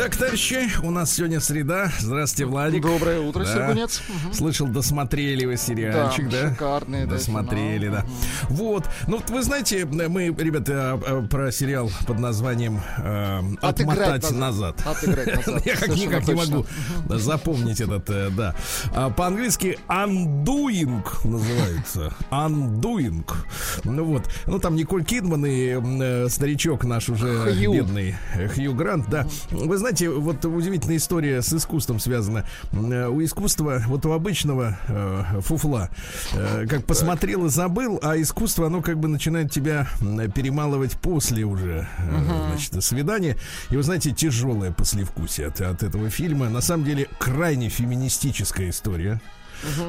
Так, товарищи, у нас сегодня среда. Здравствуйте, Владик. Доброе утро, Да. Сергунец. Слышал, досмотрели вы сериальчик, Да, да? шикарный, да, Досмотрели, финал. да. Вот. Ну, вот вы знаете, мы, ребята, а, а, про сериал под названием э, «Отмотать назад». Я как никак не могу запомнить этот, э, да. А, По-английски undoing называется. Undoing. Ну вот. Ну там Николь Кидман и э, старичок наш уже бедный Хью Грант, да. Вы знаете, вот удивительная история с искусством связана. У искусства, вот у обычного фуфла, как посмотрел и забыл, а искусство, оно как бы начинает тебя перемалывать после уже, э, значит, свидания. И вы знаете, тяжелое послевкусие от, от этого фильма. На самом деле, крайне феминистическая история.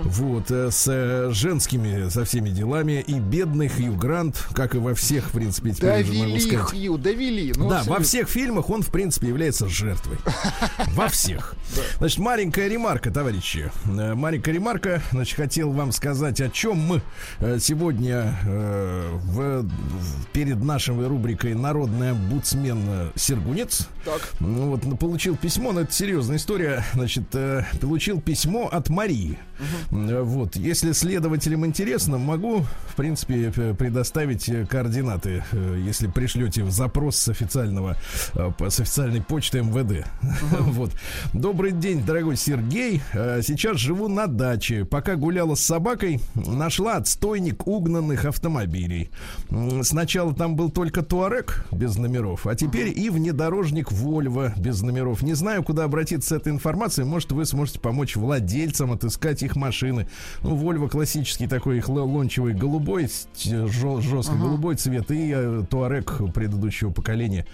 Вот, э, с э, женскими, со всеми делами. И бедный Хью Грант, как и во всех, в принципе, теперь уже могу Довели сказать. Хью, довели. Ну, да, во всех фильмах он, в принципе, является жертвой. Во всех. Значит, маленькая ремарка, товарищи. Э, Маленькая ремарка. Значит, хотел вам сказать, о чем мы сегодня в, перед нашей рубрикой «Народный омбудсмен Сергунец». Так. Ну, вот получил письмо, но это серьезная история. Значит, получил письмо от Марии. Э, Вот, если следователям интересно, могу, в принципе, п- предоставить э, координаты, э, если пришлете в запрос с официального, э, с официальной почты МВД. Вот. Добрый день, дорогой Сергей. Э, Сейчас живу на даче. Пока гуляла с собакой, нашла отстойник угнанных автомобилей. Сначала там был только Туарек без номеров, а теперь и внедорожник Вольво без номеров. Не знаю, куда обратиться с этой информацией. Может, вы сможете помочь владельцам отыскать их машины. Ну, Вольво классический такой их ло- лончевый голубой, жё- жестко голубой цвет, и э, Туарек предыдущего поколения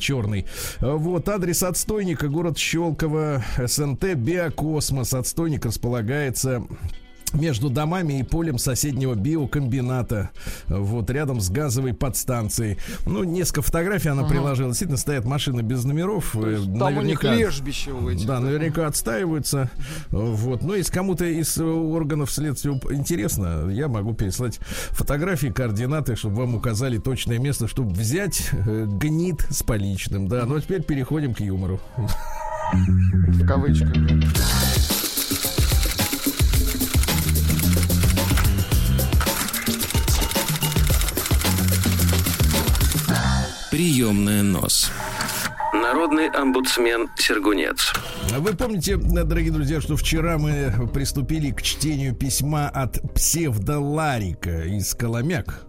черный. Э, Вот адрес отстойника город Щелково, СНТ Биокосмос. Отстойник располагается между домами и полем соседнего биокомбината, вот рядом с газовой подстанцией. Ну, несколько фотографий она приложила. Действительно, стоят машины без номеров. э, Там у них лежбище у этих. да, наверняка отстаиваются. Вот. Ну, если кому-то из э, органов следствия интересно, я могу переслать фотографии, координаты, чтобы вам указали точное место, чтобы взять э, гнит с поличным. Да, ну а теперь переходим к юмору. В кавычках. Приемная нос. Народный омбудсмен Сергунец. Вы помните, дорогие друзья, что вчера мы приступили к чтению письма от псевдоларика из Коломяк?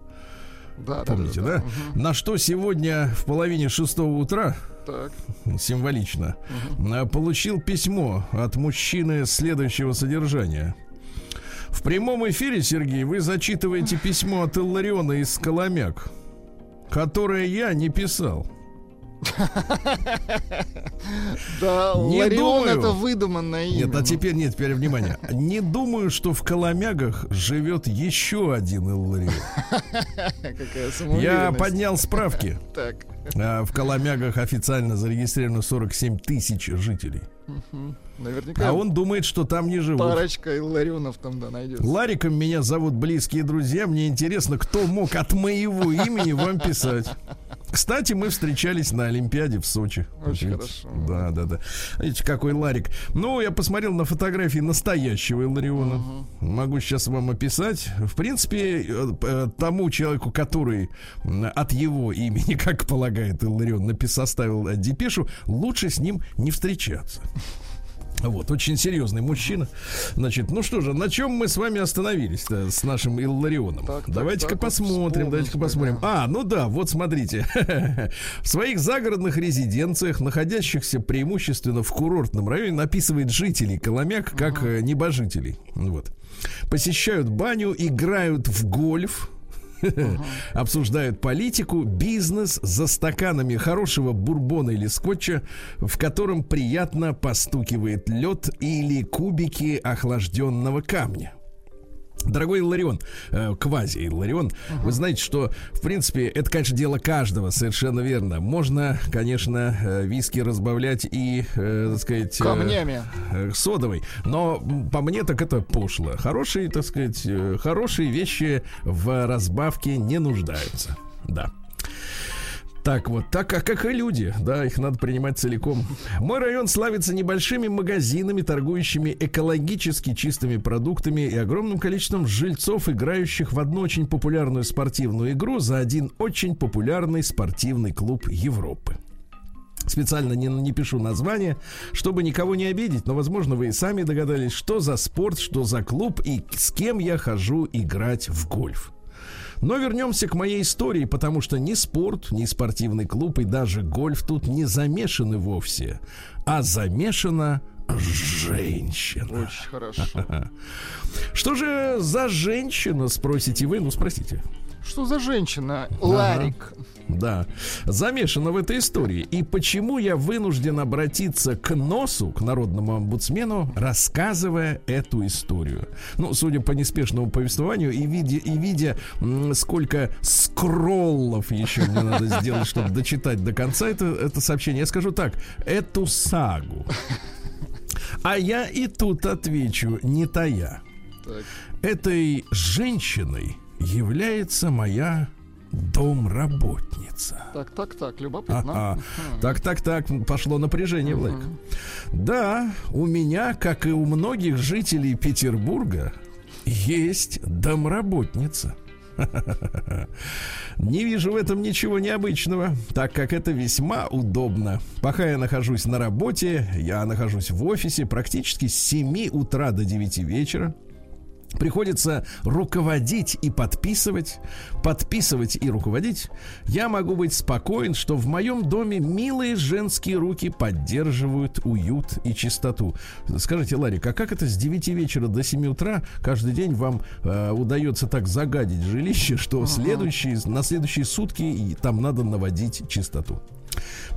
Да, да, Помните, да? На что сегодня в половине шестого утра Так. символично, а, получил письмо от мужчины следующего содержания. В прямом эфире, Сергей, вы зачитываете письмо от Иллариона из Коломяк, которое я не писал. Да, Не Ларион думаю. это выдуманное имя. Нет, а теперь нет, теперь внимание. Не думаю, что в Коломягах живет еще один Илларион. Я поднял справки. Так. А, В Коломягах официально зарегистрировано 47 тысяч жителей. Наверняка А он думает, что там не живут. парочка Ларионов там, да, найдется. Лариком меня зовут близкие друзья. Мне интересно, кто мог от моего имени вам писать. Кстати, мы встречались на Олимпиаде в Сочи. Очень Видите? хорошо. Да, да, да. Видите, какой Ларик. Ну, я посмотрел на фотографии настоящего Илариона. Могу сейчас вам описать. В принципе, э, э, тому человеку, который от его имени, как полагает Иларион, напис, составил э, депешу, лучше с ним не встречаться. Вот, очень серьезный мужчина. Значит, ну что же, на чем мы с вами остановились с нашим Илларионом? Давайте-ка посмотрим, давайте-ка посмотрим. да. А, ну да, вот смотрите. В своих загородных резиденциях, находящихся преимущественно в курортном районе, написывает жителей Коломяк как э, небожителей. Вот. Посещают баню, играют в гольф. Обсуждают политику, бизнес за стаканами хорошего бурбона или скотча, в котором приятно постукивает лед или кубики охлажденного камня. Дорогой Иларион, э, квази Иларион, uh-huh. вы знаете, что, в принципе, это, конечно, дело каждого, совершенно верно. Можно, конечно, э, виски разбавлять и, э, так сказать... Камнями. Э, содовой, но по мне так это пошло. Хорошие, так сказать, э, хорошие вещи в разбавке не нуждаются. Да. Так вот, так а как и люди, да, их надо принимать целиком. Мой район славится небольшими магазинами, торгующими экологически чистыми продуктами и огромным количеством жильцов, играющих в одну очень популярную спортивную игру за один очень популярный спортивный клуб Европы. Специально не, не пишу название, чтобы никого не обидеть, но, возможно, вы и сами догадались, что за спорт, что за клуб и с кем я хожу играть в гольф. Но вернемся к моей истории, потому что ни спорт, ни спортивный клуб и даже гольф тут не замешаны вовсе, а замешана женщина. Очень хорошо. Что же за женщина, спросите вы? Ну, спросите. Что за женщина? Ларик. Ага. Да, замешана в этой истории. И почему я вынужден обратиться к носу, к народному омбудсмену, рассказывая эту историю? Ну, судя по неспешному повествованию и видя, и видя сколько скроллов еще мне надо сделать, чтобы дочитать до конца это, это сообщение, я скажу так, эту сагу. А я и тут отвечу, не тая. Так. Этой женщиной является моя домработница. Так, так, так, любопытно. А-а. Так, так, так, пошло напряжение, Блэк. Да, у меня, как и у многих жителей Петербурга, есть домработница. Не вижу в этом ничего необычного, так как это весьма удобно. Пока я нахожусь на работе, я нахожусь в офисе практически с 7 утра до 9 вечера приходится руководить и подписывать, подписывать и руководить, я могу быть спокоен, что в моем доме милые женские руки поддерживают уют и чистоту. Скажите, Ларик, а как это с 9 вечера до 7 утра каждый день вам э, удается так загадить жилище, что uh-huh. следующие, на следующие сутки и там надо наводить чистоту?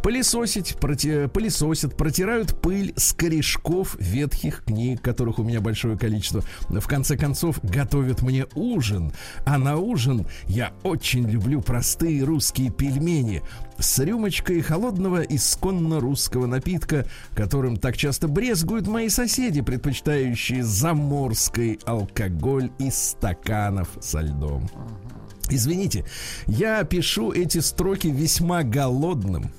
Пылесосить, проти, пылесосят, протирают пыль с корешков ветхих книг, которых у меня большое количество. В конце концов, готовят мне ужин. А на ужин я очень люблю простые русские пельмени с рюмочкой холодного исконно русского напитка, которым так часто брезгуют мои соседи, предпочитающие заморский алкоголь из стаканов со льдом. Извините, я пишу эти строки весьма голодным.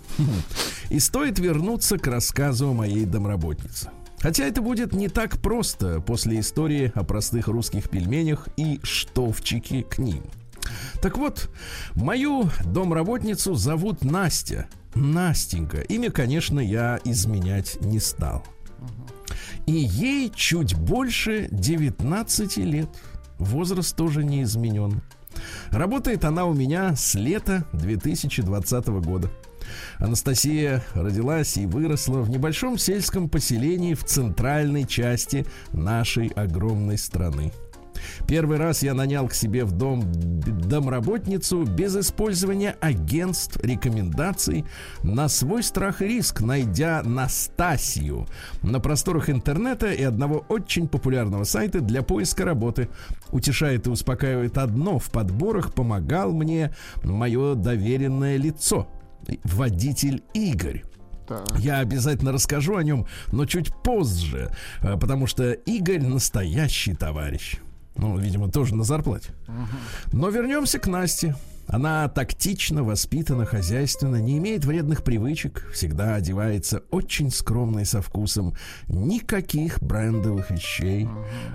И стоит вернуться к рассказу о моей домработнице. Хотя это будет не так просто после истории о простых русских пельменях и штовчике к ним. Так вот, мою домработницу зовут Настя. Настенька. Имя, конечно, я изменять не стал. И ей чуть больше 19 лет. Возраст тоже не изменен. Работает она у меня с лета 2020 года. Анастасия родилась и выросла в небольшом сельском поселении в центральной части нашей огромной страны. Первый раз я нанял к себе в дом домработницу без использования агентств, рекомендаций, на свой страх и риск, найдя Настасью на просторах интернета и одного очень популярного сайта для поиска работы. Утешает и успокаивает одно, в подборах помогал мне мое доверенное лицо, водитель Игорь. Я обязательно расскажу о нем, но чуть позже, э, потому что Игорь настоящий товарищ. Ну, видимо, тоже на зарплате. Но вернемся к Насте. Она тактично, воспитана, хозяйственно, не имеет вредных привычек, всегда одевается очень скромно и со вкусом, никаких брендовых вещей.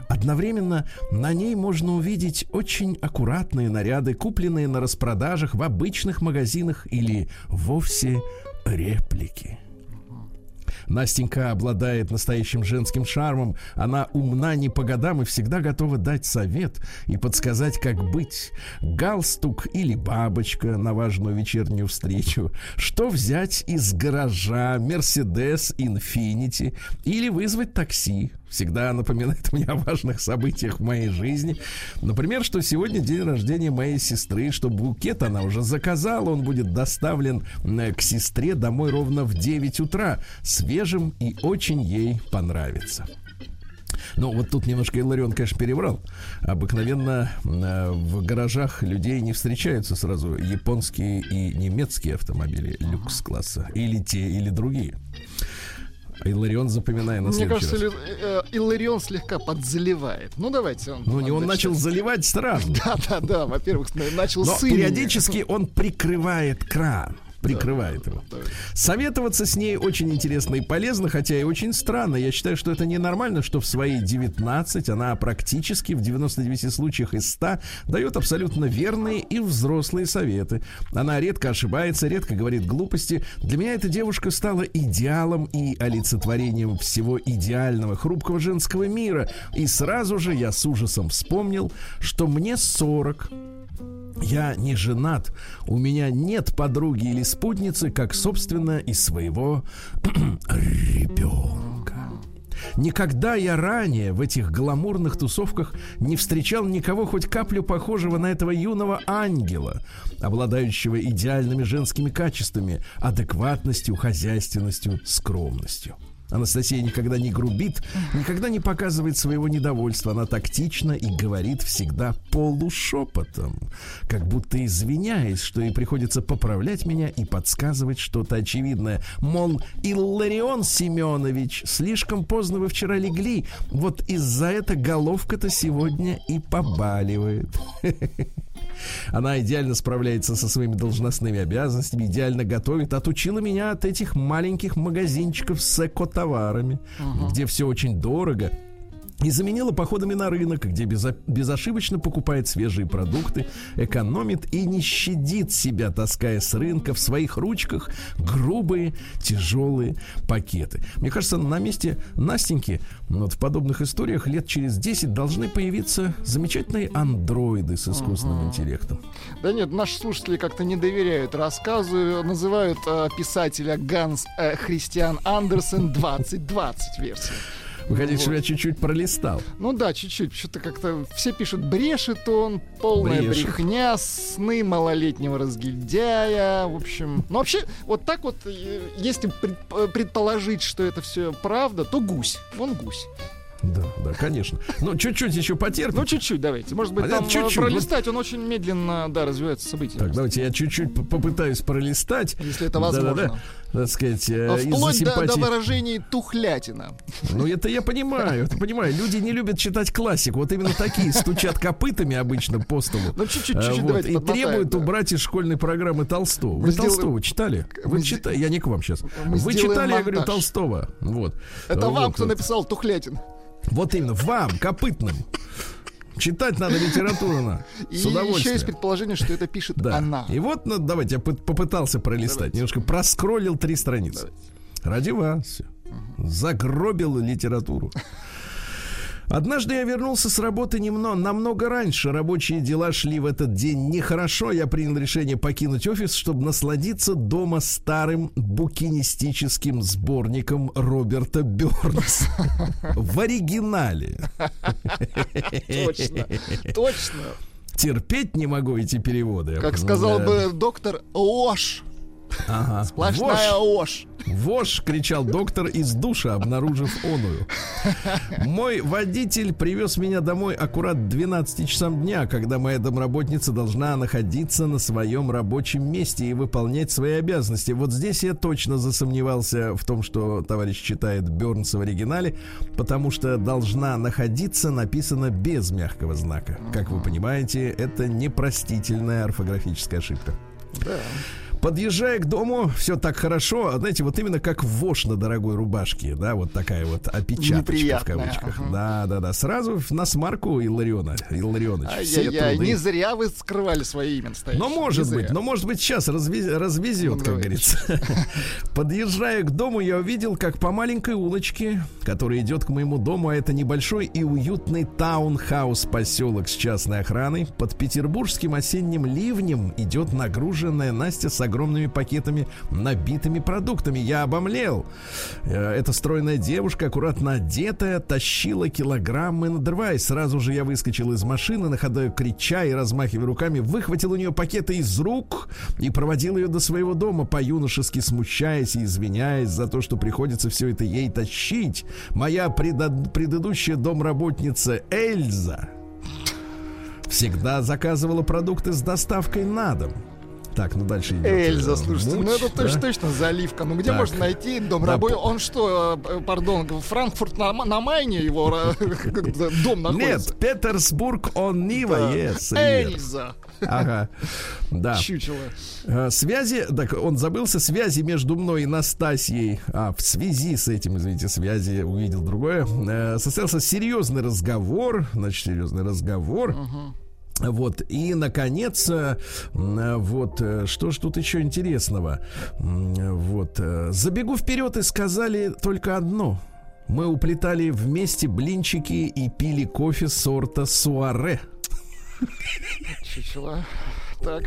Одновременно на ней можно увидеть очень аккуратные наряды, купленные на распродажах в обычных магазинах или вовсе реплики. Настенька обладает настоящим женским шармом. Она умна не по годам и всегда готова дать совет и подсказать, как быть. Галстук или бабочка на важную вечернюю встречу. Что взять из гаража Mercedes Infinity или вызвать такси всегда напоминает мне о важных событиях в моей жизни. Например, что сегодня день рождения моей сестры, что букет она уже заказала, он будет доставлен э, к сестре домой ровно в 9 утра, свежим и очень ей понравится. Ну, вот тут немножко Иларион, конечно, переврал. Обыкновенно э, в гаражах людей не встречаются сразу японские и немецкие автомобили люкс-класса. Или те, или другие. Иларион, запоминая на Мне кажется, раз. э, Иларион слегка подзаливает. Ну, давайте. Он, ну, не он начал заливать сразу. Да, да, да. Во-первых, начал Но периодически он прикрывает кран прикрывает его. Советоваться с ней очень интересно и полезно, хотя и очень странно. Я считаю, что это ненормально, что в свои 19 она практически в 99 случаях из 100 дает абсолютно верные и взрослые советы. Она редко ошибается, редко говорит глупости. Для меня эта девушка стала идеалом и олицетворением всего идеального, хрупкого женского мира. И сразу же я с ужасом вспомнил, что мне 40 я не женат, у меня нет подруги или спутницы, как, собственно, и своего ребенка. Никогда я ранее в этих гламурных тусовках не встречал никого хоть каплю похожего на этого юного ангела, обладающего идеальными женскими качествами, адекватностью, хозяйственностью, скромностью. Анастасия никогда не грубит, никогда не показывает своего недовольства. Она тактична и говорит всегда полушепотом, как будто извиняясь, что ей приходится поправлять меня и подсказывать что-то очевидное. Мол, Илларион Семенович, слишком поздно вы вчера легли, вот из-за этого головка-то сегодня и побаливает. Она идеально справляется со своими должностными обязанностями, идеально готовит. Отучила меня от этих маленьких магазинчиков с экотоварами, uh-huh. где все очень дорого и заменила походами на рынок, где безо- безошибочно покупает свежие продукты, экономит и не щадит себя, таская с рынка в своих ручках грубые, тяжелые пакеты. Мне кажется, на месте Настеньки вот в подобных историях лет через 10 должны появиться замечательные андроиды с искусственным uh-huh. интеллектом. Да нет, наши слушатели как-то не доверяют рассказу, называют э, писателя Ганс э, Христиан Андерсен 2020 версию. Вы хотите, вот. чтобы я чуть-чуть пролистал? Ну да, чуть-чуть. Что-то как-то все пишут, брешет он, полная брешет. брехня, сны малолетнего разгильдяя. В общем, ну вообще, вот так вот, э, если предположить, что это все правда, то гусь. Он гусь. Да, да, конечно. Ну, чуть-чуть еще потерпим. Ну, чуть-чуть давайте. Может быть, а там чуть-чуть. пролистать, он очень медленно, да, развивается события. Так, давайте я чуть-чуть попытаюсь пролистать. Если это возможно. Да, да. Так сказать, э, Вплоть до, до выражений тухлятина. Ну, это я понимаю, это понимаю. Люди не любят читать классику. Вот именно такие стучат копытами обычно по столу. Ну, чуть-чуть, чуть-чуть вот, давайте И требуют да. убрать из школьной программы Толстого. Вы сделаем... Толстого читали? Вы читали? Я не к вам сейчас. Мы Вы читали, монтаж. я говорю, Толстого. Вот. Это вот, вам, кто вот. написал Тухлятин. Вот именно, вам, копытным. Читать надо литературу на. И с удовольствием. еще есть предположение, что это пишет да. она. И вот, ну, давайте, я попытался пролистать. Давайте. Немножко проскроллил три страницы. Давайте. Ради вас. Угу. Загробил литературу. Однажды я вернулся с работы немного, намного раньше. Рабочие дела шли в этот день нехорошо. Я принял решение покинуть офис, чтобы насладиться дома старым букинистическим сборником Роберта Бернс. В оригинале. Точно. Точно. Терпеть не могу эти переводы. Как сказал бы доктор Ош. Ага. Сплошная ОШ. Вош, кричал доктор из душа, обнаружив оную. Мой водитель привез меня домой аккурат 12 часам дня, когда моя домработница должна находиться на своем рабочем месте и выполнять свои обязанности. Вот здесь я точно засомневался в том, что товарищ читает Бернс в оригинале, потому что должна находиться написано без мягкого знака. Как вы понимаете, это непростительная орфографическая ошибка. Да. Подъезжая к дому, все так хорошо, а знаете, вот именно как вошь на дорогой рубашке, да, вот такая вот опечаточка в кавычках. Ага. Да, да, да. Сразу на смарку Иллариона. Все труды. Не зря вы скрывали свое имя настоящее. Но может быть, но может быть сейчас развез, развезет, ну, как говорится. Подъезжая к дому, я увидел, как по маленькой улочке, которая идет к моему дому, а это небольшой и уютный таунхаус поселок с частной охраной, под петербургским осенним ливнем идет нагруженная Настя с огромными пакетами, набитыми продуктами. Я обомлел. Э, эта стройная девушка, аккуратно одетая, тащила килограммы, надрываясь. Сразу же я выскочил из машины, на ходу крича и размахивая руками, выхватил у нее пакеты из рук и проводил ее до своего дома, по-юношески смущаясь и извиняясь за то, что приходится все это ей тащить. Моя предо- предыдущая домработница Эльза всегда заказывала продукты с доставкой на дом. Так, ну дальше идет. Эльза, э, слушайте, муть, ну это да? точно, точно заливка. Ну где Так. можно найти дом Да, Он что, э, пардон, Франкфурт на, на Майне его э, дом находится? Нет, Петербург, он Нива, yes. Эльза. Ага, да. Чучело. Э, Связи, так он забылся, связи между мной и Настасьей, а в связи с этим, извините, связи увидел другое, э, состоялся серьезный разговор, значит, серьезный разговор. Вот, и, наконец, э, э, вот, э, что ж тут еще интересного? Вот, забегу вперед и сказали только одно. Мы уплетали вместе блинчики и пили кофе сорта суаре. Чучело. Так.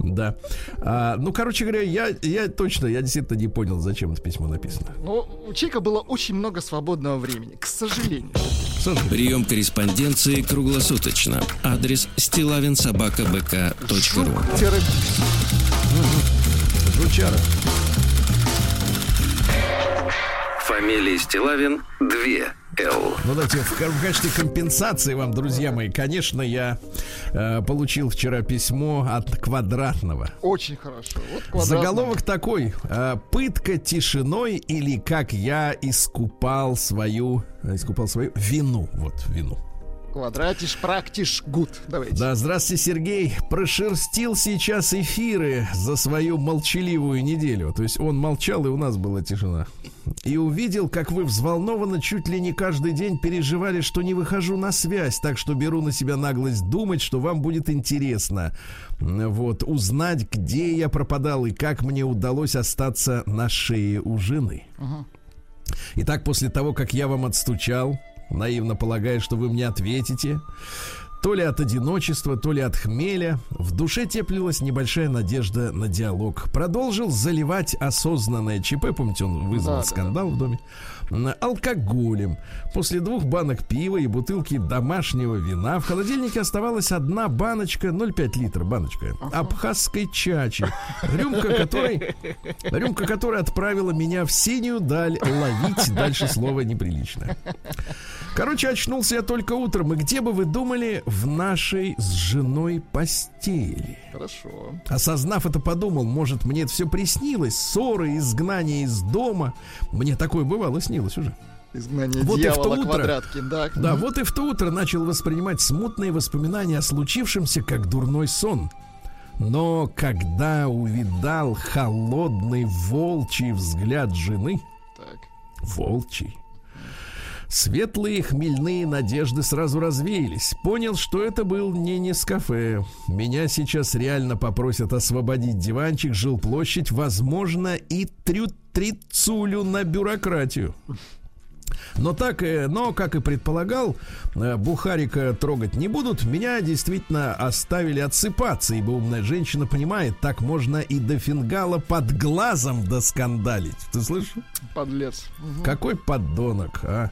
Да. А, ну, короче говоря, я, я точно, я действительно не понял, зачем это письмо написано. Ну, у Чика было очень много свободного времени, к сожалению. К сожалению. Прием корреспонденции круглосуточно. Адрес стилавинсобакабк.ру. Жучара. Фамилия Стилавин 2 Л. Ну, давайте в, в качестве компенсации вам, друзья мои, конечно, я э, получил вчера письмо от квадратного. Очень хорошо. Вот квадратный. Заголовок такой: э, пытка тишиной или как я искупал свою, э, искупал свою вину, вот вину. Квадратиш, практиш, гуд. Давайте. Да, здравствуйте, Сергей. Прошерстил сейчас эфиры за свою молчаливую неделю. То есть он молчал, и у нас была тишина. И увидел, как вы взволнованно чуть ли не каждый день переживали, что не выхожу на связь. Так что беру на себя наглость думать, что вам будет интересно. Вот, узнать, где я пропадал и как мне удалось остаться на шее у жены. Итак, после того, как я вам отстучал, наивно полагая, что вы мне ответите, то ли от одиночества, то ли от хмеля, в душе теплилась небольшая надежда на диалог. Продолжил заливать осознанное. ЧП, помните, он вызвал Да, да, скандал в доме, алкоголем. После двух банок пива и бутылки домашнего вина в холодильнике оставалась одна баночка, 0,5 литра баночка, абхазской чачи, рюмка которой, рюмка которой отправила меня в синюю даль ловить, дальше слово неприличное. Короче, очнулся я только утром. И где бы вы думали, в нашей с женой постели. Хорошо. Осознав это, подумал, может, мне это все приснилось. Ссоры, изгнание из дома. Мне такое бывало, снилось уже. Изгнание Вот и в то дьявола утро- квадратки. Да. Да, вот и в то утро начал воспринимать смутные воспоминания о случившемся как дурной сон. Но когда увидал холодный волчий взгляд жены, Так. волчий. Светлые хмельные надежды сразу развеялись. Понял, что это был не Нескафе. Меня сейчас реально попросят освободить диванчик, жилплощадь, возможно, и трю трицулю на бюрократию. Но так, э, но, как и предполагал, э, Бухарика трогать не будут. Меня действительно оставили отсыпаться, ибо умная женщина понимает, так можно и до фингала под глазом доскандалить. Ты слышишь? Подлец. Мгм. Какой подонок, а?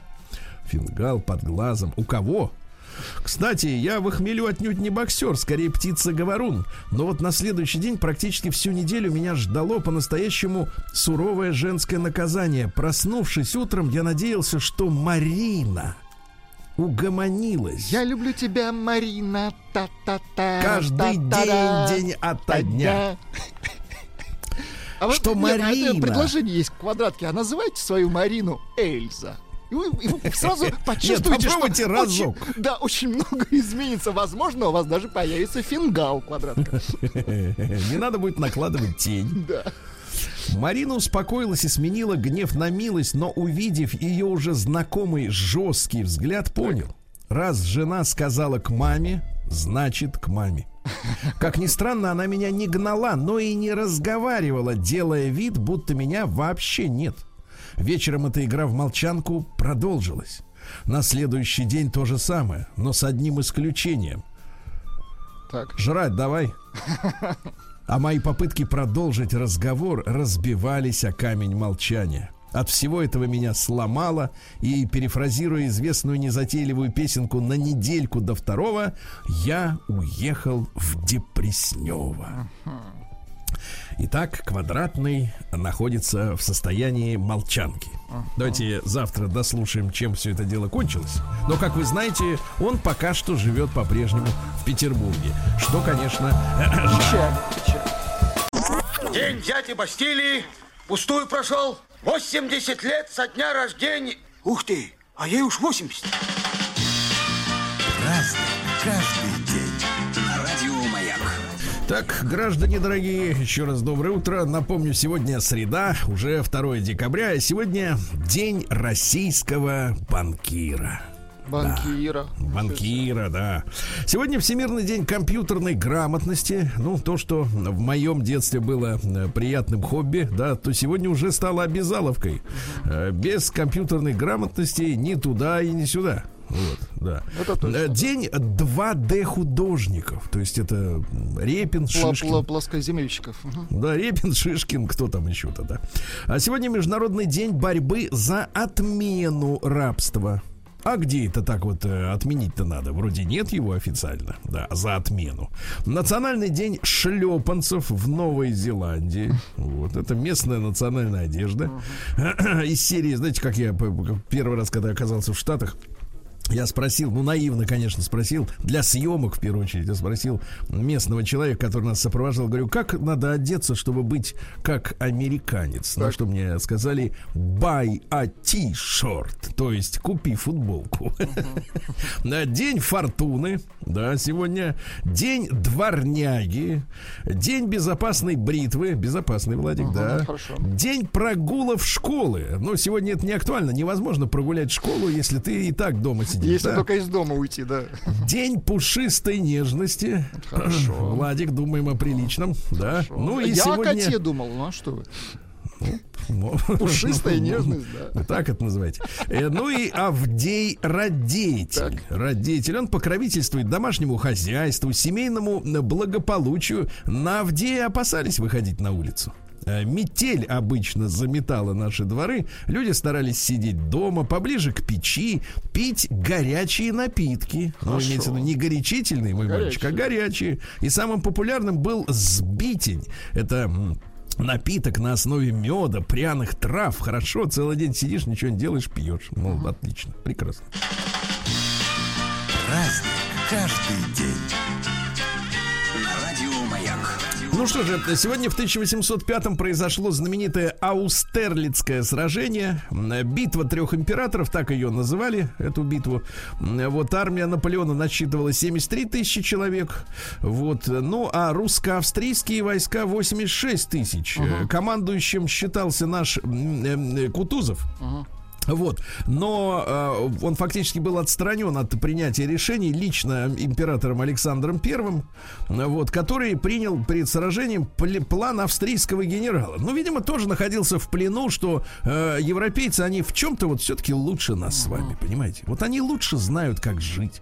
Фингал под глазом. У кого? Кстати, я в хмелю отнюдь не боксер, скорее птица-говорун. Но вот на следующий день практически всю неделю меня ждало по-настоящему суровое женское наказание. Проснувшись утром, я надеялся, что Марина угомонилась. Я люблю тебя, Марина. Та-та-та. Каждый та-та-да. день, день ото дня. А вот, Что нет, а это Марина? предложение есть в квадратке. А называйте свою Марину Эльза. И вы, и вы сразу почувствуете, что попробуйте разок. Очень, да, очень много изменится. Возможно, у вас даже появится фингал квадратка. Не надо будет накладывать тень. Да. Марина успокоилась и сменила гнев на милость, но увидев ее уже знакомый жесткий взгляд, понял. Раз жена сказала к маме, значит к маме. Как ни странно, она меня не гнала, но и не разговаривала, делая вид, будто меня вообще нет. Вечером эта игра в молчанку продолжилась. На следующий день то же самое, но с одним исключением. Так. Жрать давай. а мои попытки продолжить разговор разбивались о камень молчания. От всего этого меня сломало, и, перефразируя известную незатейливую песенку «На недельку до второго», я уехал в Депреснево. Итак, квадратный находится в состоянии молчанки. Давайте завтра дослушаем, чем все это дело кончилось. Но, как вы знаете, он пока что живет по-прежнему в Петербурге. Что, конечно, жаль. День дяди Бастилии пустую прошел. 80 лет со дня рождения. Ух ты, а ей уж 80. Разный, так, граждане дорогие, еще раз доброе утро. Напомню, сегодня среда, уже 2 декабря, и сегодня день российского банкира. Банкира. Да. Банкира, да. Сегодня Всемирный день компьютерной грамотности. Ну, то, что в моем детстве было э, приятным хобби, да, то сегодня уже стало обязаловкой. Угу. Без компьютерной грамотности ни туда и ни сюда. Вот, да. Это точно. Э, день 2D художников. То есть это Репин, Шишкин. Пл плоскоземельщиков. Угу. Да, Репин, Шишкин, кто там еще-то, да. А сегодня Международный день борьбы за отмену рабства. А где это так вот э, отменить-то надо? Вроде нет его официально, да, за отмену. Национальный день шлепанцев в Новой Зеландии. Вот, это местная национальная одежда. Из серии, знаете, как я первый раз, когда оказался в Штатах, я спросил, ну наивно, конечно, спросил, для съемок в первую очередь, я спросил местного человека, который нас сопровождал, говорю, как надо одеться, чтобы быть как американец? Так. На что мне сказали, buy a t-shirt, то есть купи футболку. На День фортуны, да, сегодня день дворняги, день безопасной бритвы, безопасный, Владик, да. День прогулов школы. Но сегодня это не актуально, невозможно прогулять школу, если ты и так дома сидишь Если да? только из дома уйти, да. День пушистой нежности. Хорошо. Владик, думаем о приличном. Да. Ну и Я сегодня... о коте думал, ну а что вы? Ну, Пушистая нежность, да. Так это называете. Э, ну и Авдей Радеятель. Радеятель. Он покровительствует домашнему хозяйству, семейному благополучию. На Авдея опасались выходить на улицу. Э, метель обычно заметала наши дворы. Люди старались сидеть дома, поближе к печи, пить горячие напитки. Ну, Хорошо. Ну, имеется в виду не горячительные, мой горячие. мальчик, а горячие. И самым популярным был сбитень. Это напиток на основе меда, пряных трав. Хорошо, целый день сидишь, ничего не делаешь, пьешь. Ну, отлично, прекрасно. Праздник каждый день. Ну что же, сегодня в 1805-м произошло знаменитое Аустерлицкое сражение. Битва трех императоров, так ее называли, эту битву. Вот армия Наполеона насчитывала 73 тысячи человек. Вот. Ну, а русско-австрийские войска 86 тысяч. Угу. Командующим считался наш Кутузов. Угу. Вот. Но э, он фактически был отстранен от принятия решений лично императором Александром Первым, вот, который принял перед сражением план австрийского генерала. Ну, видимо, тоже находился в плену, что э, европейцы, они в чем-то вот все-таки лучше нас с вами, понимаете? Вот они лучше знают, как жить.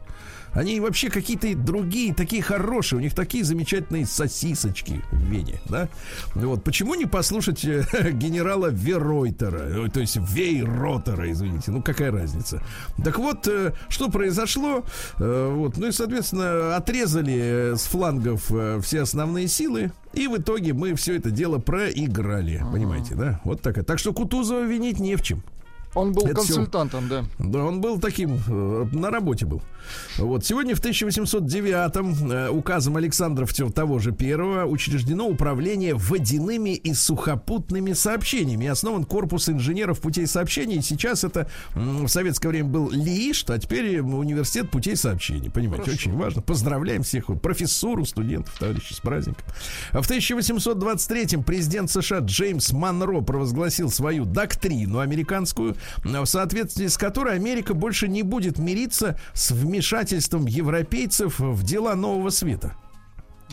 Они вообще какие-то другие, такие хорошие. У них такие замечательные сосисочки в Вене, да? Вот. Почему не послушать э, генерала Веройтера? Э, то есть Вейротера, извините. Ну, какая разница? Так вот, э, что произошло? Вот. Ну и, соответственно, отрезали с флангов все основные силы. И в итоге мы все это дело проиграли. Понимаете, да? Вот такая. Так что Кутузова винить не в чем. Он был Это консультантом, все... да. Да, он был таким, э, на работе был. Вот. Сегодня в 1809-м э, указом Александра того же первого учреждено управление водяными и сухопутными сообщениями. И основан корпус инженеров путей сообщений. Сейчас это в советское время был ЛИИШ, а теперь университет путей сообщений. Понимаете, Хорошо. очень важно. Поздравляем всех профессуру, студентов, товарищи, с праздником. А в 1823-м президент США Джеймс Монро провозгласил свою доктрину американскую, в соответствии с которой Америка больше не будет мириться с вмешательством европейцев в дела нового света.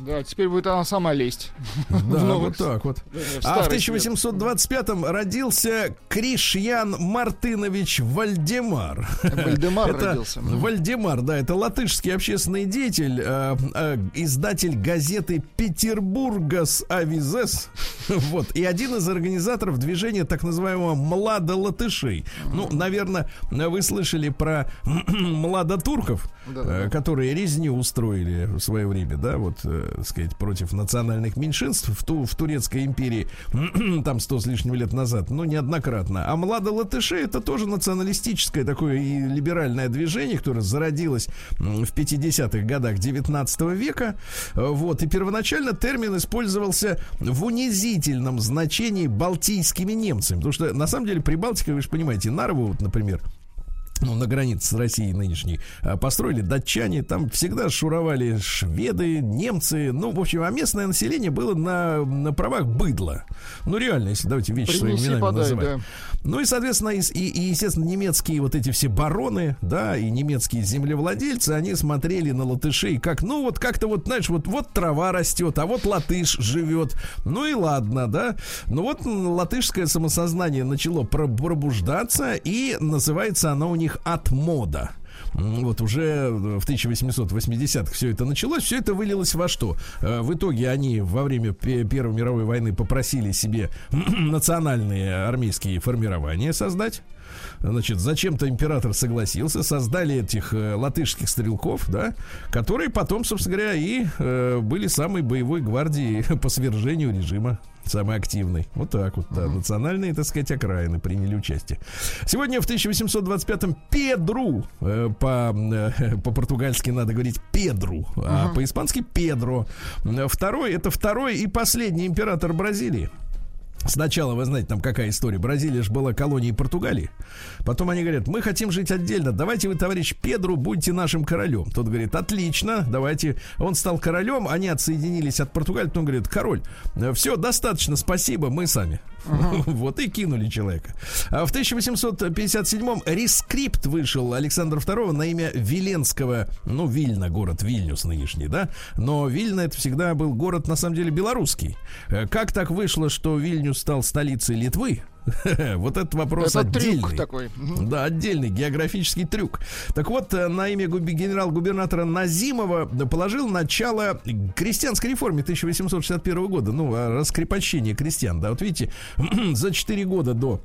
Да, теперь будет она сама лезть. Да, вот так вот. А в 1825-м родился Кришьян Мартынович Вальдемар. Вальдемар родился. Вальдемар, да, это латышский общественный деятель, э, э, издатель газеты Петербургас Авизес. Вот. И один из организаторов движения так называемого «Млада латышей». Ну, наверное, вы слышали про младотурков, э, которые резню устроили в свое время, да, вот так сказать, против национальных меньшинств в, ту, в Турецкой империи, там сто с лишним лет назад, ну, неоднократно. А млада латыши это тоже националистическое такое и либеральное движение, которое зародилось в 50-х годах 19 века. Вот, и первоначально термин использовался в унизительном значении балтийскими немцами. Потому что, на самом деле, Прибалтика, вы же понимаете, Нарву, вот, например, ну, на границе с Россией нынешней, а, построили датчане, там всегда шуровали шведы, немцы, ну, в общем, а местное население было на, на правах быдла. Ну, реально, если давайте вещи Принеси, своими именами подай, называть. Да. Ну и, соответственно, и, и, естественно, немецкие вот эти все бароны, да, и немецкие землевладельцы, они смотрели на латышей как, ну, вот как-то вот, знаешь, вот, вот трава растет, а вот латыш живет. Ну и ладно, да. Ну вот латышское самосознание начало пробуждаться, и называется оно у них них от мода. Вот уже в 1880-х все это началось, все это вылилось во что? Э, в итоге они во время Первой мировой войны попросили себе национальные армейские формирования создать. Значит, зачем-то император согласился, создали этих э, латышских стрелков, да, которые потом, собственно говоря, и э, были самой боевой гвардией по свержению режима самый активный. Вот так вот, да. Национальные, так сказать, окраины приняли участие. Сегодня в 1825-м Педру, э, по, э, по-португальски надо говорить Педру, а по-испански Педро. Второй, это второй и последний император Бразилии. Сначала, вы знаете, там какая история. Бразилия же была колонией Португалии. Потом они говорят, мы хотим жить отдельно. Давайте вы, товарищ Педру, будьте нашим королем. Тот говорит, отлично, давайте. Он стал королем, они отсоединились от Португалии. Потом говорит, король, все, достаточно, спасибо, мы сами. Uh-huh. Вот и кинули человека. А в 1857-м рескрипт вышел Александра II на имя Виленского, ну, Вильна, город Вильнюс нынешний, да? Но Вильна это всегда был город, на самом деле, белорусский. Э, как так вышло, что Вильнюс стал столицей Литвы? Вот этот вопрос Это отдельный. Трюк такой. Да, отдельный географический трюк. Так вот, э, на имя генерал-губернатора Назимова положил начало крестьянской реформе 1861 года. Ну, раскрепощение крестьян. Да, вот видите, за 4 года до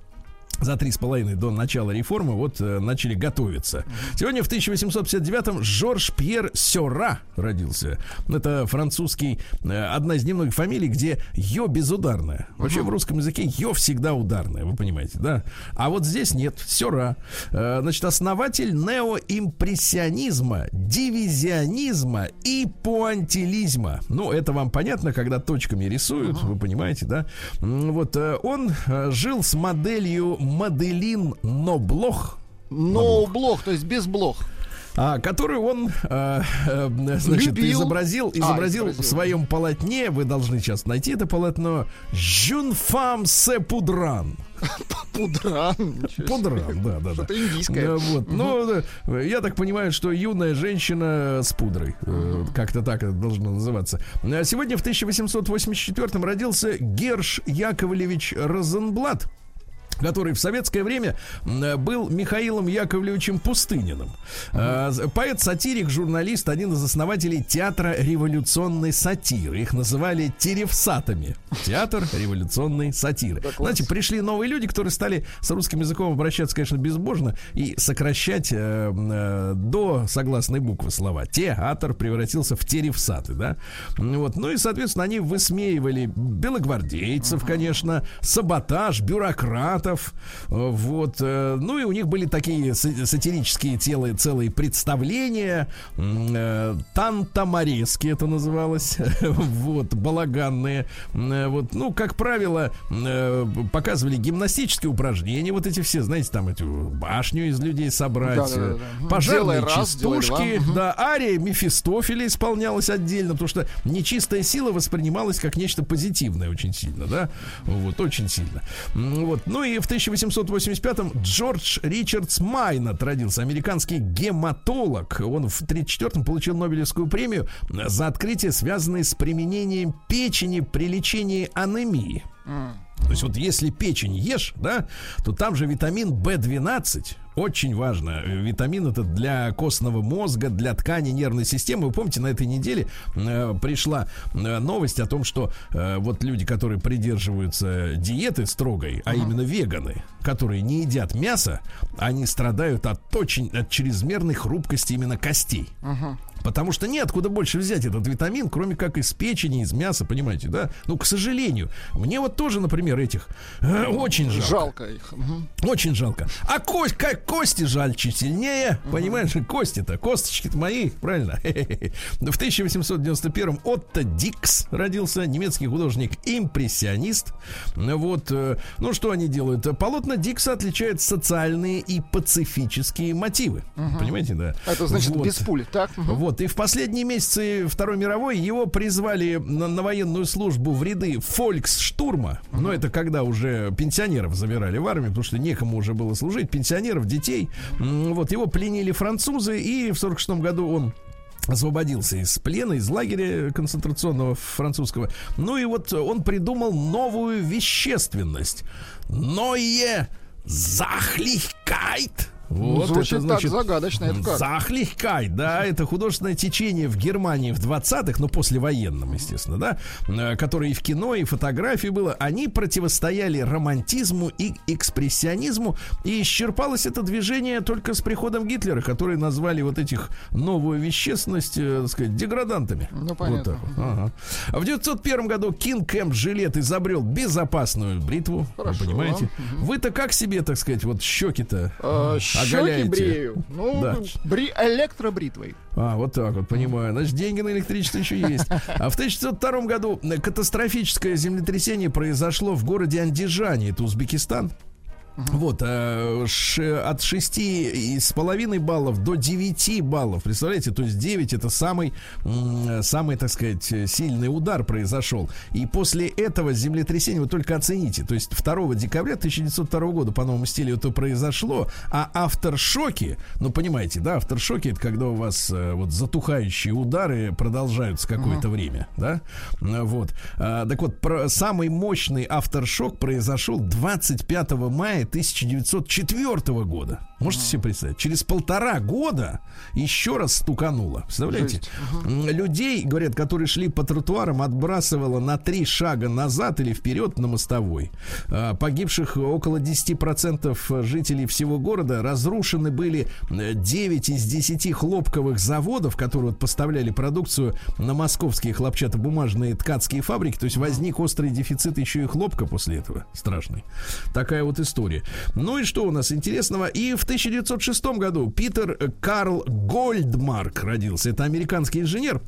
за три с половиной до начала реформы вот э, начали готовиться. Сегодня в 1859-м Жорж Пьер Сёра родился. Это французский, э, одна из немногих фамилий, где ё безударная. Вообще в русском языке ё всегда ударная, вы понимаете, да? А вот здесь нет, Сёра. Э, значит, основатель неоимпрессионизма, дивизионизма и пуантилизма. Ну, это вам понятно, когда точками рисуют, вы понимаете, да? Вот он жил с моделью Маделин Ноблох. Ноблох, то есть без блох а, которую он э, э, значит, Любил. изобразил, а, изобразил, в своем полотне. Вы должны сейчас найти это полотно. Жюнфам се пудран. Пудран. Пудран, да, да, да. Что-то индийское. Вот. Ну, я так понимаю, что юная женщина с пудрой. Э, как-то так это должно называться. А сегодня в 1884 родился Герш Яковлевич Розенблат который в советское время был Михаилом Яковлевичем Пустыниным. Uh-huh. Поэт-сатирик, журналист, один из основателей театра революционной сатиры. Их называли теревсатами. Театр революционной сатиры. Да, Знаете, пришли новые люди, которые стали с русским языком обращаться, конечно, безбожно и сокращать э, э, до согласной буквы слова. Театр превратился в теревсаты, да? Вот. Ну и, соответственно, они высмеивали белогвардейцев, uh-huh. конечно, саботаж, бюрократов, поэтов. Вот. Э, ну и у них были такие сатирические целые, целые представления. Э, Тантаморески это называлось. Вот. Балаганные. Э, вот. Ну, как правило, показывали гимнастические упражнения. Вот эти все, знаете, там эту башню из людей собрать. Да, да, да. Пожарные делай частушки. Раз, да, ария Мефистофеля исполнялась отдельно, потому что нечистая сила воспринималась как нечто позитивное очень сильно, да. Вот, очень сильно. Вот. Ну и и в 1885-м Джордж Ричардс Майнат родился, американский гематолог. Он в 1934-м получил Нобелевскую премию за открытие, связанное с применением печени при лечении анемии. То есть вот если печень ешь, да, то там же витамин В12, очень важно. Витамин это для костного мозга, для ткани нервной системы. Вы помните, на этой неделе э, пришла э, новость о том, что э, вот люди, которые придерживаются диеты строгой, а именно веганы, которые не едят мясо, они страдают от очень от чрезмерной хрупкости именно костей. Потому что неоткуда больше взять этот витамин, кроме как из печени, из мяса, понимаете, да? Ну, к сожалению, мне вот тоже, например, этих э, очень жалко. Жалко их. Мгм. Очень жалко. А кость, как кости жаль чуть сильнее. Понимаешь, кости-то, косточки-то мои, правильно? В 1891-м Отто Дикс родился, немецкий художник-импрессионист. Вот, э, ну что они делают? Полотна Дикса отличают социальные и пацифические мотивы. Понимаете, да? Это значит Вот. без пули, так? Мгм. Вот, и в последние месяцы Второй мировой его призвали на, на военную службу в ряды фольксштурма. Но это когда уже пенсионеров забирали в армию, потому что некому уже было служить. Пенсионеров, детей. Вот, его пленили французы, и в 46 году он освободился из плена, из лагеря концентрационного французского. Ну и вот он придумал новую вещественность. Ное захлихкайт. Ну, Вот звучит это, значит, так загадочно. Это как? Захлихкай, да, это художественное течение в Германии в 20-х, ну, послевоенном, естественно, да, э, которое и в кино, и фотографии было, они противостояли романтизму и экспрессионизму, и исчерпалось это движение только с приходом Гитлера, который назвали вот этих новую вещественность, э, так сказать, деградантами. Ну, Вот понятно. так вот. Ага. А в 901 году Кинг Кэмп Жилет изобрел безопасную бритву, Хорошо. вы понимаете. Вы-то как себе, так сказать, вот щеки-то Э, Щеки брею. Ну, Да. бри электробритвой. А, вот так вот, понимаю. Значит, деньги на электричество еще есть. А в 1902 году катастрофическое землетрясение произошло в городе Андижане, это Узбекистан. Вот, э, от 6,5 баллов до 9 баллов. Представляете, то есть 9 это самый, самый, так сказать, сильный удар произошел. И после этого землетрясения вы только оцените. То есть 2 декабря 1902 года по новому стилю это произошло, а авторшоки, ну понимаете, да, авторшоки это когда у вас э, вот затухающие удары продолжаются какое-то время, да, вот. А, так вот, про- самый мощный авторшок произошел 25 мая 1904 года. Можете себе представить? Через полтора года еще раз стукануло. Представляете? Людей, говорят, которые шли по тротуарам, отбрасывало на три шага назад или вперед на мостовой. А, Погибших около 10% жителей всего города. Разрушены были э, 9 из 10 хлопковых заводов, которые вот поставляли продукцию на московские хлопчатобумажные ткацкие фабрики. То есть возник острый дефицит еще и хлопка после этого. Страшный. Такая вот история. Ну и что у нас интересного? И в 1906 году Питер Карл Гольдмарк родился. Это американский инженер.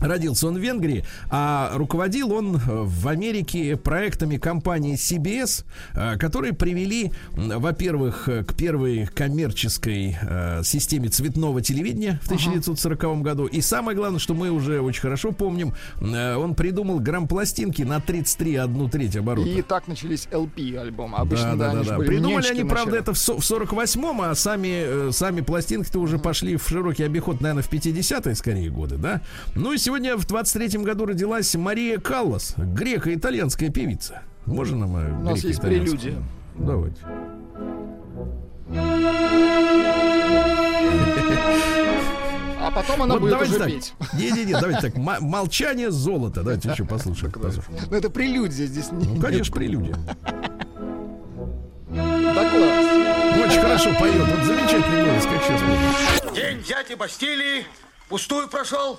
Родился он в Венгрии, а руководил он э, в Америке проектами компании CBS, э, которые привели, во-первых, э, к первой коммерческой системе цветного телевидения в 1940 году. И самое главное, что мы уже очень хорошо помним, он придумал грампластинки на 33 одну треть оборота. И так начались LP альбомы. Обычно, Да, да, да, они да, Придумали они, правда, это в со- в 48-м, а сами, сами пластинки-то уже пошли в широкий обиход, наверное, в 50-е скорее годы, да? Ну и сегодня в 23-м году родилась Мария Каллас, греко-итальянская певица. Можно нам У нас есть прелюдия. Давайте. А потом она Вот будет давайте уже так. петь. Не-не-не, давайте так. Молчание золото. Давайте еще послушаем. послушаем. Ну, это прелюдия здесь. не- Ну, конечно, прелюдия. Да класс. Очень хорошо поет. Вот замечательный голос, как сейчас будет. День дяди Бастилии пустую прошел.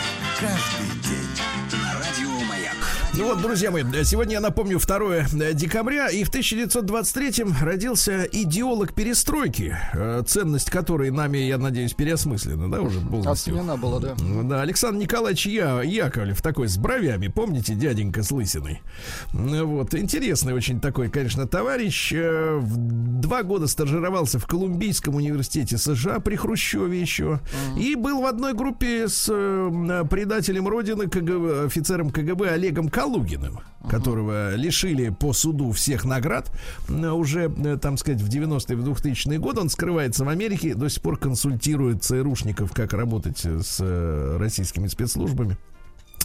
Ну вот, друзья мои, сегодня я напомню 2 э, декабря, и в 1923 родился идеолог перестройки, э, ценность которой нами, я надеюсь, переосмыслена, да, уже полностью. Оценена была, да. Да, Александр Николаевич я, Яковлев, такой с бровями, помните, дяденька с лысиной. Вот, интересный очень такой, конечно, товарищ. Э, два года стажировался в Колумбийском университете США при Хрущеве еще. Uh-huh. И был в одной группе с предателем Родины, КГБ, офицером КГБ Олегом Калугиным, uh-huh. которого лишили по суду всех наград уже, э, там сказать, в 90-е, в 2000-е годы. Он скрывается в Америке, до сих пор консультирует ЦРУшников, как работать с э, российскими спецслужбами.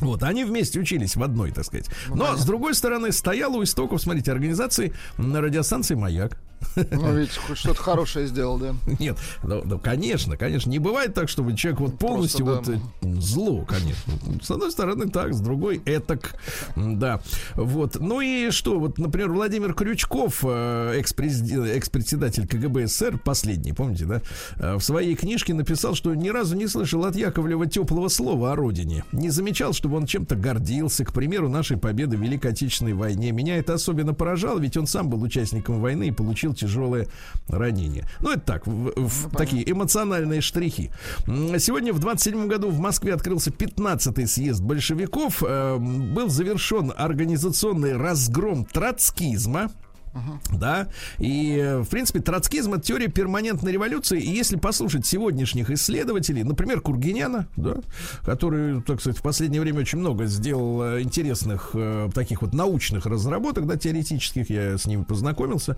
Вот, они вместе учились в одной, так сказать. Ну, Но, с другой стороны, стоял у истоков, смотрите, организации на радиостанции «Маяк». Ну, ведь хоть что-то хорошее сделал, да? Нет, ну, ну, конечно, конечно. Не бывает так, чтобы человек вот полностью Просто, вот да. Э, зло, конечно. С одной стороны так, с другой этак. Да. Вот. Ну и что? Вот, например, Владимир Крючков, э, экс-председатель КГБ СССР, последний, помните, да? Э, в своей книжке написал, что ни разу не слышал от Яковлева теплого слова о родине. Не замечал, чтобы он чем-то гордился. К примеру, нашей победы в Великой Отечественной войне. Меня это особенно поражало, ведь он сам был участником войны и получил тяжелое ранение. Ну, это так, в, в, ну, такие эмоциональные штрихи. Сегодня в 27 году в Москве открылся 15-й съезд большевиков. Э, был завершен организационный разгром троцкизма. Uh-huh. Да, и, в принципе, троцкизм это теория перманентной революции. И если послушать сегодняшних исследователей, например, Кургиняна, да, который, так сказать, в последнее время очень много сделал э, интересных э, таких вот научных разработок, да, теоретических, я с ним познакомился,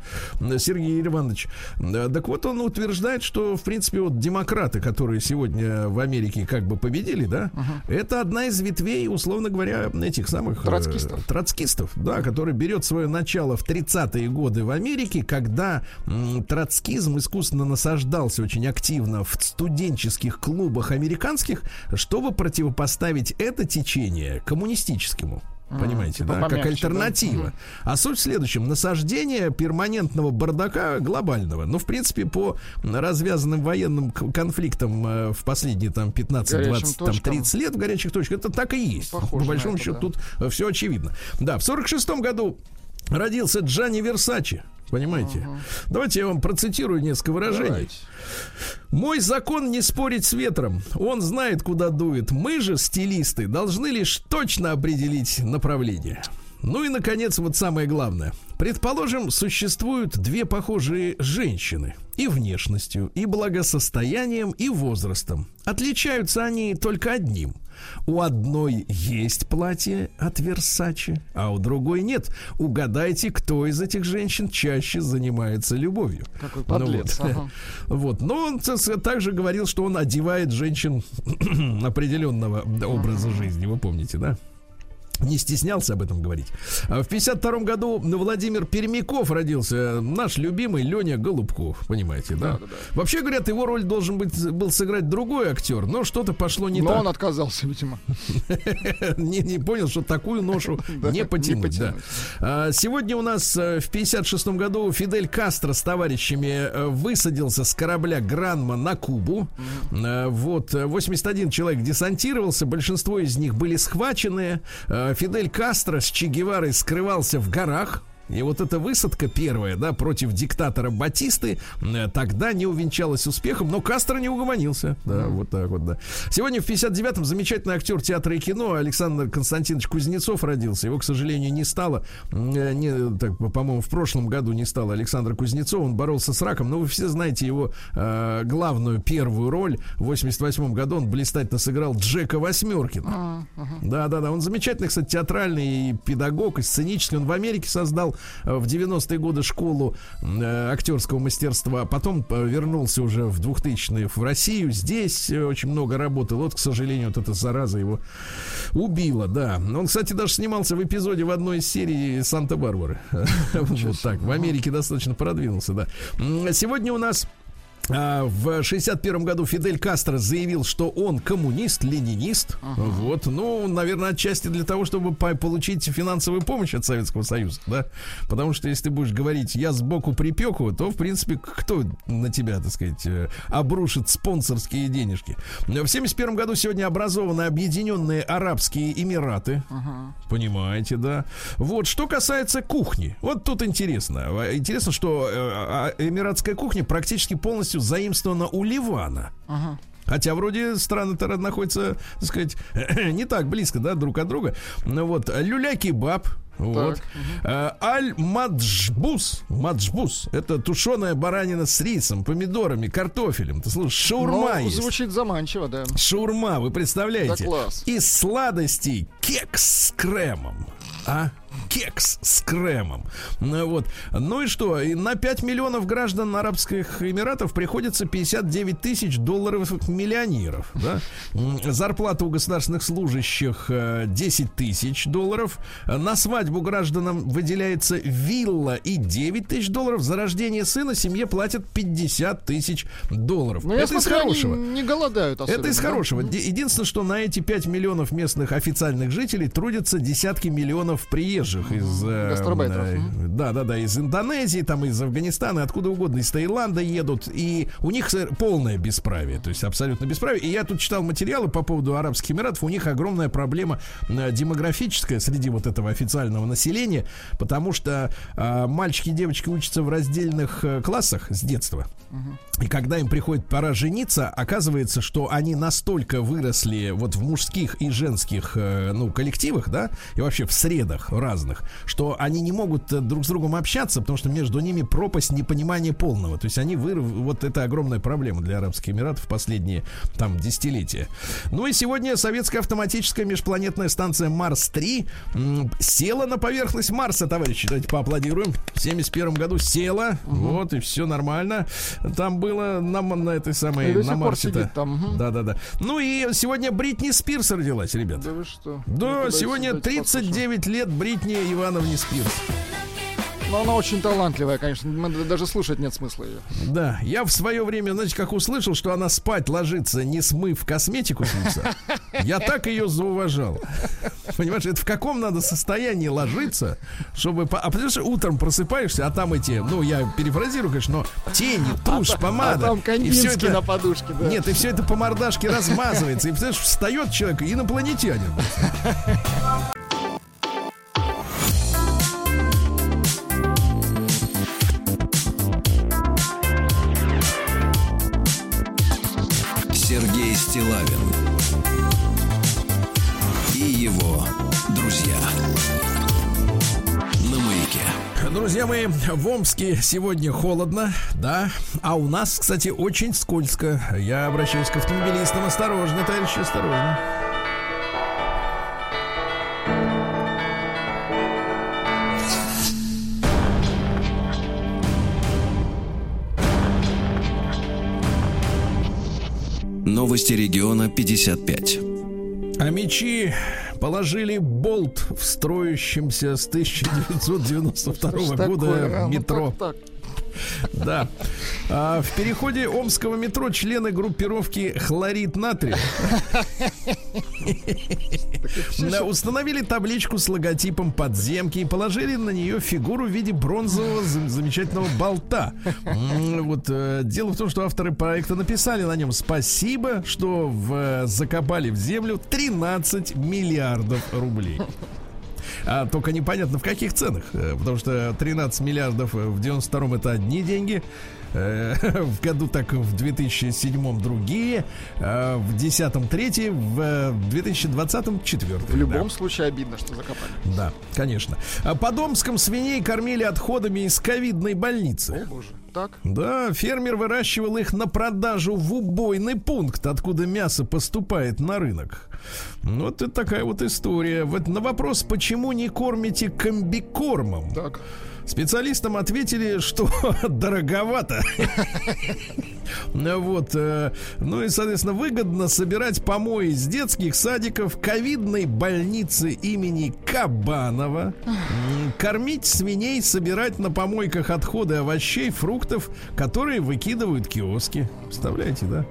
Сергей Иванович. Так вот, он утверждает, что, в принципе, вот демократы, которые сегодня в Америке как бы победили, да, uh-huh. это одна из ветвей, условно говоря, этих самых... Э, троцкистов. Э, троцкистов, да, который берет свое начало в 30-е годы в Америке, когда троцкизм искусственно насаждался очень активно в студенческих клубах американских, чтобы противопоставить это течение коммунистическому. Понимаете, типа да? Помягче, как альтернатива. Да? А суть в следующем. Насаждение перманентного бардака глобального. Ну, в принципе, по развязанным военным конфликтам э, в последние там 15, 20, там, 30 лет в горячих точках, это так и есть. Похоже по большому это, счету, да. тут э, все очевидно. Да, в 46 году родился Джанни Версачи. Понимаете? Uh-huh. Давайте я вам процитирую несколько выражений. Давайте. Мой закон не спорить с ветром. Он знает, куда дует. Мы же, стилисты, должны лишь точно определить направление. Ну и, наконец, вот самое главное. Предположим, существуют две похожие женщины. И внешностью, и благосостоянием, и возрастом. Отличаются они только одним – у одной есть платье от Версачи, а у другой нет. Угадайте, кто из этих женщин чаще занимается любовью. Какой подлец. Ну, вот. Ага. вот. Но он также говорил, что он одевает женщин определенного образа жизни. Вы помните, да? Не стеснялся об этом говорить. А в 52 году Владимир Пермяков родился, наш любимый Леня Голубков, понимаете, да? Да, да, да. Вообще, говорят, его роль должен быть, был сыграть другой актер, но что-то пошло не но так. Но он отказался, видимо. не, не понял, что такую ношу не потянуть. Да. А, сегодня у нас э, в 56 году Фидель Кастро с товарищами э, высадился с корабля Гранма на Кубу. А, вот, 81 человек десантировался, большинство из них были схвачены. Фидель Кастро с Че Геварой скрывался в горах, и вот эта высадка первая, да, против диктатора Батисты, э, тогда не увенчалась успехом, но Кастро не угомонился. Да, mm. вот так вот, да. Сегодня в 59-м замечательный актер театра и кино Александр Константинович Кузнецов родился. Его, к сожалению, не стало. Э, не, так, по-моему, в прошлом году не стало Александра Кузнецова. Он боролся с раком. Но вы все знаете его э, главную первую роль. В 88 году он блистательно сыграл Джека Восьмеркина. Uh-huh. Да, да, да. Он замечательный, кстати, театральный педагог и сценический. Он в Америке создал в 90-е годы школу э, актерского мастерства, потом э, вернулся уже в 2000-е в Россию. Здесь э, очень много работал. Вот, к сожалению, вот эта зараза его убила, да. Он, кстати, даже снимался в эпизоде в одной из серий Санта-Барбары. Вот так. В Америке достаточно продвинулся, да. Сегодня у нас А, в 61 году Фидель Кастро заявил, что он коммунист, ленинист. Ага. Вот, ну, наверное, отчасти для того, чтобы получить финансовую помощь от Советского Союза, да. Потому что если ты будешь говорить, я сбоку припеку, то, в принципе, кто на тебя, так сказать, э, обрушит спонсорские денежки. В 71 году сегодня образованы Объединенные Арабские Эмираты. Ага. Понимаете, да. Вот, что касается кухни. Вот тут интересно. Интересно, что э, а, эмиратская кухня практически полностью полностью заимствована у Ливана. Ага. Хотя вроде страны-то находятся, так сказать, не так близко, да, друг от друга. Ну вот, люля-кебаб, вот. Угу. Аль-Маджбус. Маджбус. Это тушеная баранина с рисом, помидорами, картофелем. Ты слушай, шаурма ну, есть. Звучит заманчиво, да. Шаурма, вы представляете? Да класс. Из сладостей кекс с кремом. А? Кекс с кремом. Ну вот. Ну и что? И на 5 миллионов граждан Арабских Эмиратов приходится 59 тысяч долларов миллионеров. Да? Зарплата у государственных служащих 10 э, тысяч долларов. На свадьбу гражданам выделяется вилла и 9 тысяч долларов. За рождение сына семье платят 50 тысяч долларов. Но ну, Это я смотрю, из хорошего. не голодают особенно, Это из да? хорошего. Единственное, что на эти 5 миллионов местных официальных жителей трудятся десятки миллионов приезжих приезжих из... Э, да, да, да, из Индонезии, там из Афганистана, откуда угодно, из Таиланда едут. И у них полное бесправие, то есть абсолютно бесправие. И я тут читал материалы по поводу Арабских Эмиратов. У них огромная проблема э, демографическая среди вот этого официального населения, потому что э, мальчики и девочки учатся в раздельных э, классах с детства. И когда им приходит пора жениться, оказывается, что они настолько выросли вот в мужских и женских э, ну, коллективах, да, и вообще в средах разных, что они не могут э, друг с другом общаться, потому что между ними пропасть непонимания полного. То есть они вы... вот это огромная проблема для Арабских Эмиратов в последние там десятилетия. Ну и сегодня советская автоматическая межпланетная станция Марс-3 села на поверхность Марса, товарищи. Давайте поаплодируем. В 71 году села, угу. вот и все нормально. Там было на, на этой самой, на Марсе-то. Да, да, да. Ну и сегодня Бритни Спирс родилась, ребят. Да вы что? Да, сегодня 39 лет Бритни Ивановне Спирс. Но она очень талантливая, конечно. Даже слушать нет смысла ее. Да, я в свое время, знаете, как услышал, что она спать ложится, не смыв косметику с лица, я так ее зауважал. Понимаешь, это в каком надо состоянии ложиться, чтобы... А потому что утром просыпаешься, а там эти, ну, я перефразирую, конечно, но тени, тушь, а, помада. А там и все это, на подушке, да. Нет, и все это по мордашке размазывается. И, представляешь, встает человек, инопланетянин. Стилавин и его друзья на маяке. Друзья мои, в Омске сегодня холодно, да, а у нас, кстати, очень скользко. Я обращаюсь к автомобилистам. Осторожно, товарищи, осторожно. Новости региона 55. А мечи положили болт в строящемся с 1992 года? А, метро. Ну, так, так. Да. А в переходе Омского метро члены группировки хлорид натрия установили табличку с логотипом подземки и положили на нее фигуру в виде бронзового замечательного болта. Вот э, дело в том, что авторы проекта написали на нем спасибо, что в, закопали в землю 13 миллиардов рублей. А только непонятно в каких ценах. Э, потому что 13 миллиардов в 92-м это одни деньги. Э, в году так в 2007 другие, э, в 10 третьи, в 2020 четвертые. В любом да. случае обидно, что закопали. Да, конечно. А по Домском свиней кормили отходами из ковидной больницы. О, боже. Так? Да, фермер выращивал их на продажу в убойный пункт, откуда мясо поступает на рынок. Вот это такая вот история. Вот на вопрос, почему не кормите комбикормом? Так. Специалистам ответили, что дороговато. Вот. э, Ну и, соответственно, выгодно собирать помои из детских садиков, ковидной больницы имени Кабанова, кормить свиней, собирать на помойках отходы овощей, фруктов, которые выкидывают киоски. Представляете, да?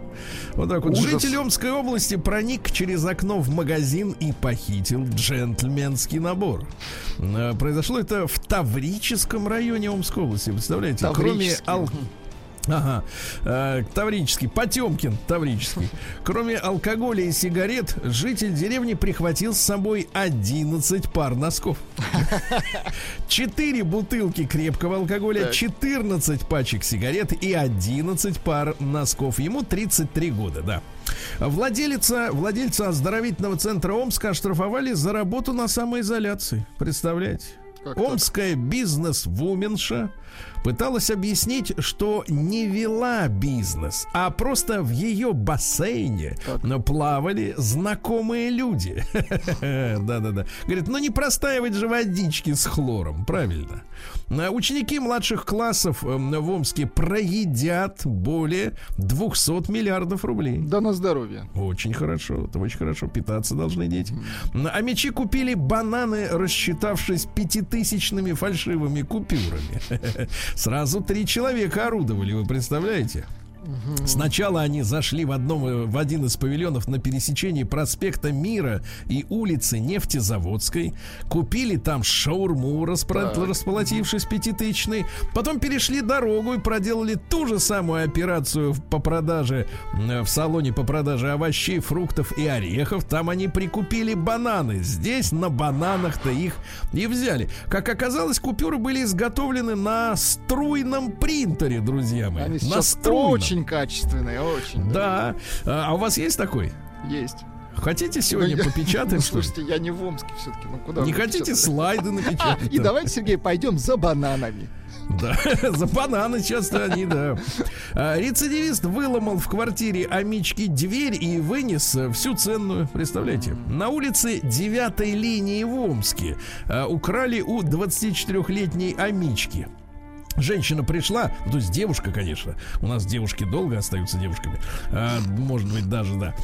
Вот так вот. Ужас. Житель Омской области проник через окно в магазин и похитил джентльменский набор. Э, Произошло это в Таврическом районе Омской области. Представляете? Кроме ал- Ага, э, Таврический, Потемкин, Таврический. Кроме алкоголя и сигарет, житель деревни прихватил с собой 11 пар носков. 4 бутылки крепкого алкоголя, Так. 14 пачек сигарет и 11 пар носков. Ему 33 года, да. Владелица, владельца оздоровительного центра Омска оштрафовали за работу на самоизоляции. Представляете? Как? Омская бизнес-вуменша пыталась объясить, что не вела бизнес, а просто в ее бассейне Так. плавали знакомые люди. Да-да-да. Говорит, ну не простаивать же водички с хлором, правильно. А Ученики младших классов эм, в Омске проедят более 200 миллиардов рублей. Да на здоровье. Очень хорошо, это очень хорошо. Питаться должны дети. А мечи купили бананы, рассчитавшись пятитысячными фальшивыми купюрами. Сразу три человека орудовали, вы представляете? Сначала они зашли в, одном, э, в один из павильонов на пересечении проспекта Мира и улицы Нефтезаводской. Купили там шаурму, распро- Так. располотившись пятитысячной. Потом перешли дорогу и проделали ту же самую операцию по продаже э, в салоне по продаже овощей, фруктов и орехов. Там они прикупили бананы. Здесь на бананах-то их и взяли. Как оказалось, купюры были изготовлены на струйном принтере, друзья мои. Они на струйном. очень качественные, очень. Да. А а у вас есть такой? Есть. Хотите сегодня Ну, попечатаем? Ну, слушайте, я не в Омске все-таки. Ну куда Не хотите печатать? слайды А, напечатать? и давайте, Сергей, пойдем за бананами. Да, за бананы часто они, да. А, Рецидивист выломал в квартире Амички дверь и вынес э, всю ценную, представляете? На улице 9 линии в Омске украли у 24-летней Амички. Женщина пришла, ну, то есть девушка, конечно. У нас девушки долго остаются девушками. А, может быть, даже, да.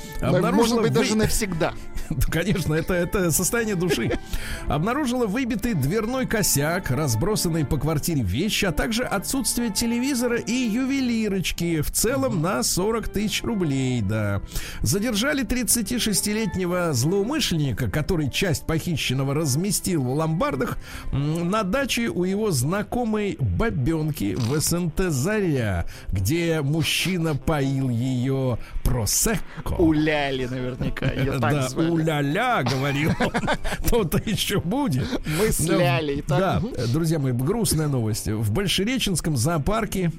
Может быть, вы- даже навсегда. да, Конечно, это, это состояние души. Обнаружила выбитый дверной косяк, разбросанные по квартире вещи, а также отсутствие телевизора и ювелирочки. В целом на 40 тысяч рублей, да. Задержали 36-летнего злоумышленника, который часть похищенного разместил в ломбардах на даче у его знакомой бабенки в СНТ «Заря», где мужчина поил ее просекко. Уляли наверняка. Так Да, уля-ля, говорил. То-то еще будет. Мы с Да, друзья мои, грустная новость. В Большереченском зоопарке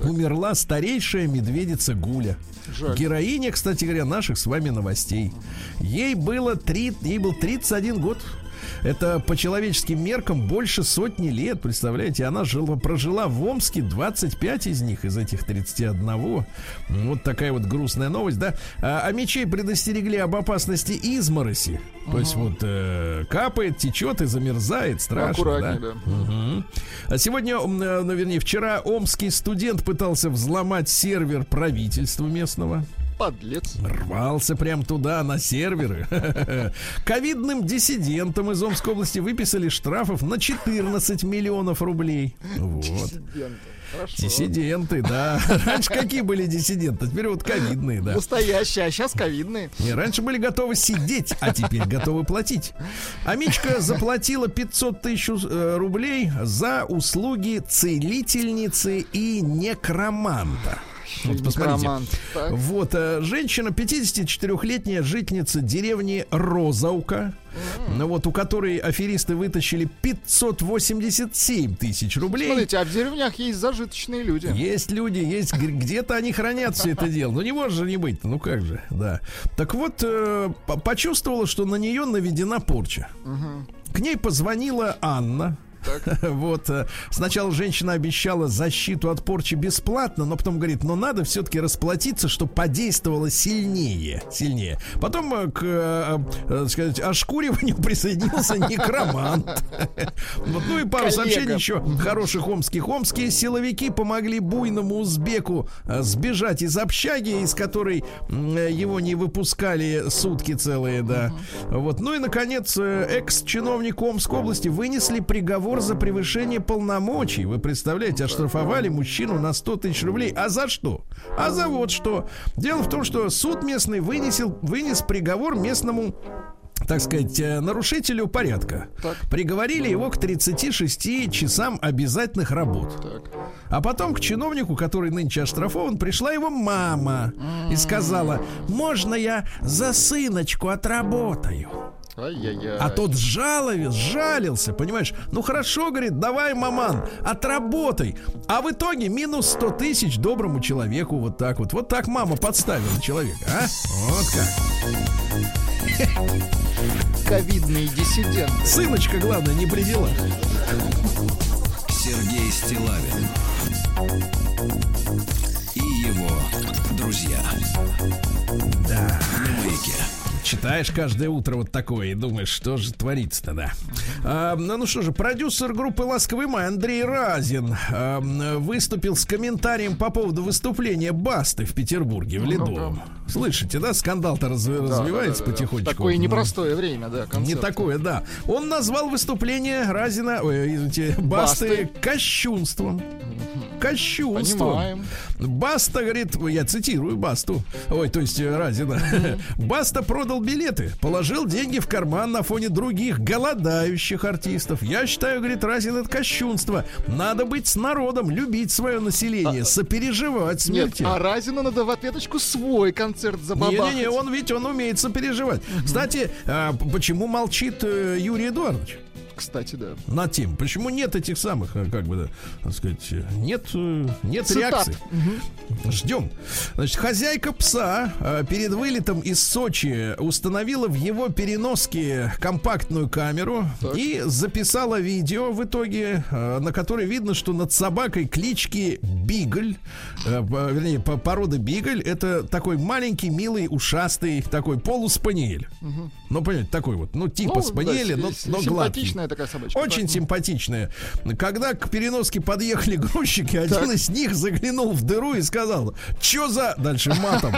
умерла старейшая медведица Гуля. Жаль. Героиня, кстати говоря, наших с вами новостей. Ей было три, ей был 31 год. Это по человеческим меркам больше сотни лет, представляете? Она жила, прожила в Омске 25 из них, из этих 31. Вот такая вот грустная новость, да? А, а мечей предостерегли об опасности измороси. То есть вот э, капает, течет и замерзает, страшно, Аккуратнее, да? да. Мгм. А сегодня, э, ну, вернее, вчера омский студент пытался взломать сервер правительства местного. Подлец. Рвался прям туда, на серверы. Ковидным диссидентам из Омской области выписали штрафов на 14 миллионов рублей. Вот. Диссиденты. Хорошо. Диссиденты, да. Раньше какие были диссиденты? Теперь вот ковидные, да. Настоящие, а сейчас ковидные. Не, раньше были готовы сидеть, а теперь готовы платить. Амичка заплатила 500 тысяч э, рублей за услуги целительницы и некроманта. Вот посмотрите. Вот, э, женщина, 54-летняя жительница деревни Розаука, ну вот, у которой аферисты вытащили 587 тысяч рублей. Смотрите, а в деревнях есть зажиточные люди. Есть люди, есть где-то они хранят все это дело. Ну не может же не быть, ну как же, да. Так вот, э, по- почувствовала, что на нее наведена порча. К ней позвонила Анна. Вот. э, Сначала женщина обещала защиту от порчи бесплатно, но потом говорит, но надо все-таки расплатиться, чтобы подействовало сильнее. Сильнее. Потом э, к, э, э, так сказать, ошкуриванию присоединился некромант. Вот, Ну и пару Коллега. сообщений еще хороших омских. Омские силовики помогли буйному узбеку сбежать из общаги, из которой его не выпускали сутки целые, да. Вот. Ну и, наконец, экс-чиновник Омской области вынесли приговор за превышение полномочий. Вы представляете, оштрафовали мужчину на 100 тысяч рублей. А за что? А за вот что. Дело в том, что суд местный вынесел, вынес приговор местному так сказать, э, нарушителю порядка. Так. Приговорили его к 36 часам обязательных работ. Так. А потом к чиновнику, который нынче оштрафован, пришла его мама и сказала, можно я за сыночку отработаю? Ай-яй-яй. А тот жаловал, жалился, понимаешь? Ну хорошо, говорит, давай, маман, отработай. А в итоге минус 100 тысяч доброму человеку вот так вот. Вот так мама подставила человека, а? Вот как. Ковидные диссиденты. Сыночка, главное, не при делах. Сергей Стилавин и его друзья. Да. На маяке. Читаешь каждое утро вот такое и думаешь, что же творится-то, да. А, ну, ну что же, продюсер группы «Ласковый май» Андрей Разин а, выступил с комментарием по поводу выступления Басты в Петербурге, в Ледовом. Слышите, да, скандал-то раз- развивается Да-да-да-да. потихонечку. Такое непростое время, да, Не концерт. такое, да. Он назвал выступление Разина, ой, извините, Басты, Басты. кощунством. Понимаем. Баста, говорит, я цитирую Басту, ой, то есть э, Разина. Баста продал билеты, положил деньги в карман на фоне других голодающих артистов. Я считаю, говорит Разин, это кощунство. Надо быть с народом, любить свое население, сопереживать Нет, смерти. а Разину надо в ответочку свой концерт забабахать. Не-не-не, он ведь он умеет сопереживать. Кстати, а, почему молчит э, Юрий Эдуардович? Кстати, да. на тем. Почему нет этих самых, э, как бы, так сказать, э, нет, э, нет Цитат. реакции. Ждем. Значит, хозяйка пса перед вылетом из Сочи установила в его переноске компактную камеру Так. и записала видео в итоге, на которой видно, что над собакой клички Бигль, вернее, по- породы Бигль, это такой маленький, милый, ушастый, такой полуспаниель. Ну, понимаете, такой вот, ну, типа Ну, спаниеля, да, но, но гладкий. Симпатичная такая собачка. Очень Так. симпатичная. Когда к переноске подъехали грузчики, один Так. из них заглянул в дыру и сказал, что за... Дальше матом.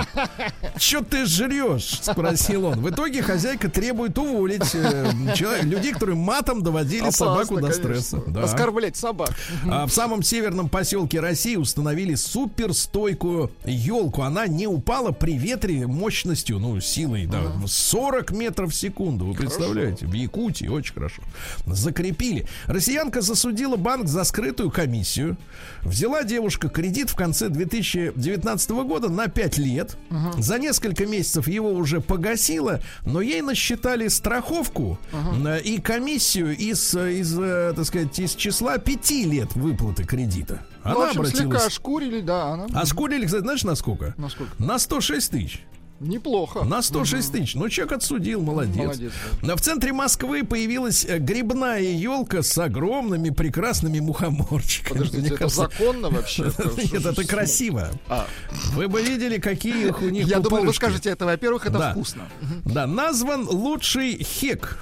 Что ты жрешь? Спросил он. В итоге хозяйка требует уволить э, человек- людей, которые матом доводили Опасно, собаку до конечно. стресса. Да. Оскорблять собак. А в самом северном поселке России установили суперстойкую елку. Она не упала при ветре мощностью, ну, силой, да, в 40 метров в секунду. Вы представляете? В Якутии очень хорошо. Закрепили. Россиянка засудила банк за скрытую комиссию. Взяла девушка кредит в конце 2019 года на 5 лет. За несколько месяцев его уже погасила, но ей насчитали страховку э, и комиссию из, э, из, э, так сказать, из числа 5 лет выплаты кредита. Она Ну, в общем, слегка обратилась. ошкурили, да, она... А скурили, кстати, знаешь, на сколько? Насколько? На 106 тысяч. Неплохо. На 106 тысяч. Ну, человек отсудил, молодец. Молодец, В центре Москвы появилась э, грибная елка с огромными прекрасными мухоморчиками. Подождите, Мне это кажется, законно вообще? Нет, это красиво. А, Вы бы видели, какие их у них я думал, вы скажете это, во-первых, это Да. вкусно. Да, назван лучший хек.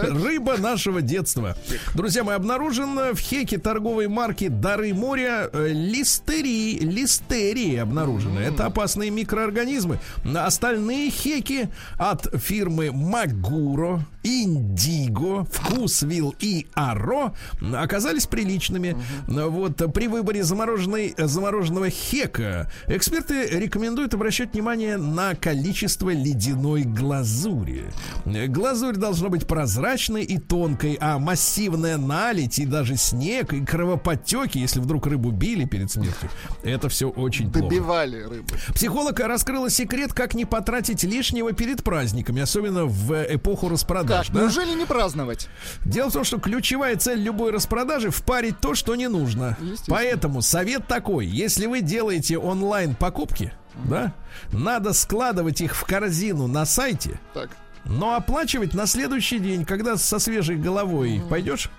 Так. Рыба нашего детства. Друзья мои, обнаружен в хеке торговой марки Дары моря э, листерии. Листерии обнаружены. Это опасные микроорганизмы. Остальные хеки от фирмы Магуро, Индиго, Вкусвилл и Аро оказались приличными. Вот при выборе замороженной, замороженного хека эксперты рекомендуют обращать внимание на количество ледяной глазури. Глазурь должна быть прозрачной и тонкой, а массивная наледь и даже снег и кровоподтеки, если вдруг рыбу били перед смертью, это все очень плохо. Добивали рыбу. Психолог раскрыла секрет, как не потратить лишнего перед праздниками, особенно в эпоху распродаж. Так, да? неужели не праздновать? Дело в том, что ключевая цель любой распродажи впарить то, что не нужно. Поэтому совет такой: если вы делаете онлайн покупки, да, надо складывать их в корзину на сайте, Так. но оплачивать на следующий день, когда со свежей головой пойдешь,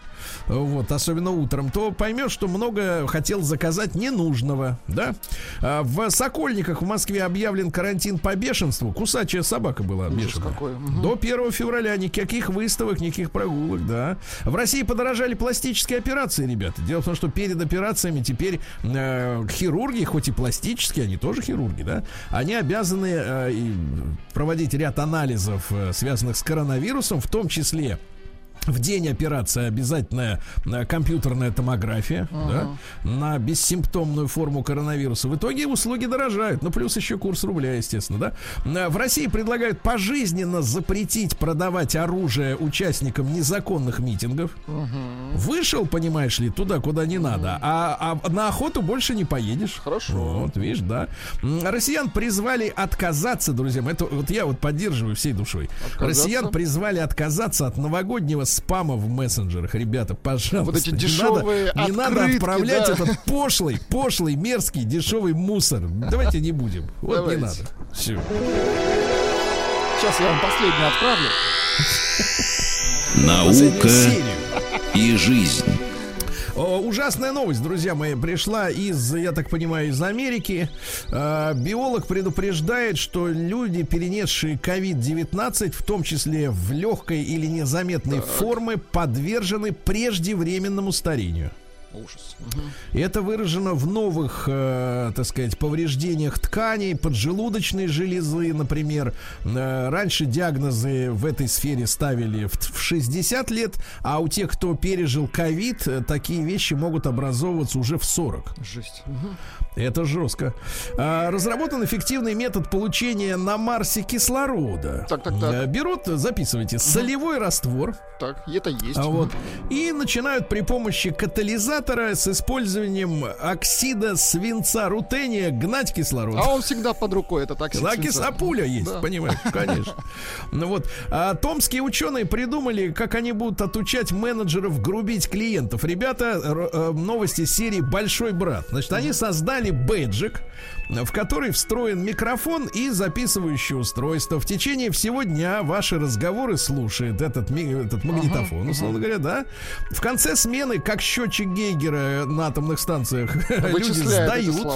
вот, особенно утром, то поймешь, что много хотел заказать ненужного, да? А в Сокольниках в Москве объявлен карантин по бешенству. Кусачая собака была бешеная. какой. До 1 февраля никаких выставок, никаких прогулок, да. В России подорожали пластические операции, ребята. Дело в том, что перед операциями теперь э, хирурги, хоть и пластические, они тоже хирурги, да, они обязаны э, проводить ряд анализов, э, связанных с коронавирусом, в том числе в день операции обязательная э, компьютерная томография uh-huh. да, на бессимптомную форму коронавируса. В итоге услуги дорожают. Ну, плюс еще курс рубля, естественно, да. Э, в России предлагают пожизненно запретить продавать оружие участникам незаконных митингов. Uh-huh. Вышел, понимаешь ли, туда, куда не uh-huh. надо, а, а на охоту больше не поедешь. Хорошо. Вот, видишь, да. Россиян призвали отказаться, друзья. Это вот я вот поддерживаю всей душой. Отказаться? Россиян призвали отказаться от новогоднего спама в мессенджерах, ребята, пожалуйста. Вот эти дешевые Не надо, не надо отправлять да. этот пошлый, пошлый, мерзкий, дешевый мусор. Давайте не будем. Вот Давайте. не надо. Все. Сейчас я вам последний отправлю. Наука и жизнь. Ужасная новость, друзья мои, пришла из, я так понимаю, из Америки. А, биолог предупреждает, что люди, перенесшие COVID-19, в том числе в легкой или незаметной так. форме, подвержены преждевременному старению. Ужас. Угу. Это выражено в новых, э, так сказать, повреждениях тканей, поджелудочной железы, например. Э, раньше диагнозы в этой сфере ставили в, в 60 лет, а у тех, кто пережил ковид, э, такие вещи могут образовываться уже в 40. Жесть. Угу. Это жестко. А, разработан эффективный метод получения на Марсе кислорода. Так, так, так. Э, берут, записывайте, угу. солевой раствор. Так, это есть. А вот, и начинают при помощи катализатора с использованием оксида свинца рутения гнать кислород. А он всегда под рукой, это так. А пуля есть, да. понимаешь, конечно. Ну вот, а томские ученые придумали, как они будут отучать менеджеров грубить клиентов. Ребята, э, новости серии «Большой брат». Значит, они создали бэджик, в который встроен микрофон и записывающее устройство. В течение всего дня ваши разговоры слушает этот, этот магнитофон, ага, условно ага. говоря, да. В конце смены, как счетчик Гейгера на атомных станциях, люди сдают.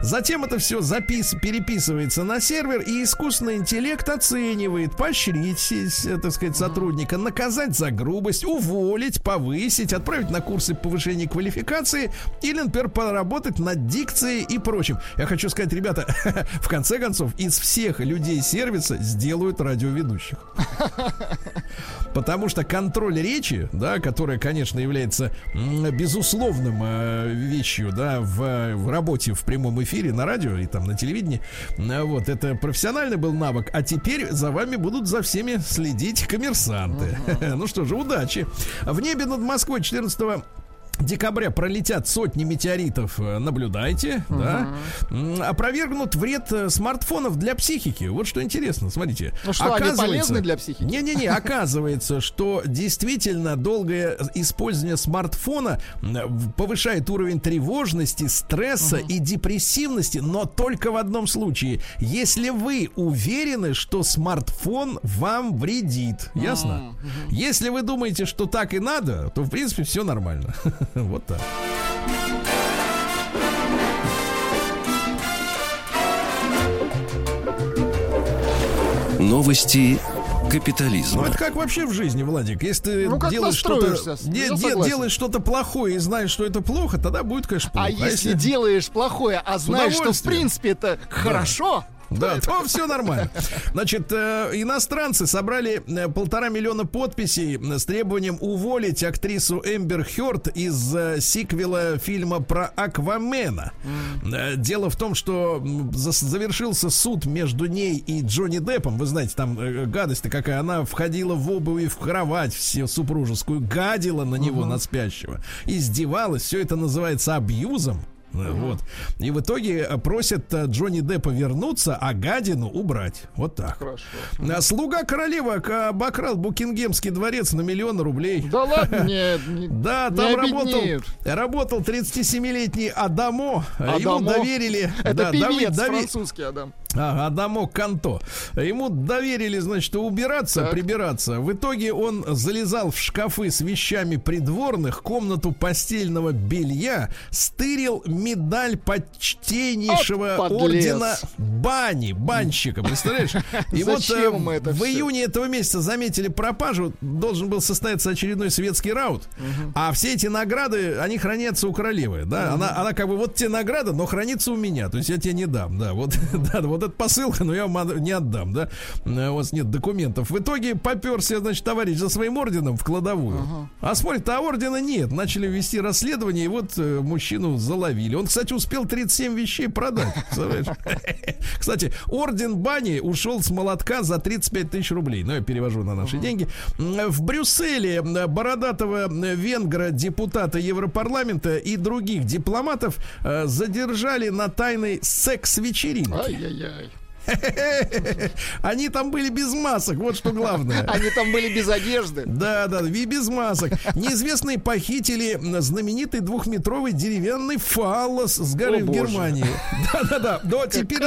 Затем это все запис, переписывается на сервер, и искусственный интеллект оценивает, поощрить, э, так сказать, сотрудника, наказать за грубость, уволить, повысить, отправить на курсы повышения квалификации или, например, поработать над дикцией и прочим. Я хочу сказать, ребята, в конце концов, из всех людей сервиса сделают радиоведущих. Потому что контроль речи, да, которая, конечно, является безусловным э, вещью, да, в, в работе в прямом эфире на радио и там на телевидении, э, вот, это профессиональный был навык, а теперь за вами будут за всеми следить коммерсанты. Uh-huh. ну что же, удачи. В небе над Москвой 14 декабря пролетят сотни метеоритов, э, наблюдайте, угу. да. Опровергнут вред э, смартфонов для психики. Вот что интересно, смотрите. Ну что, они полезны для психики? Не-не-не, оказывается, что действительно долгое использование смартфона повышает уровень тревожности, стресса угу. и депрессивности, но только в одном случае. Если вы уверены, что смартфон вам вредит. Ясно? Угу. Если вы думаете, что так и надо, то в принципе все нормально. Вот так. Новости капитализма. Ну это как вообще в жизни, Владик? Если ты ну, делаешь что-то де, де, делаешь что-то плохое и знаешь, что это плохо, тогда будет, конечно, плохо. А, а если, если делаешь плохое, а знаешь, что в принципе это да. хорошо, да, то все нормально. Значит, э, иностранцы собрали э, полтора миллиона подписей с требованием уволить актрису Эмбер Хёрд из э, сиквела фильма про Аквамена. Дело в том, что завершился суд между ней и Джонни Деппом. Вы знаете, там гадость-то какая. Она входила в обувь, в кровать все супружескую, гадила на него, на спящего, издевалась. Все это называется абьюзом. Uh-huh. Вот. И в итоге э, просят э, Джонни Деппа вернуться, а гадину убрать. Вот так. Хорошо. А слуга королевы обокрал Букингемский дворец на миллион рублей. Да ладно, нет. Да, там работал, работал 37-летний Адамо. Адамо. Ему доверили. Это да, певец французский Адам. Ага, Адамо Канто. Ему доверили, значит, убираться, так. прибираться. В итоге он залезал в шкафы с вещами придворных, комнату постельного белья, стырил медаль почтеннейшего От, ордена бани, банщика, представляешь? И вот э, в июне этого месяца заметили пропажу, должен был состояться очередной светский раут, а все эти награды, они хранятся у королевы, да? Она, она как бы вот те награды, но хранится у меня, то есть я тебе не дам, да, вот, да, вот эта посылка, но я вам не отдам, да? Э, у вас нет документов. В итоге поперся, значит, товарищ за своим орденом в кладовую. А а ордена нет. Начали вести расследование, и вот э, мужчину заловили. Он, кстати, успел 37 вещей продать. Кстати, орден бани ушел с молотка за 35 тысяч рублей. Ну, я перевожу на наши деньги. В Брюсселе бородатого венгра, депутата Европарламента и других дипломатов э, задержали на тайной секс-вечеринке. Ай-яй-яй. Они там были без масок, вот что главное. Они там были без одежды. Да, да, и без масок. Неизвестные похитили знаменитый двухметровый деревянный фаллос с горы О, в Германии. Да, да, да. Но теперь,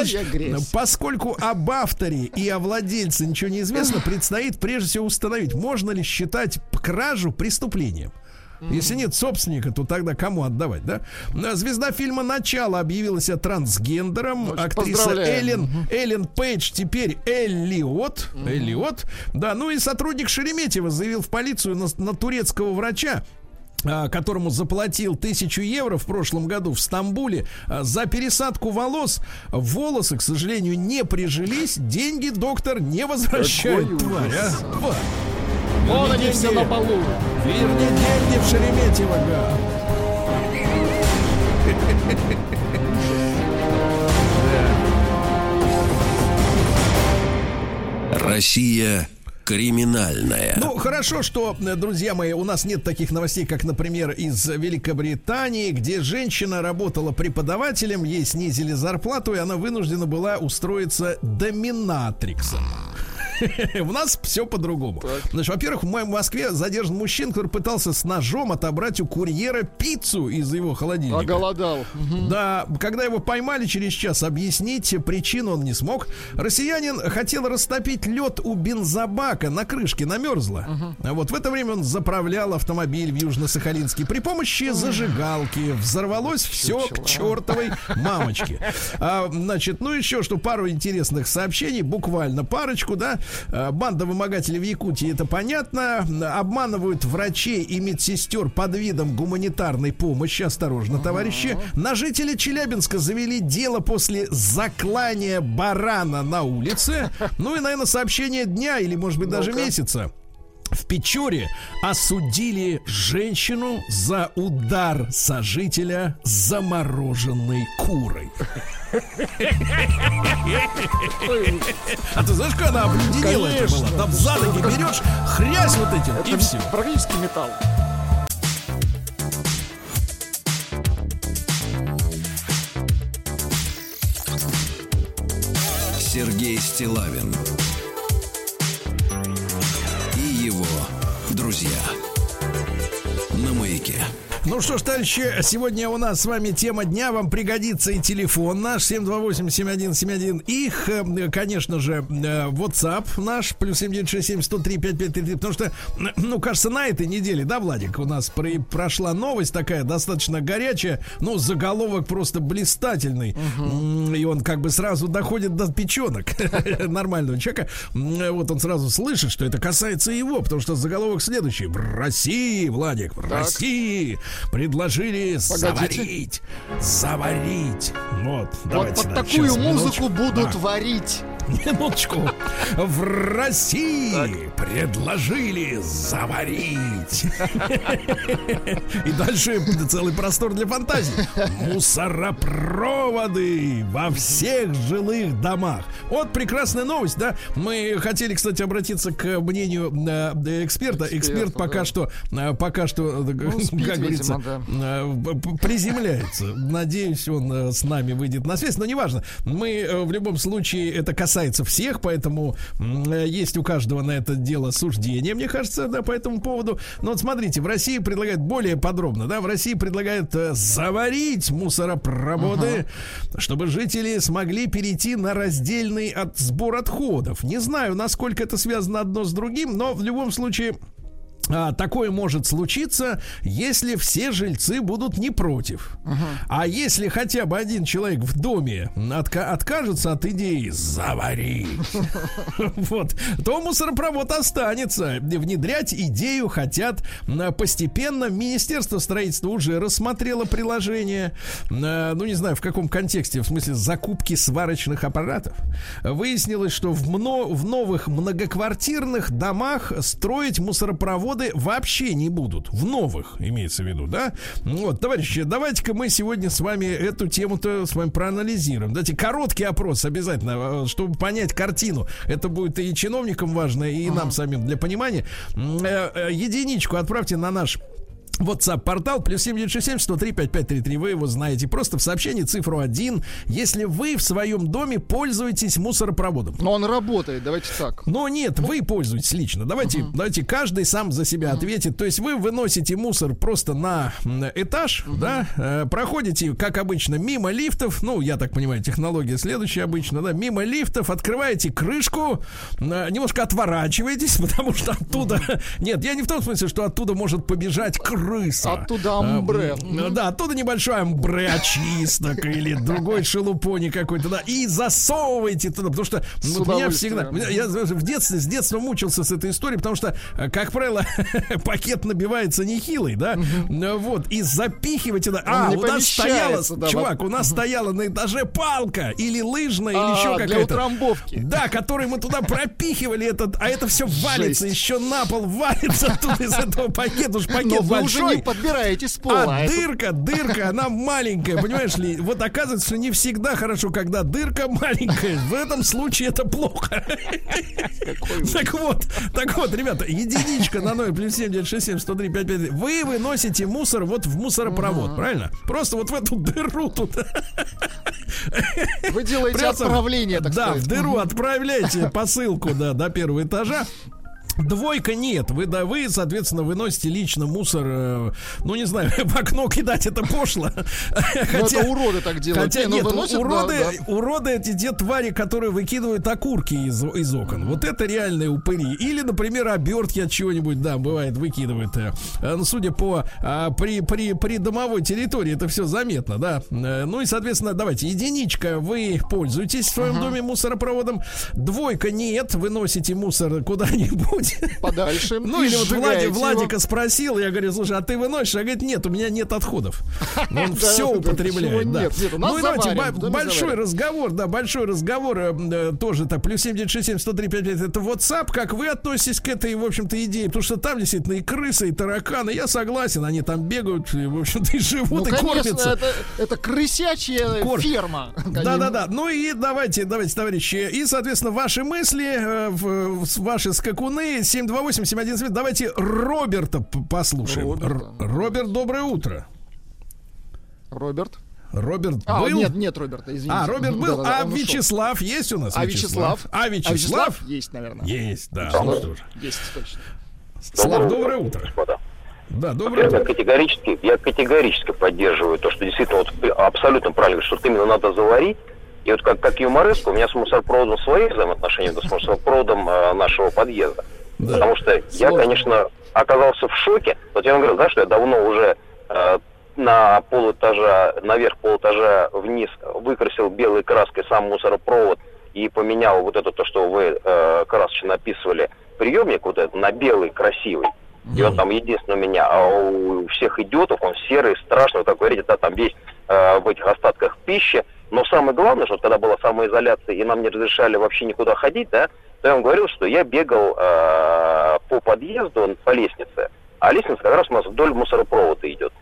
поскольку об авторе и о владельце ничего не известно, предстоит прежде всего установить, можно ли считать кражу преступлением. Если нет собственника, то тогда кому отдавать, да? Звезда фильма «Начало» объявилась трансгендером. Очень Актриса Эллен. Эллен Пейдж теперь Эллиот. Эллиот. Да, ну и сотрудник Шереметьева заявил в полицию на, на турецкого врача, а, которому заплатил тысячу евро в прошлом году в Стамбуле а, за пересадку волос. Волосы, к сожалению, не прижились. Деньги доктор не возвращает. Тварь, а? Вот. Вон они все на полу. Верни деньги в Шереметьево, га. Россия криминальная. Ну, хорошо, что, друзья мои, у нас нет таких новостей, как, например, из Великобритании, где женщина работала преподавателем, ей снизили зарплату, и она вынуждена была устроиться доминатриксом. У нас все по-другому. Значит, во-первых, в Москве задержан мужчина, который пытался с ножом отобрать у курьера пиццу из его холодильника. Оголодал. Да, когда его поймали через час, объяснить причину он не смог. Россиянин хотел растопить лед у бензобака на крышке, намерзло. Вот в это время он заправлял автомобиль в Южно-Сахалинске при помощи зажигалки. Взорвалось все к чертовой мамочке. А, значит, ну еще что, пару интересных сообщений, буквально парочку, да. Э, банда вымогателей в Якутии, это понятно. Обманывают врачей и медсестер под видом гуманитарной помощи. Осторожно, товарищи. На жители Челябинска завели дело после заклания барана на улице. Ну и, наверное, сообщение дня или, может быть, даже месяца в Печоре осудили женщину за удар сожителя замороженной курой. А ты знаешь, когда обледенела это было? Там за ноги берешь, хрясь вот этим, и все. Практически металл. Сергей Стилавин друзья. На маяке. Ну что ж, товарищи, сегодня у нас с вами тема дня. Вам пригодится и телефон наш 728-7171. Их, э, конечно же, э, WhatsApp наш, плюс 7967-103-5533. Потому что, ну, кажется, на этой неделе, да, Владик, у нас про- прошла новость такая достаточно горячая. Ну, заголовок просто блистательный. Угу. И он как бы сразу доходит до печенок нормального человека. Вот он сразу слышит, что это касается его, потому что заголовок следующий. В России, Владик, в России предложили Погодите. заварить. Заварить. Вот, вот под такую музыку будут да. варить. Минуточку. В России так. предложили заварить. И дальше целый простор для фантазии. Мусоропроводы во всех жилых домах. Вот прекрасная новость, да? Мы хотели, кстати, обратиться к мнению э, эксперта. Эксперт пока что, э, пока что, э, ну, как говорится, приземляется. Надеюсь, он с нами выйдет на связь, но неважно. Мы в любом случае это касается касается всех, поэтому поэтому есть у каждого на это дело суждение, мне кажется, да, по этому поводу. Но вот смотрите, в России предлагают более подробно, да, в России предлагают э, заварить мусоропроводы, uh-huh. чтобы жители смогли перейти на раздельный от сбор отходов. Не знаю, насколько это связано одно с другим, но в любом случае а, такое может случиться, если все жильцы будут не против. Uh-huh. А если хотя бы один человек в доме отка- откажется от идеи заварить, вот, то мусоропровод останется. Внедрять идею хотят постепенно. Министерство строительства уже рассмотрело приложение. Ну, не знаю, в каком контексте, в смысле закупки сварочных аппаратов. Выяснилось, что в, мно- в новых многоквартирных домах строить мусоропровод заводы вообще не будут. В новых, имеется в виду, да? Вот, товарищи, давайте-ка мы сегодня с вами эту тему-то с вами проанализируем. Давайте короткий опрос обязательно, э, чтобы понять картину. Это будет и чиновникам важно, и нам самим для понимания. Э, э, единичку отправьте на наш WhatsApp портал плюс 7967 103 5533. Вы его знаете. Просто в сообщении цифру 1. Если вы в своем доме пользуетесь мусоропроводом. Но он работает, давайте так. Но нет, вы пользуетесь лично. Давайте, uh-huh. давайте каждый сам за себя uh-huh. ответит. То есть вы выносите мусор просто на этаж, uh-huh. да, э, проходите, как обычно, мимо лифтов. Ну, я так понимаю, технология следующая обычно, да, мимо лифтов, открываете крышку, э, немножко отворачиваетесь, потому что оттуда... Uh-huh. Нет, я не в том смысле, что оттуда может побежать крыша крыса. Оттуда амбре. А, да, оттуда небольшой амбре очисток или другой шелупони какой-то, да, и засовывайте туда, потому что ну, вот меня всегда, я в детстве, с детства мучился с этой историей, потому что, э, как правило, пакет набивается нехилый, да, вот, и запихивать туда, а, у нас стояла, чувак, у нас стояла на этаже палка или лыжная, или еще а, какая-то. Для утрамбовки. Да, который мы туда пропихивали, этот, а это все валится, еще на пол валится тут из этого пакета, уж пакет большой уже не подбираете с пола. А, дырка, дырка, она маленькая, понимаешь ли? Вот оказывается, что не всегда хорошо, когда дырка маленькая. В этом случае это плохо. Так вот, так вот, ребята, единичка на 0 плюс 7, 967, 103, 55. Вы выносите мусор вот в мусоропровод, правильно? Просто вот в эту дыру тут. Вы делаете отправление, так Да, в дыру отправляете посылку, да, до первого этажа. Двойка нет. Вы, да, вы, соответственно, выносите лично мусор. Э, ну, не знаю, в окно кидать это пошло. Ну, хотя, это уроды так делают. Хотя ну, нет, выносят, уроды, да, да. уроды эти те твари, которые выкидывают окурки из, из окон. Вот это реальные упыри. Или, например, обертки от чего-нибудь, да, бывает, выкидывают. Э, ну, судя по а, при, при, при домовой территории, это все заметно, да. Э, ну и, соответственно, давайте, единичка, вы пользуетесь в своем uh-huh. доме мусоропроводом. Двойка нет, выносите мусор куда-нибудь куда-нибудь. Подальше. Ну или вот Влади, Владика спросил, я говорю, слушай, а ты выносишь? А говорит, нет, у меня нет отходов. Он все употребляет. Да. Ну и давайте, большой разговор, да, большой разговор э, э, тоже так, плюс 7967 103 55, это WhatsApp, как вы относитесь к этой, в общем-то, идее? Потому что там действительно и крысы, и тараканы, я согласен, они там бегают, в общем-то, и живут, ну, и кормятся. Это, это крысячья Кор... ферма. Да-да-да, ну и давайте, давайте, товарищи, и, соответственно, ваши мысли, э, ваши скакуны, 728-7170. Давайте Роберта послушаем. Роберта. Роберт, доброе утро. Роберт. Роберт а, был? Нет, нет Роберта, извините. А, Роберт был. Да, да, а Вячеслав ушел. есть у нас? А Вячеслав? А Вячеслав? А Вячеслав? Есть, наверное. Есть, да. Ну, что ж. Есть, точно. Слав, доброе утро. Господа. Да, доброе утро. Я категорически, я категорически поддерживаю то, что действительно вот абсолютно правильно, что именно надо заварить. И вот как, как юмореска, у меня с мусорпроводом свои взаимоотношения, да, с мусорпроводом э, нашего подъезда. Да. Потому что Сложно. я, конечно, оказался в шоке. Вот я вам говорю, да, что я давно уже э, на полэтажа, наверх полэтажа вниз выкрасил белой краской сам мусоропровод и поменял вот это то, что вы э, красочно описывали, приемник вот этот на белый, красивый. И он там единственный у меня, а у всех идиотов он серый, страшный, вот такой, видите, да, там весь э, в этих остатках пищи. Но самое главное, что когда была самоизоляция и нам не разрешали вообще никуда ходить, да, то я вам говорил, что я бегал э, по подъезду, по лестнице, а лестница как раз у нас вдоль мусоропровода идет.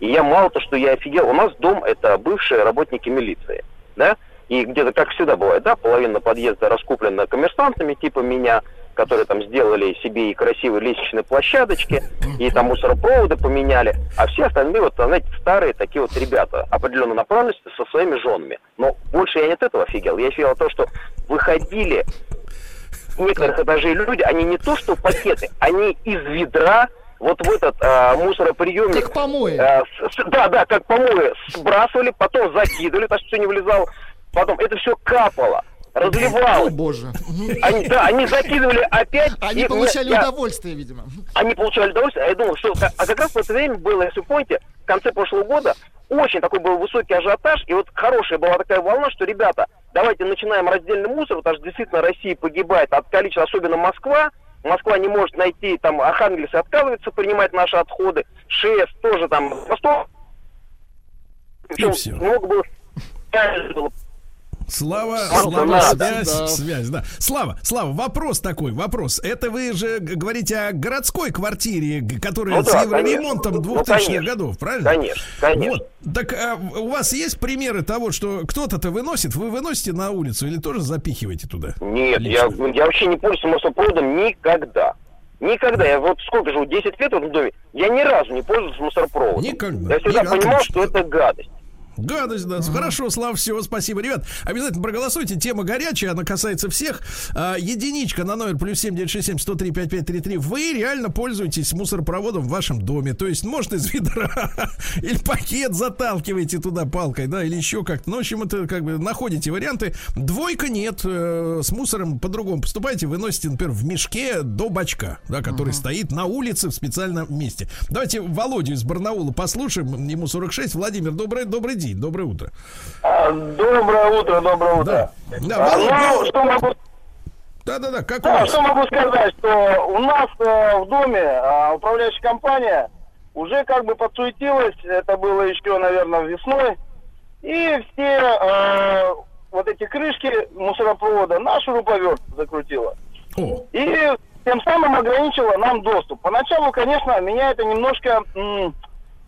И я мало то, что я офигел, у нас дом это бывшие работники милиции, да, и где-то, как всегда бывает, да, половина подъезда раскуплена коммерсантами типа меня, которые там сделали себе и красивые лестничные площадочки, и там мусоропроводы поменяли, а все остальные, вот, знаете, старые такие вот ребята определенной направленности со своими женами. Но больше я не от этого офигел. Я офигел от того, что выходили некоторых этажей люди, они не то что пакеты, они из ведра вот в этот а, мусороприемник. Как помои. А, с, с, да, да, как помои сбрасывали, потом закидывали, так что все не влезало. Потом это все капало, разливалось. О, боже. Они, да, они закидывали опять. Они и получали я- удовольствие, видимо. они получали удовольствие, а я думал, что... А как раз в это время было, если вы помните, в конце прошлого года очень такой был высокий ажиотаж, и вот хорошая была такая волна, что, ребята, давайте начинаем раздельный мусор, потому что действительно Россия погибает от количества, особенно Москва, Москва не может найти, там, Архангельск отказывается принимать наши отходы, ШЭС тоже там, Восток. Причем много было было Слава, Слава, связь, да. связь, да. Слава, Слава, вопрос такой, вопрос. Это вы же говорите о городской квартире, которая Ну с да, евроремонтом конечно. 2000-х Ну, конечно. годов, правильно? Конечно, конечно. Вот. Так а, у вас есть примеры того, что кто-то-то выносит, вы выносите на улицу или тоже запихиваете туда? Нет, я, Лично. я вообще не пользуюсь мусоропроводом никогда. Никогда. Я вот сколько живу, 10 лет в этом доме, я ни разу не пользуюсь мусоропроводом. Никогда. Я всегда Ни- понимал, что это гадость. Гадость, да. Хорошо, Слава, все, спасибо. Ребят, обязательно проголосуйте. Тема горячая, она касается всех. А, единичка на номер плюс семь девять шесть семь сто три пять пять три три. Вы реально пользуетесь мусоропроводом в вашем доме. То есть, может, из ведра или пакет заталкиваете туда палкой, да, или еще как-то. Ну, в общем, это как бы находите варианты. Двойка нет. э, С мусором по-другому поступайте. Выносите, например, в мешке до бачка, да, который стоит на улице в специальном месте. Давайте Володю из Барнаула послушаем. Ему 46. Владимир, добрый, добрый день, доброе утро. Доброе утро, доброе утро. Да, да, Володь, ну, ну, что могу, да, да, да, как у да, вас? что могу сказать, что у нас э, в доме а, управляющая компания уже как бы подсуетилась, это было еще, наверное, весной, и все э, вот эти крышки мусоропровода на шуруповерт закрутила. О, И тем самым ограничила нам доступ. Поначалу, конечно, меня это немножко... м,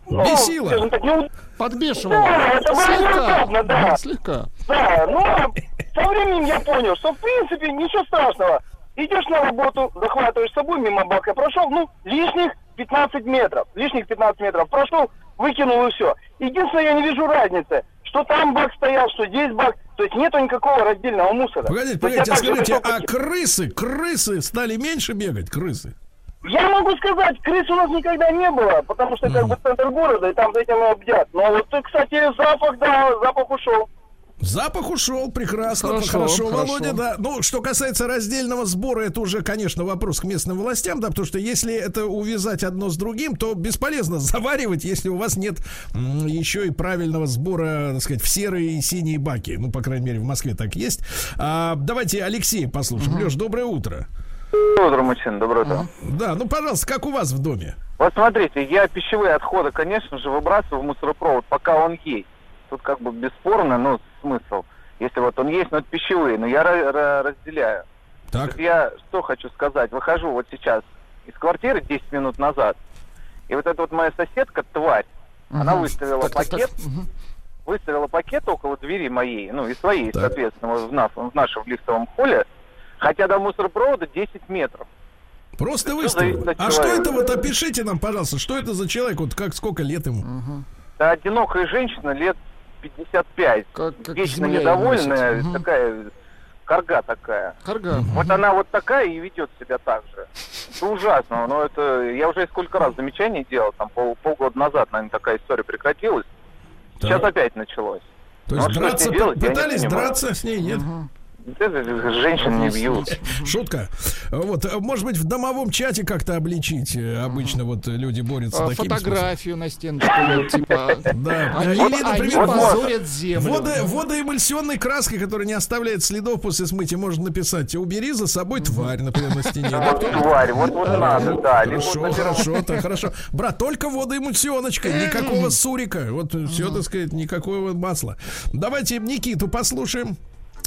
ну, Бесило. скажем так, не, Подбешивало. Да, это было неудобно, да. Слегка. Да, но со временем я понял, что в принципе ничего страшного. Идешь на работу, захватываешь с собой мимо бака, прошел, ну, лишних 15 метров. Лишних 15 метров прошел, выкинул и все. Единственное, я не вижу разницы, что там бак стоял, что здесь бак. То есть нету никакого раздельного мусора. погодите, погодите, а скажите, а крысы, крысы стали меньше бегать, крысы? Я могу сказать, крыс у нас никогда не было, потому что как бы центр города, и там за этим и бдят. Но вот, кстати, запах, да, запах ушел. Запах ушел, прекрасно, Хорошо, хорошо, хорошо. Володя, да. Ну, что касается раздельного сбора, это уже, конечно, вопрос к местным властям, да, потому что если это увязать одно с другим, то бесполезно заваривать, если у вас нет м, еще и правильного сбора, так сказать, в серые и синие баки. Ну, по крайней мере, в Москве так есть. А, давайте Алексея послушаем. Леш, доброе утро. Доброе утро, мужчина, доброе утро. Да, ну, пожалуйста, как у вас в доме? Вот смотрите, я пищевые отходы, конечно же, выбрасываю в мусоропровод, пока он есть. Тут как бы бесспорно, ну, смысл. Если вот он есть, но это пищевые, но я ра- ра- разделяю. Так. Я что хочу сказать. Выхожу вот сейчас из квартиры 10 минут назад, и вот эта вот моя соседка, тварь, она Мгм. выставила Так, так, пакет, так. Мгм. выставила пакет около двери моей, ну и своей, Так. соответственно, в, нас, в нашем лифтовом холле, хотя до мусоропровода 10 метров. Просто от А что это вот опишите нам, пожалуйста, что это за человек, вот как сколько лет ему? Это одинокая женщина лет 55. Как, как вечно недовольная. Мгм. такая карга такая. Карга. Вот она вот такая и ведет себя так же. Это ужасно. Но это я уже сколько раз замечаний делал, там пол- полгода назад, наверное, такая история прекратилась. Сейчас Так. опять началось. То Ну, есть а что драться, делать, пытались драться с ней, нет? Это женщин не бьют. Шутка. Вот, э, может быть, в домовом чате как-то обличить. э, Обычно вот люди борются А, таким Фотографию на стеночку, вот, типа. Да. Они, Или, они например, позорят землю. Водо, водоэмульсионной краской, которая не оставляет следов после смытия, можно написать «Убери за собой тварь», например, на стене. Вот тварь, вот вот надо, да. Хорошо, хорошо, так хорошо. Брат, только водоэмульсионочка, никакого сурика. Вот все, так сказать, никакого масла. Давайте Никиту послушаем.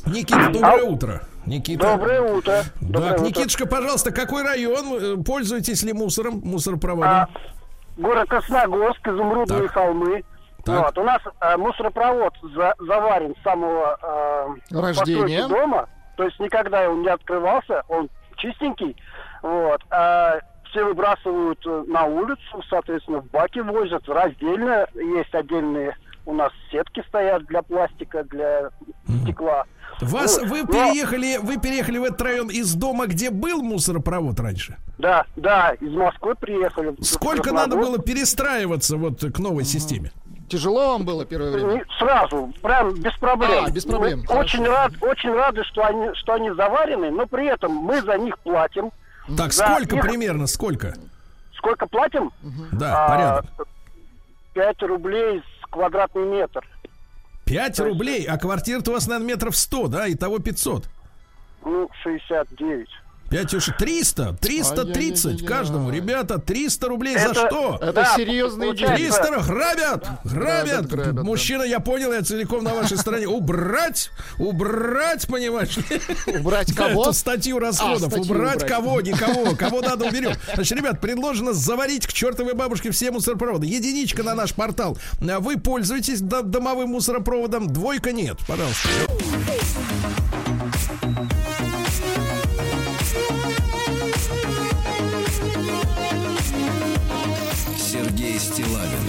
Никита, доброе утро. Никита. Доброе утро. Доброе Так, утро. Никитушка, пожалуйста, какой район? Э, Пользуетесь ли мусором, мусоропроводом? А, город Красногорск, Изумрудные Так. холмы. Так. Вот, у нас э, мусоропровод за- заварен с самого э, Рождения. постройки дома, то есть никогда он не открывался, он чистенький. Вот, а все выбрасывают на улицу, соответственно, в баки возят, раздельно, есть отдельные у нас сетки стоят для пластика, для стекла. Вас Вот. вы Но- переехали, вы переехали в этот район из дома, где был мусоропровод раньше? Да, да, из Москвы приехали. Сколько надо было перестраиваться вот к новой системе? Тяжело вам было первое время? Сразу, прям без проблем. А, без проблем, Мы хорошо. очень рад, очень рады, что они, что они заварены, но при этом мы за них платим. Так, Да, сколько их- примерно, сколько? Сколько платим? Да, А, порядок. 5 рублей с квадратный метр. 5 рублей, а квартира-то у вас, наверное, метров 100, да, итого 500. Ну, 69. 5 уж 300, 330 Ай-яй-яй-яй. каждому. Ребята, 300 рублей за что? Это Да, серьезные деньги. 300 грабят, грабят. грабят, да. Мужчина, я понял, я целиком на вашей стороне. Убрать, убрать, понимаешь? Убрать кого? Эту статью расходов. А, статью убрать убрать. кого, никого. Кого надо, уберем. Значит, ребят, предложено заварить к чертовой бабушке все мусоропроводы. Единичка на наш портал. А Вы пользуетесь до- домовым мусоропроводом, двойка нет. Пожалуйста. Стилавин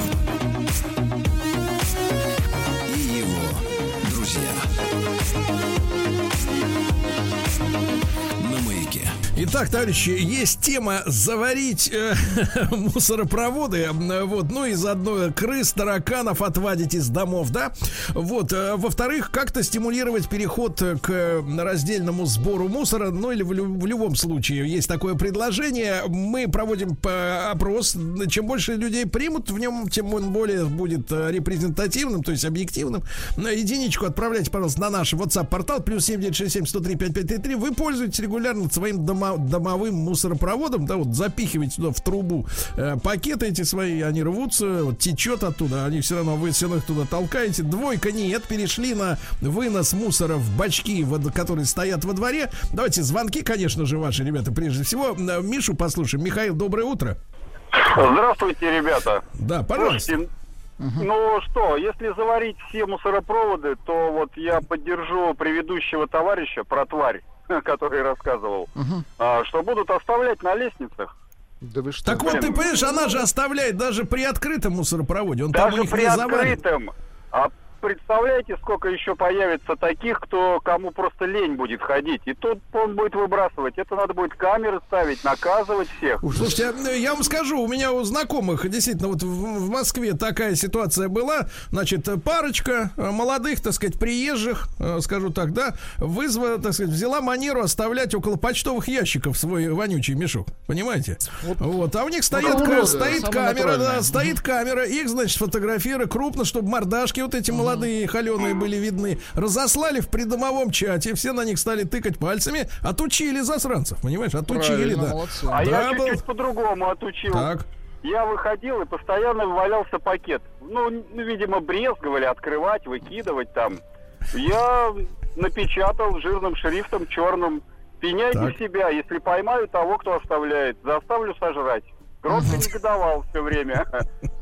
Итак, товарищи, есть тема заварить э, мусоропроводы, вот, ну и заодно крыс, тараканов отвадить из домов, да. Вот, э, во-вторых, как-то стимулировать переход к раздельному сбору мусора, ну или в, лю- в любом случае есть такое предложение. Мы проводим опрос, чем больше людей примут в нем, тем он более будет э, репрезентативным, то есть объективным. На единичку отправляйте, пожалуйста, на наш WhatsApp портал плюс 7967 103 5533. Вы пользуетесь регулярно своим дома- домовым мусоропроводом, да, вот запихиваете туда в трубу э, пакеты эти свои, они рвутся, вот течет оттуда, они все равно, вы все равно их туда толкаете. Двойка нет, перешли на вынос мусора в бачки, которые стоят во дворе. Давайте звонки, конечно же, ваши, ребята, прежде всего. Э, Мишу послушаем. Михаил, доброе утро. Здравствуйте, ребята. Да, пожалуйста. Слушайте, ну что, если заварить все мусоропроводы, то вот я поддержу предыдущего товарища про тварь, который рассказывал, а, что будут оставлять на лестницах. Да вы что? Так вот, ты понимаешь, она же оставляет даже при открытом мусоропроводе. Он там у Даже них при открытом. А представляете, сколько еще появится таких, кто кому просто лень будет ходить. И тут он будет выбрасывать. Это надо будет камеры ставить, наказывать всех. Слушайте, а, я вам скажу, у меня у знакомых действительно вот в, в Москве такая ситуация была. Значит, парочка э, молодых, так сказать, приезжих, э, скажу так, да, вызвала, так сказать, взяла манеру оставлять около почтовых ящиков свой вонючий мешок. Понимаете? Вот, а у них стоит, ка- стоит камера, да, стоит камера, их, значит, фотографируют крупно, чтобы мордашки вот эти молодые, холеные были видны. Разослали в придомовом чате, все на них стали тыкать пальцами, отучили засранцев, понимаешь? Отучили, Правильно, да. молодцы. А Да, я был. чуть-чуть по-другому отучил. Так. Я выходил и постоянно валялся пакет. Ну, н- видимо, брезговали открывать, выкидывать там. Я напечатал жирным шрифтом черным. Пеняйте Так. себя, если поймаю того, кто оставляет, заставлю сожрать. Громко негодовал все время.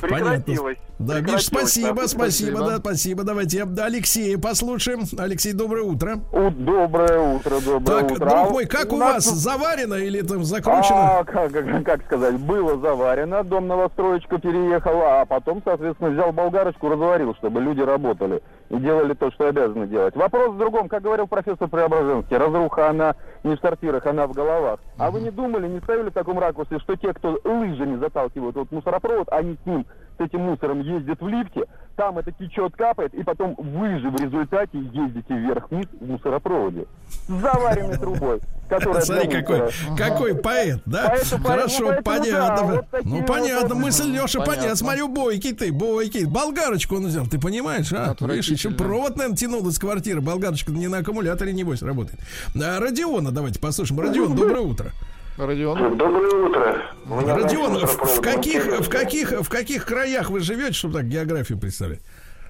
Прекратилось. Да, Миш, спасибо, да. спасибо, да, спасибо. Давайте Алексея послушаем. Алексей, доброе утро. Доброе утро, доброе Так, утро. друг А мой, как у нас вас заварено или там закручено? А, как, как- как сказать, было заварено, дом новостроечка переехала, а потом, соответственно, взял болгарочку, разварил, чтобы люди работали и делали то, что обязаны делать. Вопрос в другом, как говорил профессор Преображенский, разруха она не в сортирах, она в головах. А вы не думали, не ставили в таком ракурсе, что те, кто лыжами заталкивают вот мусоропровод, они с ним, с этим мусором ездят в лифте, там это течет, капает, и потом вы же в результате ездите вверх-вниз в мусоропроводе. С заваренной трубой, которая Смотри, какой, мусора. какой поэт, да? Поэту, поэт, Хорошо, поэтому понятно. да, вот ну, понятно, мысль Леша, понятно. Понятно. Смотрю, бойкий ты, бойкий. Болгарочку он взял, ты понимаешь, а? Видишь, еще провод, наверное, тянул из квартиры. Болгарочка не на аккумуляторе, небось, работает. А, Родиона давайте послушаем. Родион, доброе утро. Родион. Доброе утро. Меня, Родион, в, в каких, в каких, в каких краях вы живете, чтобы так географию представить?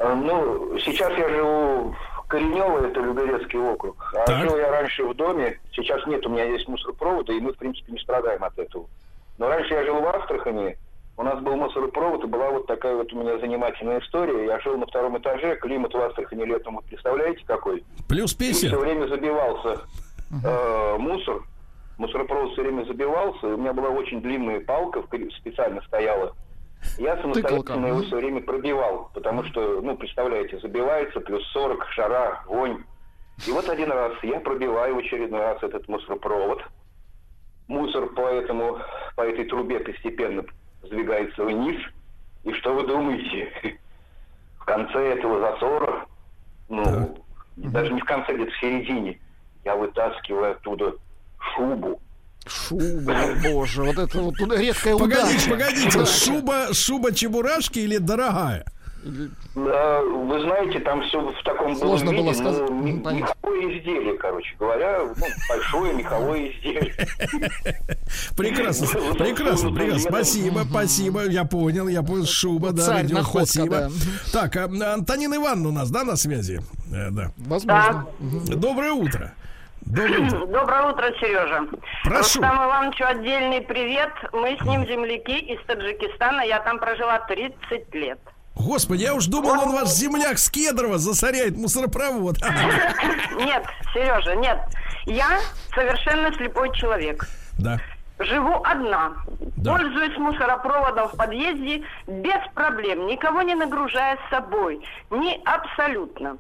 А, Ну, сейчас я живу в Коренево, это Люберецкий округ. А Так. жил я раньше в доме, сейчас нет, у меня есть мусоропровода, и мы, в принципе, не страдаем от этого. Но раньше я жил в Астрахани, у нас был мусоропровод, и была вот такая вот у меня занимательная история. Я жил на втором этаже, климат в Астрахани летом, вы представляете, какой? Плюс И 50. все время забивался э, мусор. Мусоропровод все время забивался. и У меня была очень длинная палка, специально стояла. Я самостоятельно его все время пробивал, потому что, ну, представляете, забивается, плюс 40, жара, вонь. И вот один раз я пробиваю в очередной раз этот мусоропровод. Мусор по, этому, по этой трубе постепенно сдвигается вниз. И что вы думаете? В конце этого засора, ну, даже не в конце, где-то в середине, я вытаскиваю оттуда шубу. Шуба, боже, вот это вот туда редкая Погодите, удача. погодите, шуба, шуба чебурашки или дорогая? Да, вы знаете, там все в таком Сложно было было виде, сказать. ну, меховое изделие, короче говоря, ну, большое меховое изделие. Прекрасно, прекрасно, прекрасно. Спасибо, спасибо. Я понял, я понял. Шуба, да, Царь, радио, находка, спасибо. да. Так, а, Антонина Ивановна у нас, да, на связи? Э, Да. Возможно. Доброе утро. Доброе утро. Доброе утро, Сережа. Прошу. Рустам Ивановичу отдельный привет. Мы с ним земляки из Таджикистана. Я там прожила 30 лет. Господи, я уж думал, он ваш земляк с Кедрова засоряет мусоропровод. Нет, Сережа, нет. Я совершенно слепой человек. Да. Живу одна. Да. Пользуюсь мусоропроводом в подъезде без проблем, никого не нагружая с собой. Не абсолютно.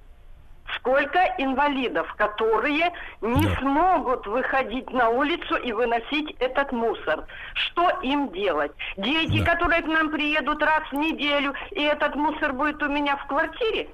Сколько инвалидов, которые не Да. смогут выходить на улицу и выносить этот мусор. Что им делать? Дети, Да. которые к нам приедут раз в неделю, и этот мусор будет у меня в квартире?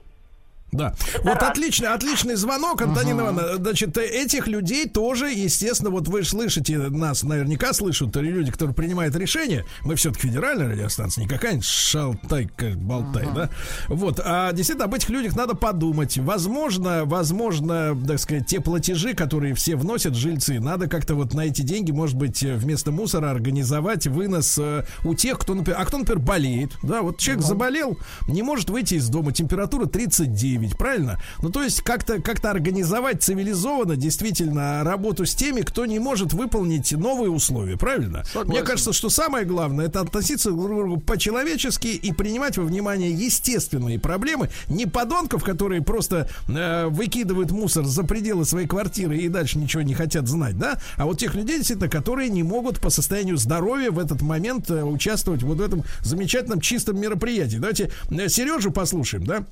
Да. Вот отличный, отличный звонок, Антонина Ивановна. Значит, э, этих людей тоже, естественно, вот вы слышите, нас наверняка слышат люди, которые принимают решения. Мы все-таки федеральная радиостанция, не какая-нибудь шалтай-ка болтай, да? Вот. А действительно, об этих людях надо подумать. Возможно, возможно, так сказать, те платежи, которые все вносят жильцы, надо как-то вот на эти деньги, может быть, э, вместо мусора организовать вынос э, у тех, кто, например, а кто, например, болеет, да, вот человек заболел, не может выйти из дома, температура 39, правильно? Ну, то есть как-то как как-то организованно действительно работу с теми, кто не может выполнить новые условия, правильно? Согласен. Мне кажется, что самое главное это относиться друг к другу по-человечески и принимать во внимание естественные проблемы, не подонков, которые просто э, выкидывают мусор за пределы своей квартиры и дальше ничего не хотят знать, да, а вот тех людей, действительно, которые не могут по состоянию здоровья в этот момент э, участвовать вот в этом замечательном чистом мероприятии. Давайте э, Сережу послушаем, да?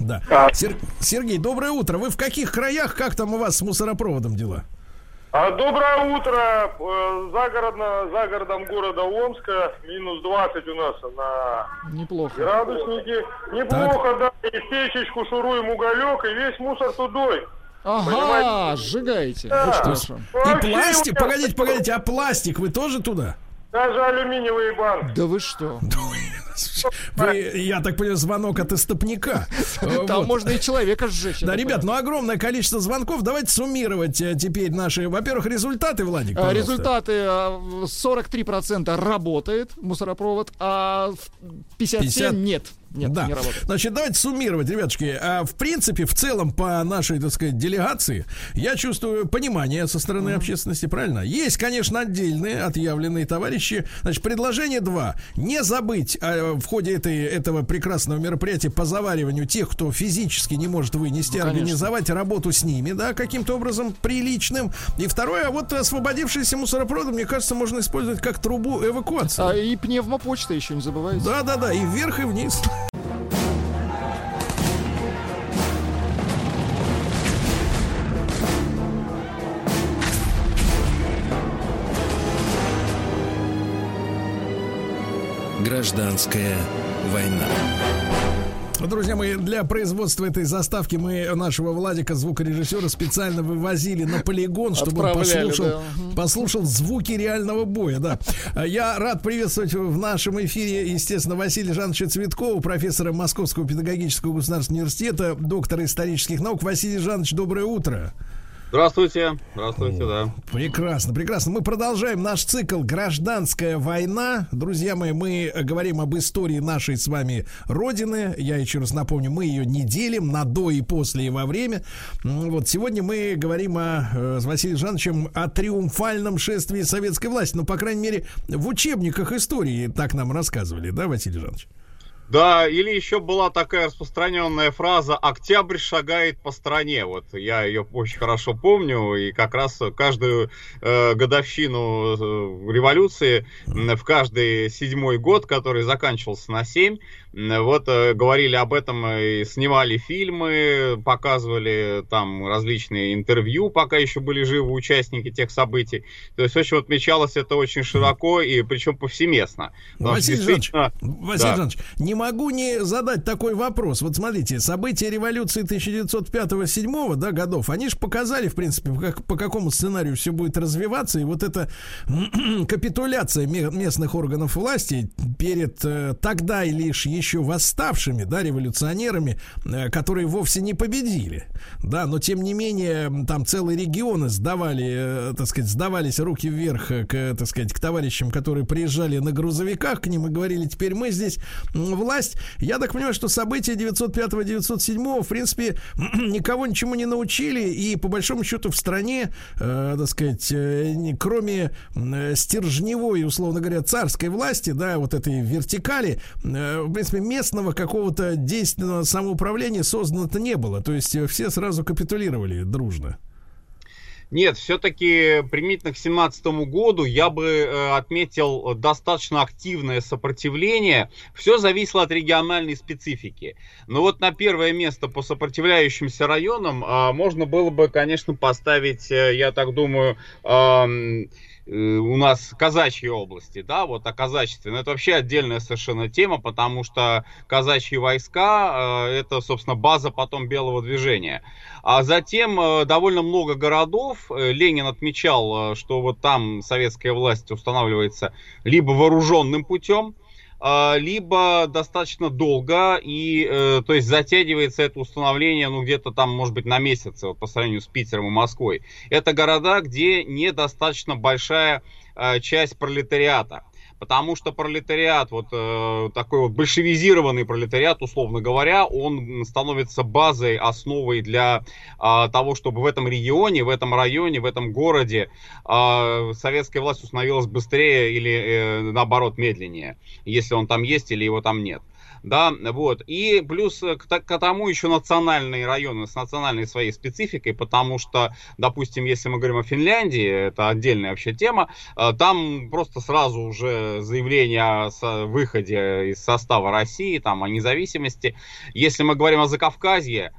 Да. Сер- Сергей, доброе утро. Вы в каких краях? Как там у вас с мусоропроводом дела? А, Доброе утро. Э, Загородно, за городом города Омска минус 20 у нас на Неплохо. градуснике. Неплохо, да. И в печечку шуруем уголек, и весь мусор тудой. Ага, Понимаете? сжигаете. Да. Очень хорошо. И Вообще пластик, погодите, погодите, а пластик вы тоже туда? Даже алюминиевые банки. Да вы что? Вы, я так понимаю, звонок от истопника. Э, Там вот. можно и человека сжечь. Да, ребят, ну огромное количество звонков. Давайте суммировать э, теперь наши, во-первых, результаты, Владик. А, пожалуйста. Результаты а, 43% работает мусоропровод, а в 57 50? нет. Нет, да. не работает. Значит, давайте суммировать, ребятушки. А, в принципе, в целом, по нашей, так сказать, делегации, я чувствую понимание со стороны общественности, правильно? Есть, конечно, отдельные, отъявленные товарищи. Значит, предложение два. Не забыть а, в ходе этой, этого прекрасного мероприятия по завариванию тех, кто физически не может вынести, Ну, конечно. организовать работу с ними, да, каким-то образом приличным. И второе, а вот освободившиеся мусоропроводы, мне кажется, можно использовать как трубу эвакуации. А, и пневмопочта еще не забывайте. Да, да, да, и вверх, и вниз. Гражданская война. Друзья мои, для производства этой заставки мы нашего Владика, звукорежиссера, специально вывозили на полигон, чтобы он послушал, да. Послушал звуки реального боя. Да. Я рад приветствовать в нашем эфире, естественно, Василия Жановича Цветкова, профессора Московского педагогического государственного университета, доктора исторических наук. Василий Жанович, доброе утро. Здравствуйте. Здравствуйте, да. Прекрасно, прекрасно. Мы продолжаем наш цикл «Гражданская война». Друзья мои, мы говорим об истории нашей с вами Родины. Я еще раз напомню, мы ее не делим на до и после и во время. Вот сегодня мы говорим о, э, с Василием Жановичем о триумфальном шествии советской власти. Ну, по крайней мере, в учебниках истории так нам рассказывали, да, Василий Жанович? Да, или еще была такая распространенная фраза «Октябрь шагает по стране». Вот я ее очень хорошо помню, и как раз каждую э, годовщину э, революции, в каждый седьмой год, который заканчивался на семь, вот э, говорили об этом и снимали фильмы, показывали там различные интервью, пока еще были живы участники тех событий. То есть очень отмечалось это очень широко и причем повсеместно. Василий Жанович, Василий да. Жанович, не могу не задать такой вопрос. Вот смотрите, события революции 1905-1907 да, годов, они же показали, в принципе, как, по какому сценарию все будет развиваться. И вот эта капитуляция местных органов власти перед э, тогда и лишь еще восставшими, да, революционерами, э, которые вовсе не победили, да, но тем не менее там целые регионы сдавали, э, так сказать, сдавались руки вверх к, так сказать, к товарищам, которые приезжали на грузовиках к ним и говорили, теперь мы здесь власть. Я так понимаю, что события 905-907, в принципе, никого ничему не научили, и по большому счету в стране, э, так сказать, э, кроме э, стержневой, условно говоря, царской власти, да, вот этой вертикали, э, принципе, местного какого-то действенного самоуправления создано-то не было. То есть э, все сразу капитулировали дружно. Нет, все-таки примитивно к 17 году я бы э, отметил достаточно активное сопротивление. Все зависело от региональной специфики. Но вот на первое место по сопротивляющимся районам э, можно было бы, конечно, поставить, э, я так думаю, у нас казачьи области, да, вот о казачестве. Но это вообще отдельная совершенно тема, потому что казачьи войска э, это, собственно, база потом белого движения. А затем э, довольно много городов. Ленин отмечал, что вот там советская власть устанавливается либо вооруженным путем, либо достаточно долго, и, э, то есть затягивается это установление, ну, где-то там, может быть, на месяц, вот, по сравнению с Питером и Москвой. Это города, где недостаточно большая э, часть пролетариата потому что пролетариат, вот э, такой вот большевизированный пролетариат, условно говоря, он становится базой, основой для э, того, чтобы в этом регионе, в этом районе, в этом городе э, советская власть установилась быстрее или э, наоборот медленнее, если он там есть или его там нет да, вот. И плюс к, к тому еще национальные районы с национальной своей спецификой, потому что, допустим, если мы говорим о Финляндии, это отдельная вообще тема, э, там просто сразу уже заявление о выходе из состава России, там, о независимости. Если мы говорим о Закавказье,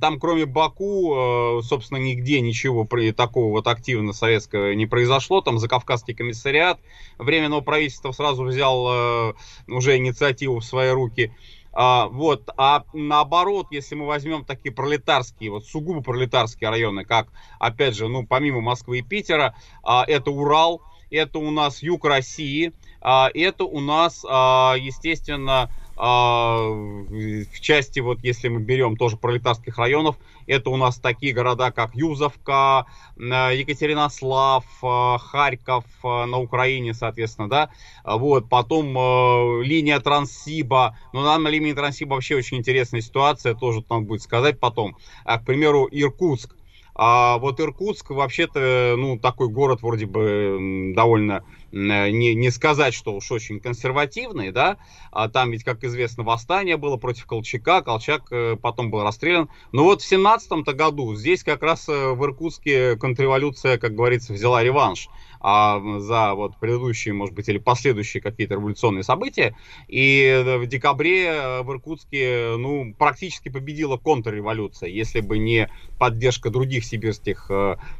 там, кроме Баку, э, собственно, нигде ничего такого вот активно советского не произошло. Там Закавказский комиссариат Временного правительства сразу взял э, уже инициативу в свои руки. А, вот, а наоборот, если мы возьмем такие пролетарские, вот сугубо пролетарские районы, как, опять же, ну, помимо Москвы и Питера, а, это Урал, это у нас юг России, а, это у нас, а, естественно, а, в части, вот если мы берем тоже пролетарских районов, это у нас такие города, как Юзовка, Екатеринослав, а, Харьков а, на Украине, соответственно, да, вот, потом линия Транссиба, ну, на линии Транссиба вообще очень интересная ситуация, тоже там будет сказать потом, к примеру, Иркутск, а вот Иркутск вообще-то, ну, такой город вроде бы довольно Э, не, не сказать, что уж очень консервативный, да, а там ведь, как известно, восстание было против Колчака, Колчак э, потом был расстрелян. Но вот в 17 году здесь как раз э, в Иркутске контрреволюция, как говорится, взяла реванш а, за вот предыдущие, может быть, или последующие какие-то революционные события. И в декабре в Иркутске, ну, практически победила контрреволюция. Если бы не поддержка других сибирских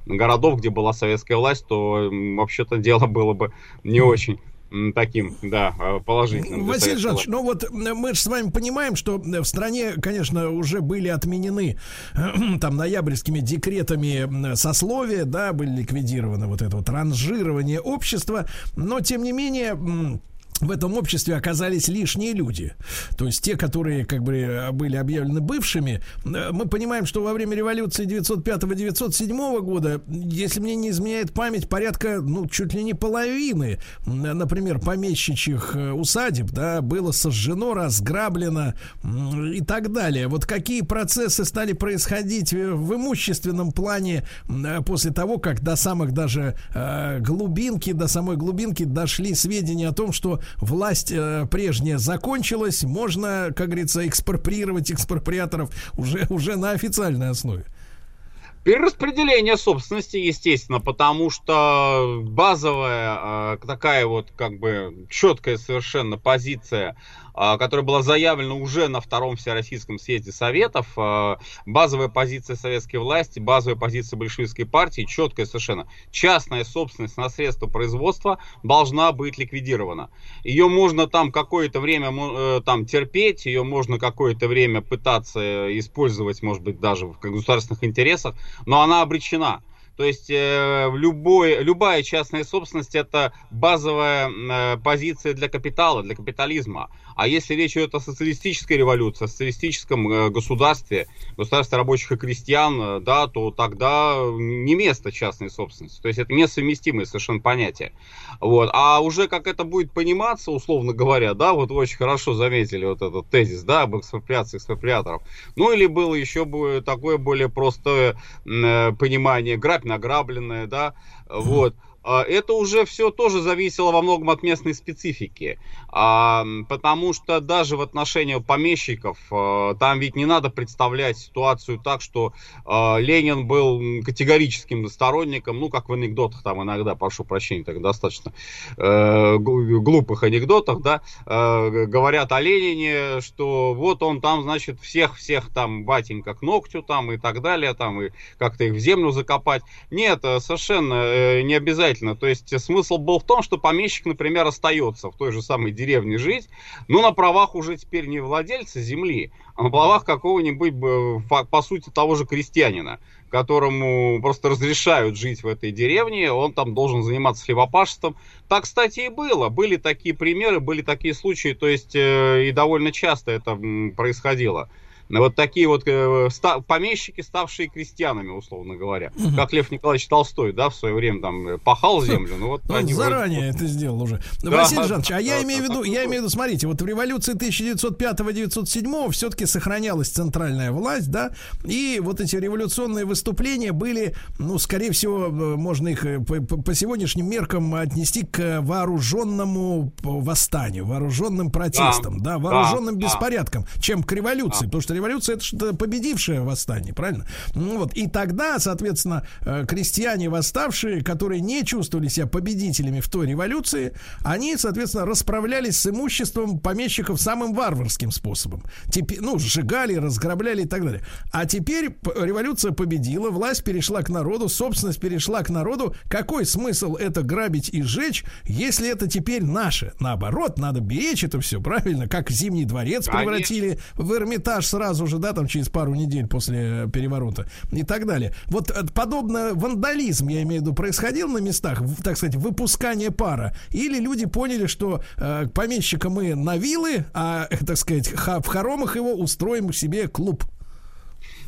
городов, где была советская власть, то, вообще-то, дело было бы не очень таким, да, а, положительным. Василий Жанович, ну вот мы же с вами понимаем, что в стране, конечно, уже были отменены там ноябрьскими декретами сословия, да, были ликвидированы вот это вот ранжирование общества, но тем не менее в этом обществе оказались лишние люди. То есть те, которые как бы были объявлены бывшими. Э, мы понимаем, что во время революции 905-907 года, если мне не изменяет память, порядка, ну, чуть ли не половины, например, помещичьих э, усадеб, да, было сожжено, разграблено и так далее. Вот какие процессы стали происходить в имущественном плане э, после того, как до самых даже глубинки, до самой глубинки дошли сведения о том, что власть э, прежняя закончилась, можно, как говорится, экспроприировать экспроприаторов уже, уже на официальной основе. Перераспределение собственности, естественно, потому что базовая э, такая вот как бы четкая совершенно позиция а, которая была заявлена уже на втором Всероссийском съезде Советов. А, базовая позиция советской власти, базовая позиция большевистской партии, четкая совершенно. Частная собственность на средства производства должна быть ликвидирована. Ее можно там какое-то время э, там терпеть, ее можно какое-то время пытаться использовать, может быть, даже в государственных интересах, но она обречена. То есть э, любой, любая частная собственность это базовая э, позиция для капитала, для капитализма. А если речь идет о социалистической революции, о социалистическом э, государстве, государстве рабочих и крестьян, э, да, то тогда не место частной собственности. То есть это несовместимые совершенно понятия. Вот. А уже как это будет пониматься, условно говоря, да, вот вы очень хорошо заметили вот этот тезис, да, об экспроприации экспроприаторов. Ну или было еще бы такое более простое э, понимание, грабь награбленное, да, вот. А, это уже все тоже зависело во многом от местной специфики. А, потому что даже в отношении помещиков, а, там ведь не надо представлять ситуацию так, что Ленин был категорическим сторонником, ну, как в анекдотах там иногда, прошу прощения, так достаточно э, глупых анекдотах, да, э, говорят о Ленине, что вот он там, значит, всех-всех там батенька к ногтю там и так далее, там и как-то их в землю закопать. Нет, э, совершенно не обязательно обязательно. То есть смысл был в том, что помещик, например, остается в той же самой деревне жить, но на правах уже теперь не владельца земли, а на правах какого-нибудь, по сути, того же крестьянина, которому просто разрешают жить в этой деревне, он там должен заниматься хлебопашеством. Так, кстати, и было. Были такие примеры, были такие случаи, то есть э, и довольно часто это происходило вот такие вот э, ста, помещики, ставшие крестьянами, условно говоря. Угу. Как Лев Николаевич Толстой, да, в свое время там э, пахал землю. Ну, вот Он заранее вроде... это сделал уже. Да, Василий Жанович, а я имею в виду, я имею в виду, смотрите, вот в революции 1905-1907 все-таки сохранялась центральная власть, да, и вот эти революционные выступления были, ну, скорее всего, э, можно их э, по, по сегодняшним меркам отнести к вооруженному восстанию, вооруженным протестам, да, да вооруженным да, беспорядкам, чем к революции, да. потому что революция это что-то победившее восстание, правильно? Ну вот, и тогда, соответственно, э, крестьяне восставшие, которые не чувствовали себя победителями в той революции, они, соответственно, расправлялись с имуществом помещиков самым варварским способом. Теперь, ну, сжигали, разграбляли и так далее. А теперь революция победила, власть перешла к народу, собственность перешла к народу. Какой смысл это грабить и сжечь, если это теперь наше? Наоборот, надо беречь это все, правильно? Как Зимний дворец превратили в Эрмитаж сразу сразу же, да, там через пару недель после переворота и так далее. Вот э, подобно вандализм, я имею в виду, происходил на местах, так сказать, выпускание пара, или люди поняли, что э, помещика мы на вилы, а, так сказать, в хоромах его устроим себе клуб.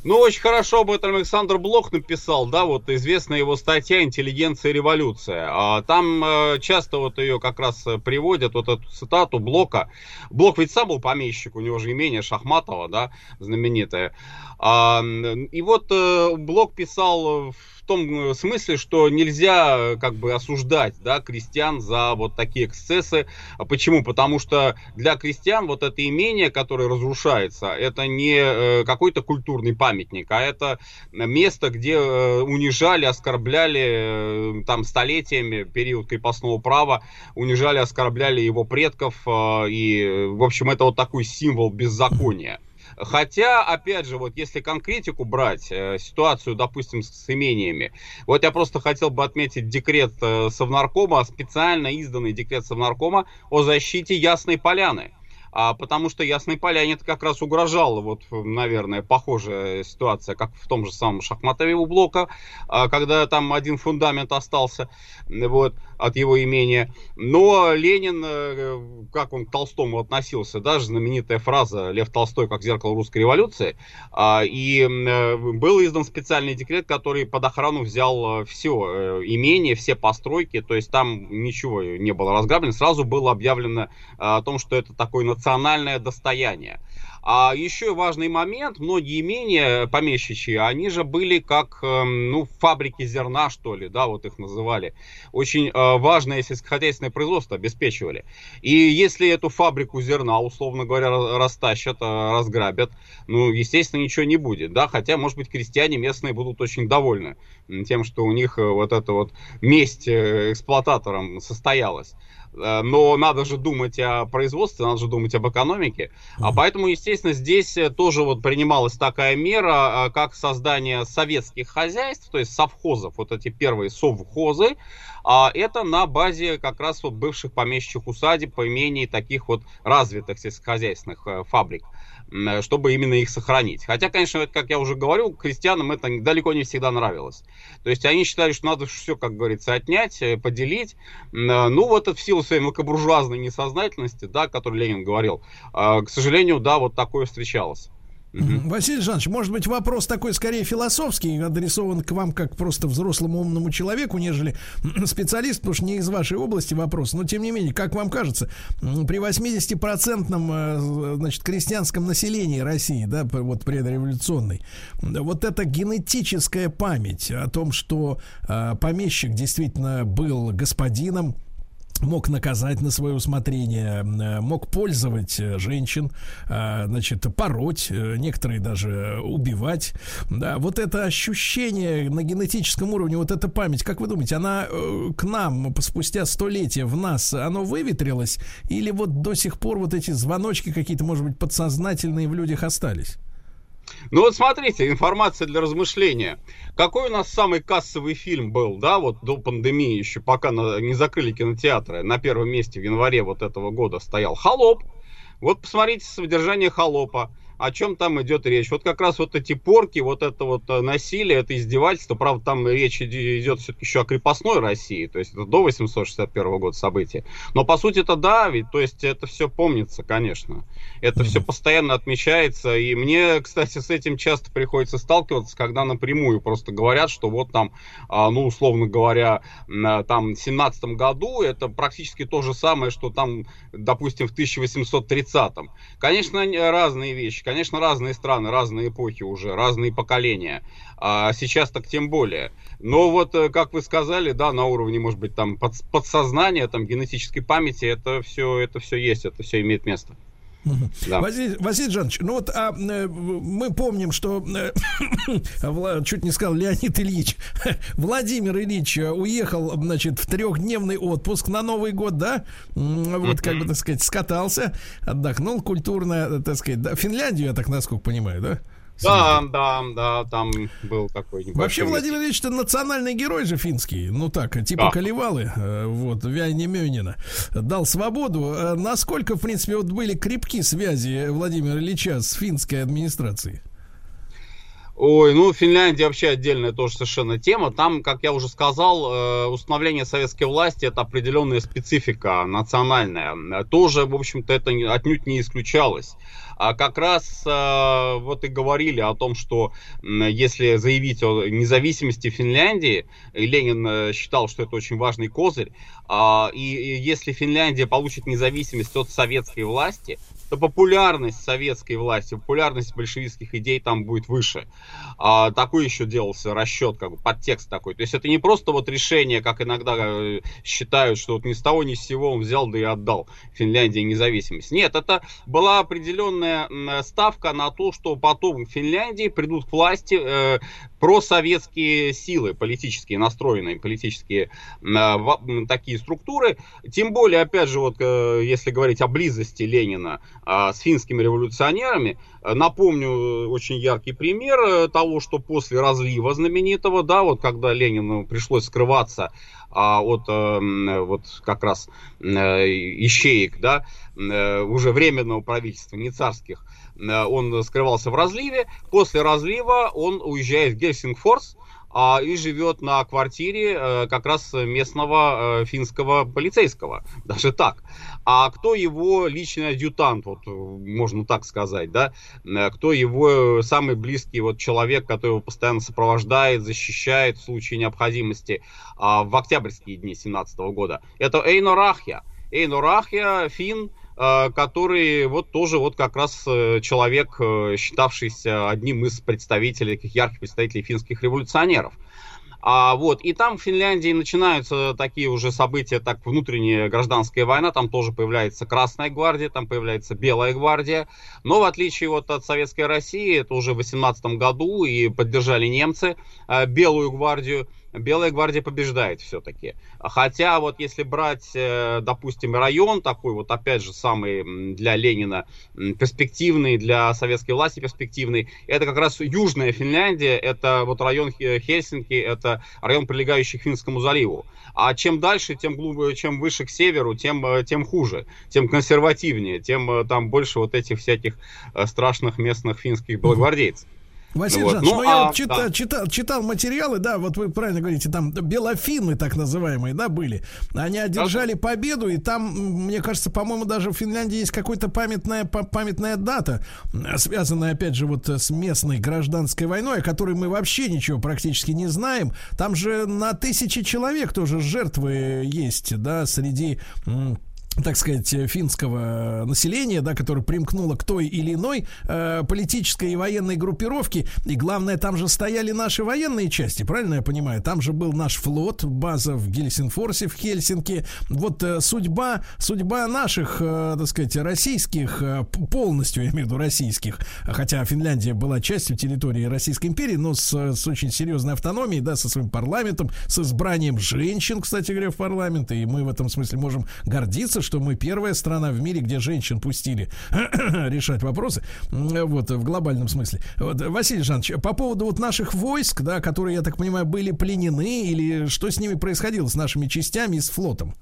Ну, очень хорошо об этом Александр Блок написал, да, вот известная его статья «Интеллигенция и революция». А, там э, часто вот ее как раз э, приводят, вот эту цитату Блока. Блок ведь сам был помещик, у него же имение Шахматова, да, знаменитое. А, и вот э, Блок писал в в том э, смысле, что нельзя э, как бы осуждать да, крестьян за вот такие эксцессы. А почему? Потому что для крестьян вот это имение, которое разрушается, это не э, какой-то культурный памятник, а это место, где унижали, оскорбляли там столетиями период крепостного права, унижали, оскорбляли его предков, и, в общем, это вот такой символ беззакония. Хотя, опять же, вот если конкретику брать, э, ситуацию, допустим, с имениями, вот я просто хотел бы отметить декрет э, Совнаркома, специально изданный декрет Совнаркома о защите Ясной Поляны. А, потому что Ясной Поляне это как раз угрожало, вот, наверное, похожая ситуация, как в том же самом Шахматове у Блока, а, когда там один фундамент остался, вот, от его имения. Но Ленин, э, как он к Толстому относился, даже знаменитая фраза «Лев Толстой как зеркало русской революции», а, и э, был издан специальный декрет, который под охрану взял э, все имение, все постройки, то есть там ничего не было разграблено, сразу было объявлено о том, что это национальный национальное достояние. А еще важный момент, многие имения помещичьи, они же были как, эм, ну, фабрики зерна, что ли, да, вот их называли. Очень э, важное сельскохозяйственное производство обеспечивали. И если эту фабрику зерна, условно говоря, растащат, э, разграбят, ну, естественно, ничего не будет, да, хотя, может быть, крестьяне местные будут очень довольны тем, что у них э, вот эта вот месть эксплуататорам состоялась. Э, но надо же думать о производстве, надо же думать об экономике. А поэтому, естественно, здесь э, тоже вот принималась такая мера, э, как создание советских хозяйств, то есть совхозов, вот эти первые совхозы, а это на базе как раз вот бывших помещичьих усадеб, имений таких вот развитых сельскохозяйственных фабрик. Э, чтобы именно их сохранить. Хотя, конечно, как я уже говорил, крестьянам это далеко не всегда нравилось. То есть они считали, что надо все, как говорится, отнять, э, поделить. Э, ну, вот это в силу своей мелкобуржуазной несознательности, да, о которой Ленин говорил, к сожалению, да, вот такое встречалось. Угу. Василий Жанович, может быть, вопрос такой скорее философский, адресован к вам как просто взрослому умному человеку, нежели специалист, потому что не из вашей области вопрос. Но, тем не менее, как вам кажется, при 80-процентном э, значит, крестьянском населении России, да, вот предреволюционной, вот эта генетическая память о том, что э, помещик действительно был господином, мог наказать на свое усмотрение, э, мог пользовать э, женщин, э, значит, пороть, некоторые даже убивать. Да, вот это ощущение на генетическом уровне, вот эта память, как вы думаете, она к нам спустя столетия в нас, оно выветрилось? Или вот до сих пор вот эти звоночки какие-то, может быть, подсознательные в людях остались? Ну вот смотрите, информация для размышления. Какой у нас самый кассовый фильм был, да, вот до пандемии еще, пока на, не закрыли кинотеатры, на первом месте в январе вот этого года стоял «Холоп». Вот посмотрите содержание «Холопа» о чем там идет речь. Вот как раз вот эти порки, вот это вот э, насилие, это издевательство. Правда, там речь идет все-таки еще о крепостной России, то есть это до 861 года события. Но по сути это да, ведь то есть это все помнится, конечно. Это mm-hmm. все постоянно отмечается. И мне, кстати, с этим часто приходится сталкиваться, когда напрямую просто говорят, что вот там, а, ну, условно говоря, там в 17 году это практически то же самое, что там, допустим, в 1830. Конечно, разные вещи Конечно, разные страны, разные эпохи уже, разные поколения. А сейчас так тем более. Но вот, э, как вы сказали, да, на уровне, может быть, там подсознания, там генетической памяти, это все, это все есть, это все имеет место. Да. Василий, Василий Жанович, ну вот а, э, мы помним, что э, чуть не сказал Леонид Ильич, Владимир Ильич уехал, значит, в трехдневный отпуск на Новый год, да, вот как бы, так сказать, скатался, отдохнул культурно, так сказать, да, Финляндию, я так насколько понимаю, да? Да, да, да, там был такой небольшой... Вообще, Владимир Ильич, это национальный герой же финский. Ну так, типа да. Калевалы, э, вот, Вяйни Мёнина. Дал свободу. Э, насколько, в принципе, вот были крепки связи Владимира Ильича с финской администрацией? Ой, ну Финляндия вообще отдельная тоже совершенно тема. Там, как я уже сказал, э, установление советской власти это определенная специфика национальная. Тоже, в общем-то, это отнюдь не исключалось а как раз а, вот и говорили о том, что если заявить о независимости Финляндии, Ленин э, считал, что это очень важный козырь, а, и если Финляндия получит независимость от советской власти, то популярность советской власти, популярность большевистских идей там будет выше. А, такой еще делался расчет, как бы подтекст такой. То есть это не просто вот решение, как иногда э, считают, что вот ни с того ни с сего он взял да и отдал Финляндии независимость. Нет, это была определенная ставка на то, что потом в Финляндии придут к власти э, просоветские силы, политические настроенные, политические э, такие структуры. Тем более, опять же, вот э, если говорить о близости Ленина э, с финскими революционерами, напомню очень яркий пример того, что после разлива знаменитого, да, вот когда Ленину пришлось скрываться а от вот как раз ищеек, да, уже временного правительства, не царских, он скрывался в разливе. После разлива он уезжает в Гельсингфорс а, и живет на квартире э, как раз местного э, финского полицейского. Даже так. А кто его личный адъютант, вот можно так сказать, да? Кто его самый близкий вот человек, который его постоянно сопровождает, защищает в случае необходимости а, в октябрьские дни 17 года? Это Эйно Рахья. Эйно Рахья, фин, э, который вот тоже вот как раз э, человек, считавшийся одним из представителей, таких ярких представителей финских революционеров. А, вот, и там в Финляндии начинаются такие уже события, так внутренняя гражданская война, там тоже появляется Красная гвардия, там появляется Белая гвардия, но в отличие вот от Советской России, это уже в 18 году и поддержали немцы э, Белую гвардию, Белая гвардия побеждает все-таки. Хотя вот если брать, э, допустим, район такой вот, опять же, самый для Ленина перспективный, для советской власти перспективный, это как раз Южная Финляндия, это вот район Хельсинки, это район, прилегающий к Финскому заливу. А чем дальше, тем глубже, чем выше к северу, тем, э, тем хуже, тем консервативнее, тем э, там больше вот этих всяких страшных местных финских белогвардейцев. Василий вот. Жанович, ну, ну я а, вот читал, да. читал, читал материалы, да, вот вы правильно говорите, там белофины так называемые, да, были. Они одержали победу, и там, мне кажется, по-моему, даже в Финляндии есть какая-то памятная, памятная дата, связанная, опять же, вот с местной гражданской войной, о которой мы вообще ничего практически не знаем. Там же на тысячи человек тоже жертвы есть, да, среди так сказать, финского населения, да, которое примкнуло к той или иной э, политической и военной группировке. И главное, там же стояли наши военные части, правильно я понимаю? Там же был наш флот, база в Гельсинфорсе, в Хельсинки. Вот э, судьба, судьба наших, э, так сказать, российских, э, полностью, я имею в виду российских, хотя Финляндия была частью территории Российской империи, но с, с очень серьезной автономией, да, со своим парламентом, с избранием женщин, кстати говоря, в парламент, и мы в этом смысле можем гордиться, что мы первая страна в мире, где женщин пустили решать вопросы, вот, в глобальном смысле. Вот, Василий Жанович, по поводу вот наших войск, да, которые, я так понимаю, были пленены, или что с ними происходило, с нашими частями и с флотом?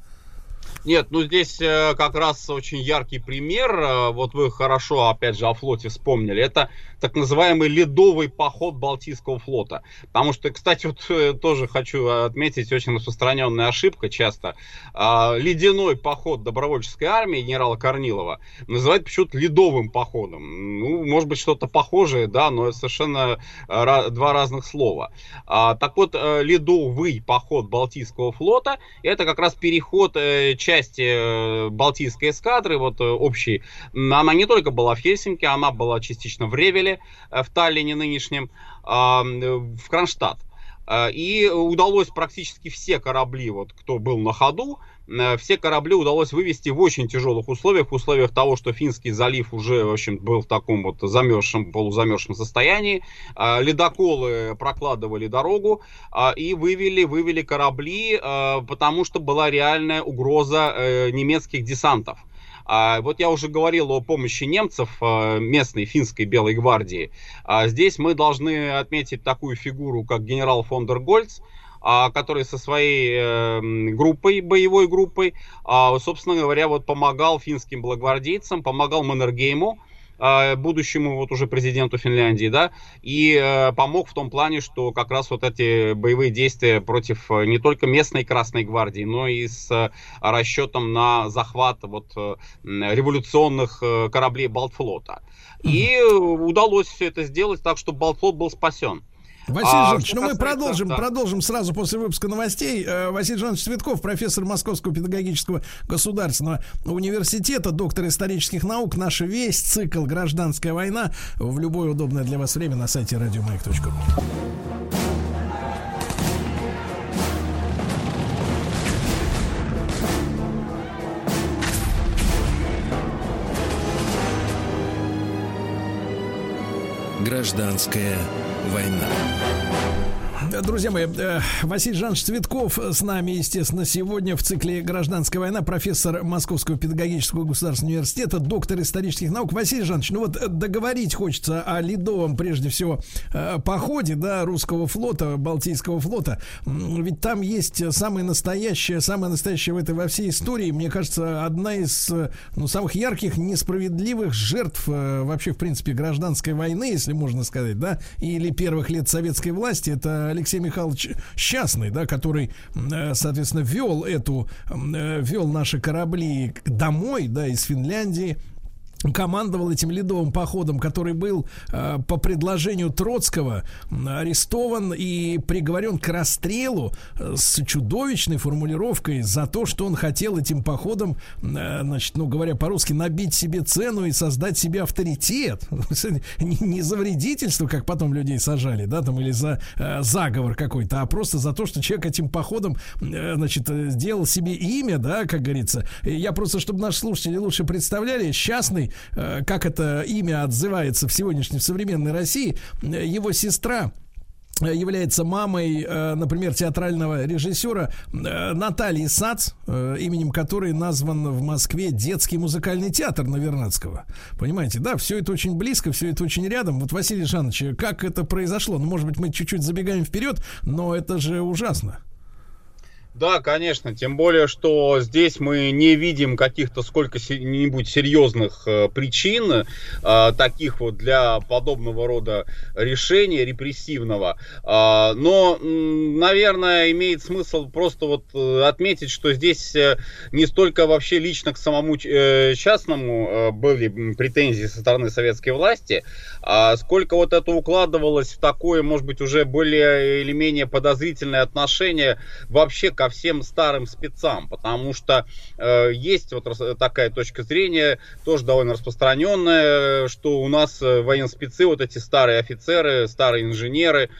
Нет, ну здесь э, как раз очень яркий пример. Э, вот вы хорошо, опять же, о флоте вспомнили. Это так называемый ледовый поход Балтийского флота. Потому что, кстати, вот э, тоже хочу отметить очень распространенная ошибка часто. Ледяной поход добровольческой армии генерала Корнилова называют почему-то ледовым походом. Ну, может быть, что-то похожее, да, но это совершенно два разных слова. Так вот, ледовый поход Балтийского флота это как раз переход части э, Балтийской эскадры, вот э, общей, она не только была в Хельсинки, она была частично в Ревеле, э, в Таллине нынешнем, а, в Кронштадт. И удалось практически все корабли, вот, кто был на ходу, все корабли удалось вывести в очень тяжелых условиях, в условиях того, что Финский залив уже, в общем, был в таком вот замерзшем, полузамерзшем состоянии. Ледоколы прокладывали дорогу и вывели, вывели корабли, потому что была реальная угроза э, немецких десантов. А, вот я уже говорил о помощи немцев а, местной финской белой гвардии. А, здесь мы должны отметить такую фигуру, как генерал фон дер Гольц, а, который со своей э, группой, боевой группой, собственно говоря, вот помогал финским благогвардейцам, помогал Маннергейму, будущему вот уже президенту Финляндии, да, и э, помог в том плане, что как раз вот эти боевые действия против э, не только местной Красной Гвардии, но и с э, расчетом на захват вот революционных кораблей Балтфлота. И удалось все это сделать так, что Балтфлот был спасен. Василий а, Жанович, ну мы продолжим, да. продолжим сразу после выпуска новостей. Э, Василий Жанович Цветков, профессор Московского педагогического государственного университета, доктор исторических наук. Наш весь цикл «Гражданская война» в любое удобное для вас время на сайте радиомаяк.ру. Гражданская война. Друзья мои, э, Василий Жанович Цветков с нами, естественно, сегодня в цикле «Гражданская война», профессор Московского педагогического государственного университета, доктор исторических наук. Василий Жанович, ну вот договорить хочется о ледовом, прежде всего, э, походе, да, русского флота, Балтийского флота. Ведь там есть самое настоящее, самое настоящее в этой во всей истории, мне кажется, одна из ну, самых ярких, несправедливых жертв э, вообще, в принципе, гражданской войны, если можно сказать, да, или первых лет советской власти, это Алексей Михайлович Счастный, да, который, э, соответственно, вел эту, э, вел наши корабли домой, да, из Финляндии, командовал этим ледовым походом, который был э, по предложению Троцкого арестован и приговорен к расстрелу э, с чудовищной формулировкой за то, что он хотел этим походом, э, значит, ну говоря по-русски, набить себе цену и создать себе авторитет. не, за вредительство, как потом людей сажали, да, там, или за э, заговор какой-то, а просто за то, что человек этим походом, э, значит, сделал себе имя, да, как говорится. Я просто, чтобы наши слушатели лучше представляли, счастный Э, как это имя отзывается в сегодняшней в современной России, э, его сестра э, является мамой, например, театрального режиссера Натальи Сац, именем которой назван в Москве детский музыкальный театр Навернадского. Понимаете, да, все это очень близко, все это очень рядом. Вот, Василий Жанович, как это произошло? Ну, может быть, мы чуть-чуть забегаем вперед, но это же ужасно. Да, конечно, тем более, что здесь мы не видим каких-то сколько-нибудь серьезных э, причин, э, таких вот для подобного рода решения репрессивного. Э, но, наверное, имеет смысл просто вот э, отметить, что здесь э, не столько вообще лично к самому э, частному были претензии со стороны советской власти, а сколько вот это укладывалось в такое, может быть, уже более или менее подозрительное отношение вообще ко всем старым спецам, потому что э, есть вот такая точка зрения, тоже довольно распространенная, что у нас э, военспецы, вот эти старые офицеры, старые инженеры,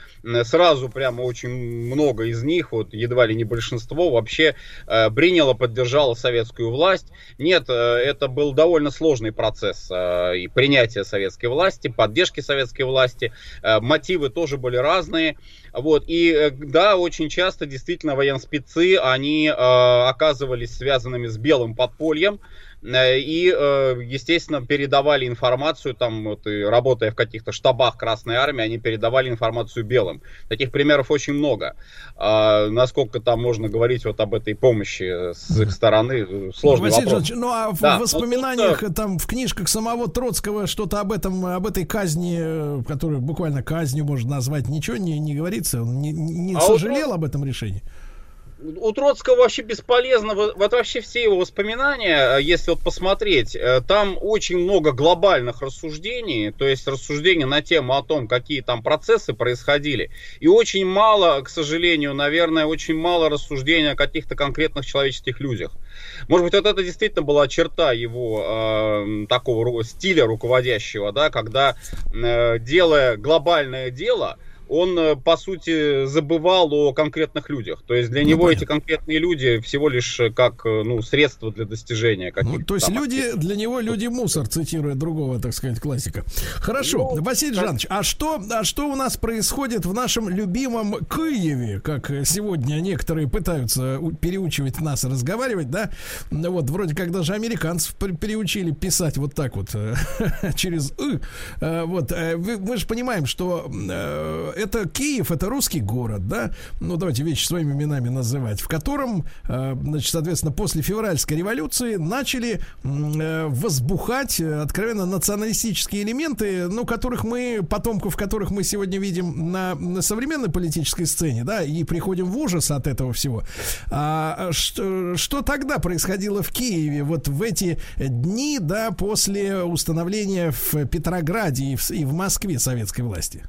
сразу прямо очень много из них, вот едва ли не большинство, вообще э, приняло, поддержало советскую власть. Нет, э, это был довольно сложный процесс э, и принятия советской власти, поддержки советской власти. Э, мотивы тоже были разные. Вот, и э, да, очень часто действительно военспецы, они э, оказывались связанными с белым подпольем, и, э, естественно, передавали информацию, там, вот, и работая в каких-то штабах Красной Армии, они передавали информацию белым. Таких примеров очень много. А, насколько там можно говорить вот об этой помощи с их стороны, сложный Василий вопрос. ну а в да, воспоминаниях, тут... там, в книжках самого Троцкого что-то об этом, об этой казни, э, которую буквально казнью можно назвать, ничего не, не говорится? Он не, не а сожалел вот... об этом решении? У Троцкого вообще бесполезно, вот, вообще все его воспоминания, э, если вот посмотреть, э, там очень много глобальных рассуждений, то есть рассуждений на тему о том, какие там процессы происходили, и очень мало, к сожалению, наверное, очень мало рассуждений о каких-то конкретных человеческих людях. Может быть, вот это действительно была черта его э, такого стиля руководящего, да, когда э, делая глобальное дело, он, э, по сути, забывал о конкретных людях. То есть для ну, него понятно. эти конкретные люди всего лишь э, как э, ну, средство для достижения каких-то. Ну, то есть люди, для него люди мусор, цитируя другого, так сказать, классика. Хорошо, ну, Василий как... Жанович, а что, а что у нас происходит в нашем любимом Киеве, как сегодня некоторые пытаются переучивать нас разговаривать, да? Вот, вроде как даже американцев переучили писать вот так вот, через «ы». Вот, мы же понимаем, что это Киев, это русский город, да, ну давайте вещи своими именами называть, в котором, э, значит, соответственно, после февральской революции начали э, возбухать откровенно националистические элементы, ну, которых мы, потомков которых мы сегодня видим на, на современной политической сцене, да, и приходим в ужас от этого всего. А, что, что тогда происходило в Киеве вот в эти дни, да, после установления в Петрограде и в, и в Москве советской власти?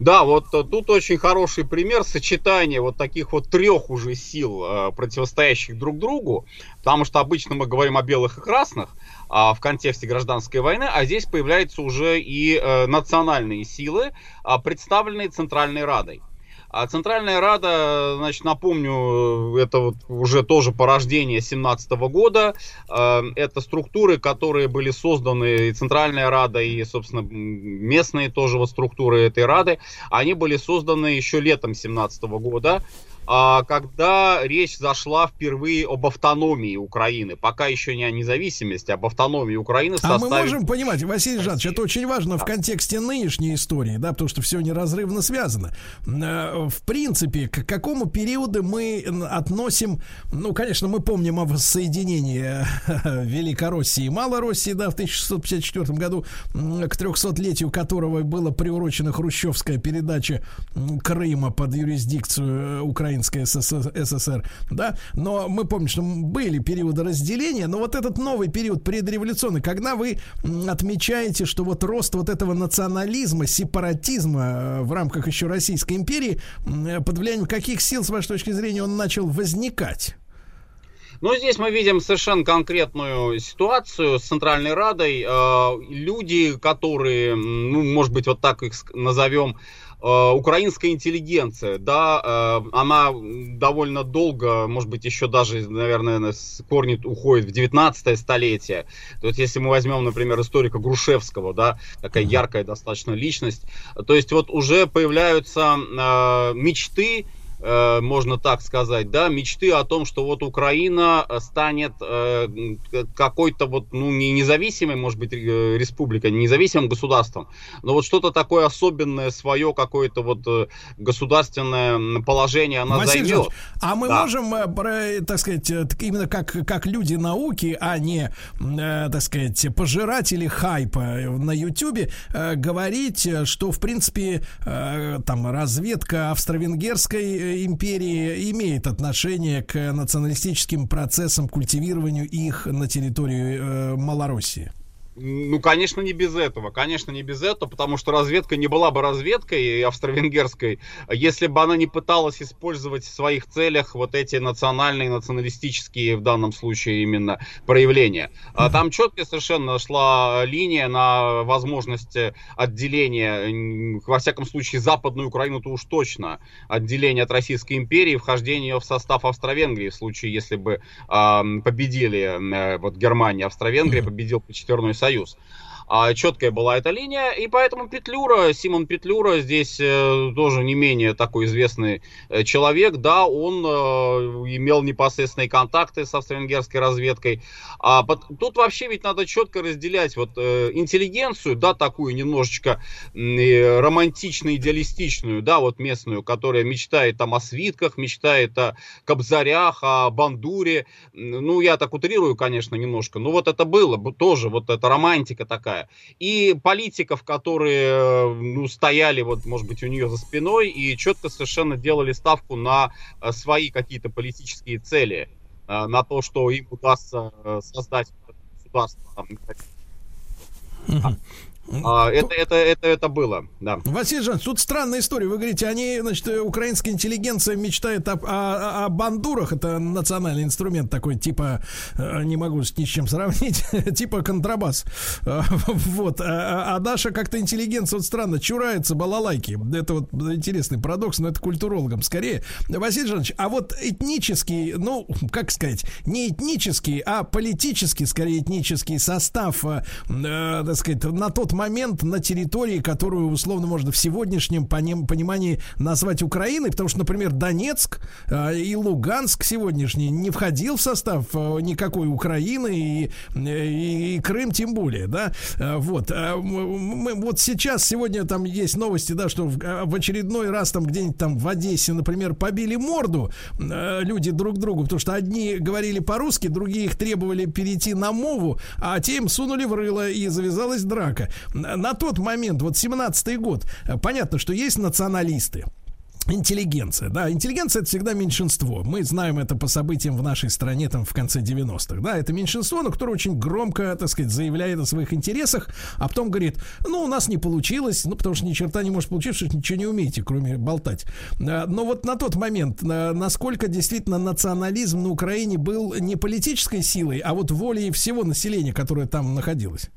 Да, вот э, тут очень хороший пример сочетания вот таких вот трех уже сил, э, противостоящих друг другу, потому что обычно мы говорим о белых и красных а, в контексте гражданской войны, а здесь появляются уже и э, национальные силы, а, представленные Центральной Радой. А Центральная Рада, значит, напомню, это вот уже тоже порождение 17 года. Э, это структуры, которые были созданы, и Центральная Рада, и, собственно, местные тоже вот структуры этой Рады, они были созданы еще летом 17 года. А, когда речь зашла впервые об автономии Украины, пока еще не о независимости, об автономии Украины. А составе... мы можем понимать, Василий Жанович, это очень важно в контексте нынешней истории, да, потому что все неразрывно связано. Э, в принципе, к какому периоду мы относим, ну, конечно, мы помним о воссоединении э, Великороссии и Малороссии, да, в 1654 году, к 300-летию которого было приурочена хрущевская передача Крыма под юрисдикцию э, Украины Украинская СССР, да, но мы помним, что были периоды разделения, но вот этот новый период предреволюционный, когда вы отмечаете, что вот рост вот этого национализма, сепаратизма э, в рамках еще Российской империи, под влиянием каких сил, с вашей точки зрения, он начал возникать? Но здесь мы видим совершенно конкретную ситуацию с Центральной Радой. Э, люди, которые, ну, может быть, вот так их назовем, э, украинская интеллигенция, да, э, она довольно долго, может быть, еще даже, наверное, с корни уходит в 19 столетие. То есть, если мы возьмем, например, историка Грушевского, да, такая яркая достаточно личность, то есть вот уже появляются мечты Э, можно так сказать, да, мечты о том, что вот Украина э, станет э, какой-то вот, ну, не независимой, может быть, республикой, не независимым государством, но вот что-то такое особенное, свое какое-то вот государственное положение она Василий займет. Жович, а мы да. можем, так сказать, именно как, как люди науки, а не, так сказать, пожиратели хайпа на Ютьюбе, говорить, что, в принципе, там разведка австро-венгерской империи имеет отношение к националистическим процессам, культивированию их на территории э, Малороссии? Ну, конечно, не без этого. Конечно, не без этого, потому что разведка не была бы разведкой австро-венгерской, если бы она не пыталась использовать в своих целях вот эти национальные, националистические в данном случае именно проявления. А там четко совершенно шла линия на возможность отделения, во всяком случае, Западную Украину-то уж точно, отделения от Российской империи, вхождения в состав Австро-Венгрии в случае, если бы э, победили э, вот Германия, Австро-Венгрия победил по Четверной Союз Союз. А четкая была эта линия, и поэтому Петлюра, Симон Петлюра, здесь э, тоже не менее такой известный э, человек, да, он э, имел непосредственные контакты с австро-венгерской разведкой. А тут вообще ведь надо четко разделять вот интеллигенцию, да, такую немножечко э, романтично идеалистичную, да, вот местную, которая мечтает там о свитках, мечтает о кобзарях, о бандуре. Ну, я так утрирую, конечно, немножко, но вот это было тоже, вот эта романтика такая другая. И политиков, которые э, ну, стояли, вот, может быть, у нее за спиной и четко совершенно делали ставку на э, свои какие-то политические цели, э, на то, что им удастся создать государство. А, это, это, это, это было, да. Василий Жанович, тут странная история. Вы говорите, они, значит, украинская интеллигенция мечтает о, о, о бандурах. Это национальный инструмент такой, типа, э, не могу ни с чем сравнить, типа контрабас. Э, вот. А, а наша как-то интеллигенция, вот странно, чурается балалайки. Это вот интересный парадокс, но это культурологам скорее. Василий Жанович, а вот этнический, ну, как сказать, не этнический, а политический, скорее, этнический состав, э, э так сказать, на тот момент на территории, которую условно можно в сегодняшнем понимании назвать Украиной, потому что, например, Донецк э, и Луганск сегодняшний не входил в состав э, никакой Украины и, и, и Крым тем более, да, э, вот. Мы, вот сейчас, сегодня там есть новости, да, что в, в очередной раз там где-нибудь там в Одессе, например, побили морду люди друг другу, потому что одни говорили по-русски, другие их требовали перейти на мову, а те им сунули в рыло и завязалась драка на тот момент, вот 17-й год, э, понятно, что есть националисты, Интеллигенция, да, интеллигенция это всегда меньшинство. Мы знаем это по событиям в нашей стране там в конце 90-х, да, это меньшинство, но которое очень громко, так сказать, заявляет о своих интересах, а потом говорит, ну, у нас не получилось, ну, потому что ни черта не может получиться, что ничего не умеете, кроме болтать. Э, но вот на тот момент, э, насколько действительно национализм на Украине был не политической силой, а вот волей всего населения, которое там находилось?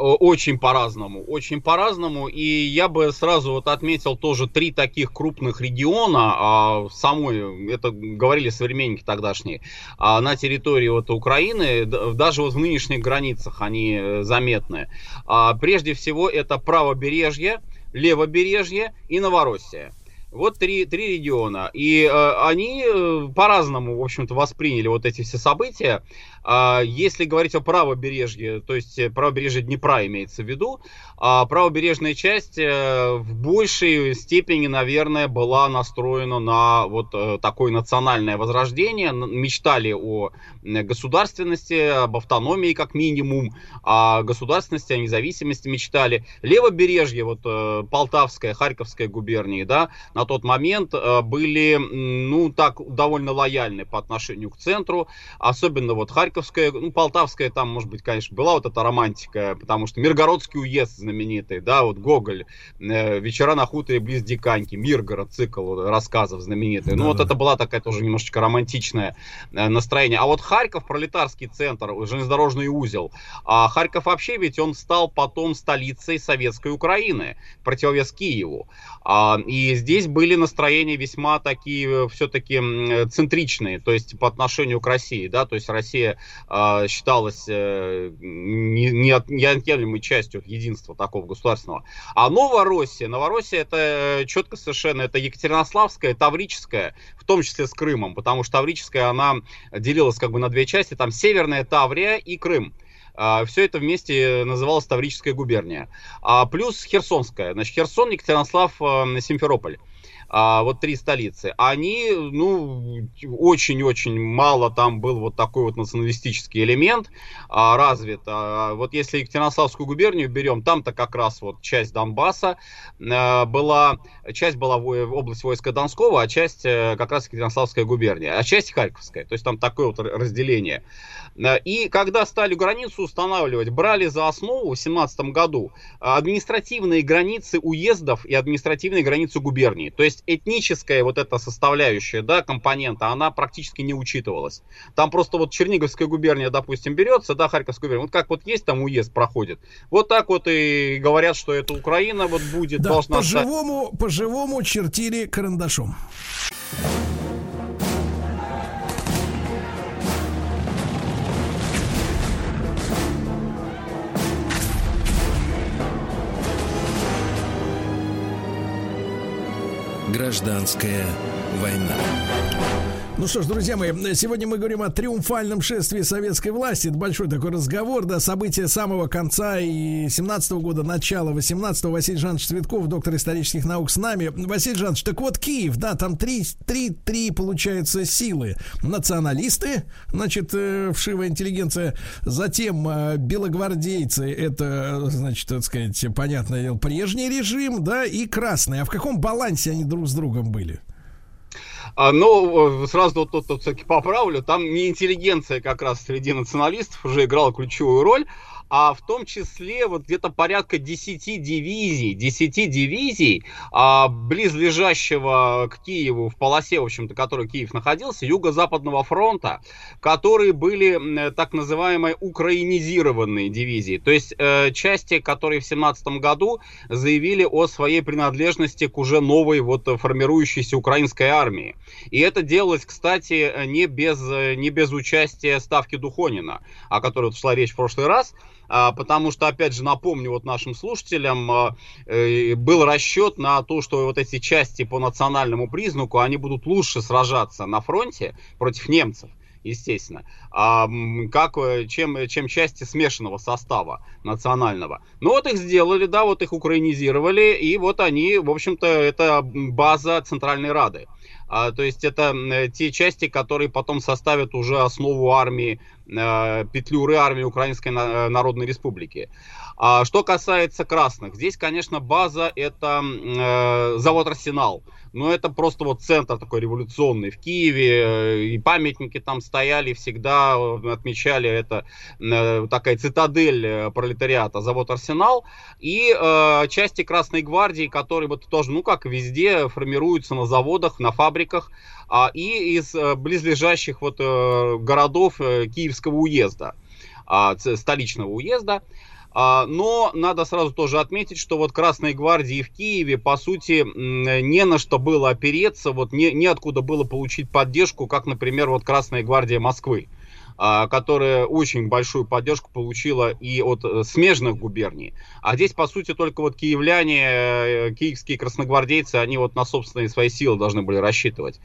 Очень по-разному, очень по-разному. И я бы сразу вот отметил тоже три таких крупных региона, а, самой, это говорили современники тогдашние, а, на территории вот Украины, даже вот в нынешних границах они э, заметны. А, прежде всего это правобережье, левобережье и Новороссия. Вот три, три региона. И э, они э, по-разному, в общем-то, восприняли вот эти все события. А, если говорить о правобережье, то есть э, правобережье Днепра имеется в виду, а правобережная часть э, в большей степени, наверное, была настроена на вот э, такое национальное возрождение, мечтали о государственности, об автономии как минимум, о государственности, о независимости мечтали. Левобережье, вот Полтавская, Харьковская губернии, да, на тот момент э, были, ну, так, довольно лояльны по отношению к центру, особенно вот Харьковская, ну, Полтавская, там, может быть, конечно, была вот эта романтика, потому что Миргородский уезд знаменитый, да, вот Гоголь, э, «Вечера на хуторе близ Диканьки», Миргород, цикл рассказов знаменитый, ну, вот это была такая тоже немножечко романтичное э, настроение. А вот Харьков, пролетарский центр, железнодорожный узел, а Харьков вообще ведь он стал потом столицей советской Украины, противовес Киеву. А, и здесь были настроения весьма такие все-таки центричные, то есть по отношению к России, да, то есть Россия а, считалась э, неотъемлемой частью единства такого государственного. А Новороссия, Новороссия это э, четко совершенно, это Екатеринославская, Таврическая, в том числе с Крымом, потому что Таврическая, она делилась как бы на две части, там Северная Таврия и Крым. А, Все это вместе называлось Таврическая губерния. А плюс Херсонская. Значит, Херсон, Екатеринослав, э, Симферополь а, вот три столицы, они, ну, очень-очень мало там был вот такой вот националистический элемент а, развит. А, вот если Екатеринославскую губернию берем, там-то как раз вот часть Донбасса а, была, часть была в, область войска Донского, а часть а, как раз Екатеринославская губерния, а часть Харьковская. То есть там такое вот разделение. А, и когда стали границу устанавливать, брали за основу в 17 году административные границы уездов и административные границы губернии. То есть есть этническая вот эта составляющая, да, компонента, она практически не учитывалась. Там просто вот Черниговская губерния, допустим, берется, да, Харьковская губерния, вот как вот есть там уезд проходит, вот так вот и говорят, что это Украина вот будет, да, должна... По-живому, по-живому чертили карандашом. Гражданская война. Ну что ж, друзья мои, сегодня мы говорим о триумфальном шествии советской власти. Это большой такой разговор, да, события самого конца и 17 -го года, начала 18-го. Василий Жанович Цветков, доктор исторических наук с нами. Василий Жанович, так вот Киев, да, там три, три, три, получается, силы. Националисты, значит, э, вшивая интеллигенция, затем э, белогвардейцы, это, значит, так сказать, понятное дело, прежний режим, да, и красные. А в каком балансе они друг с другом были? А, но сразу вот тут, тут все-таки поправлю, там не интеллигенция как раз среди националистов уже играла ключевую роль, а в том числе вот где-то порядка 10 дивизий, 10 дивизий а, близлежащего к Киеву в полосе, в общем-то, которой Киев находился, Юго-Западного фронта, которые были так называемые украинизированные дивизии, то есть э, части, которые в 17 году заявили о своей принадлежности к уже новой вот формирующейся украинской армии. И это делалось, кстати, не без, не без участия Ставки Духонина, о которой вот шла речь в прошлый раз, потому что, опять же, напомню вот нашим слушателям, а, э, был расчет на то, что вот эти части по национальному признаку, они будут лучше сражаться на фронте против немцев естественно, а, как, э, чем, чем части смешанного состава национального. Ну вот их сделали, да, вот их украинизировали, и вот они, в общем-то, это база Центральной Рады. А, то есть это те части, которые потом составят уже основу армии, э, петлюры армии Украинской Народной Республики. А что касается красных, здесь, конечно, база это э, завод Арсенал. Но это просто вот центр такой революционный в Киеве, э, и памятники там стояли, всегда отмечали это э, такая цитадель э, пролетариата, завод Арсенал, и э, части Красной Гвардии, которые вот тоже, ну как везде, формируются на заводах, на фабриках, а, и из э, близлежащих вот э, городов э, Киевского уезда, э, столичного уезда. Но надо сразу тоже отметить, что вот Красной Гвардии в Киеве, по сути, не на что было опереться, вот не, неоткуда было получить поддержку, как, например, вот Красная Гвардия Москвы а, которая очень большую поддержку получила и от э, смежных губерний. А здесь, по сути, только вот киевляне, э, киевские красногвардейцы, они вот на собственные свои силы должны были рассчитывать.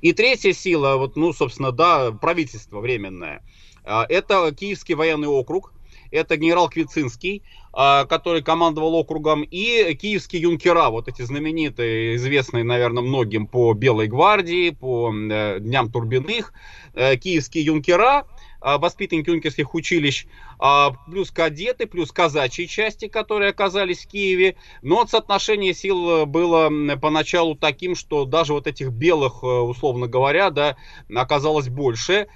И третья сила, вот, ну, собственно, да, правительство временное, а, это Киевский военный округ, это генерал Квицинский, а, который командовал округом, и киевские юнкера, вот эти знаменитые, известные, наверное, многим по Белой гвардии, по э, Дням Турбиных, э, киевские юнкера, а, воспитанники юнкерских училищ, а, плюс кадеты, плюс казачьи части, которые оказались в Киеве. Но соотношение сил было поначалу таким, что даже вот этих белых, условно говоря, да, оказалось больше.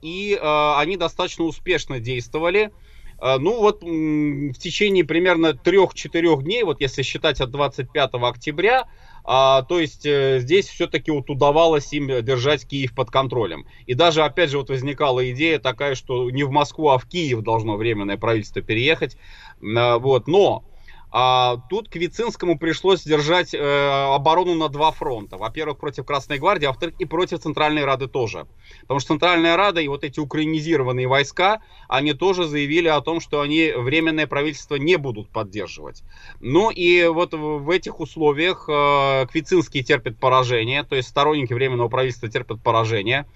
И они достаточно успешно действовали. Ну вот в течение примерно 3-4 дней, вот если считать от 25 октября, а, то есть э, здесь все-таки вот удавалось им держать Киев под контролем. И даже, опять же, вот возникала идея такая, что не в Москву, а в Киев должно временное правительство переехать. А, вот, но а, тут Квицинскому пришлось держать э, оборону на два фронта. Во-первых, против Красной Гвардии, а во-вторых, и против Центральной Рады тоже. Потому что Центральная Рада и вот эти украинизированные войска, они тоже заявили о том, что они временное правительство не будут поддерживать. Ну и вот в этих условиях э, Квицинский терпит поражение, то есть сторонники временного правительства терпят поражение.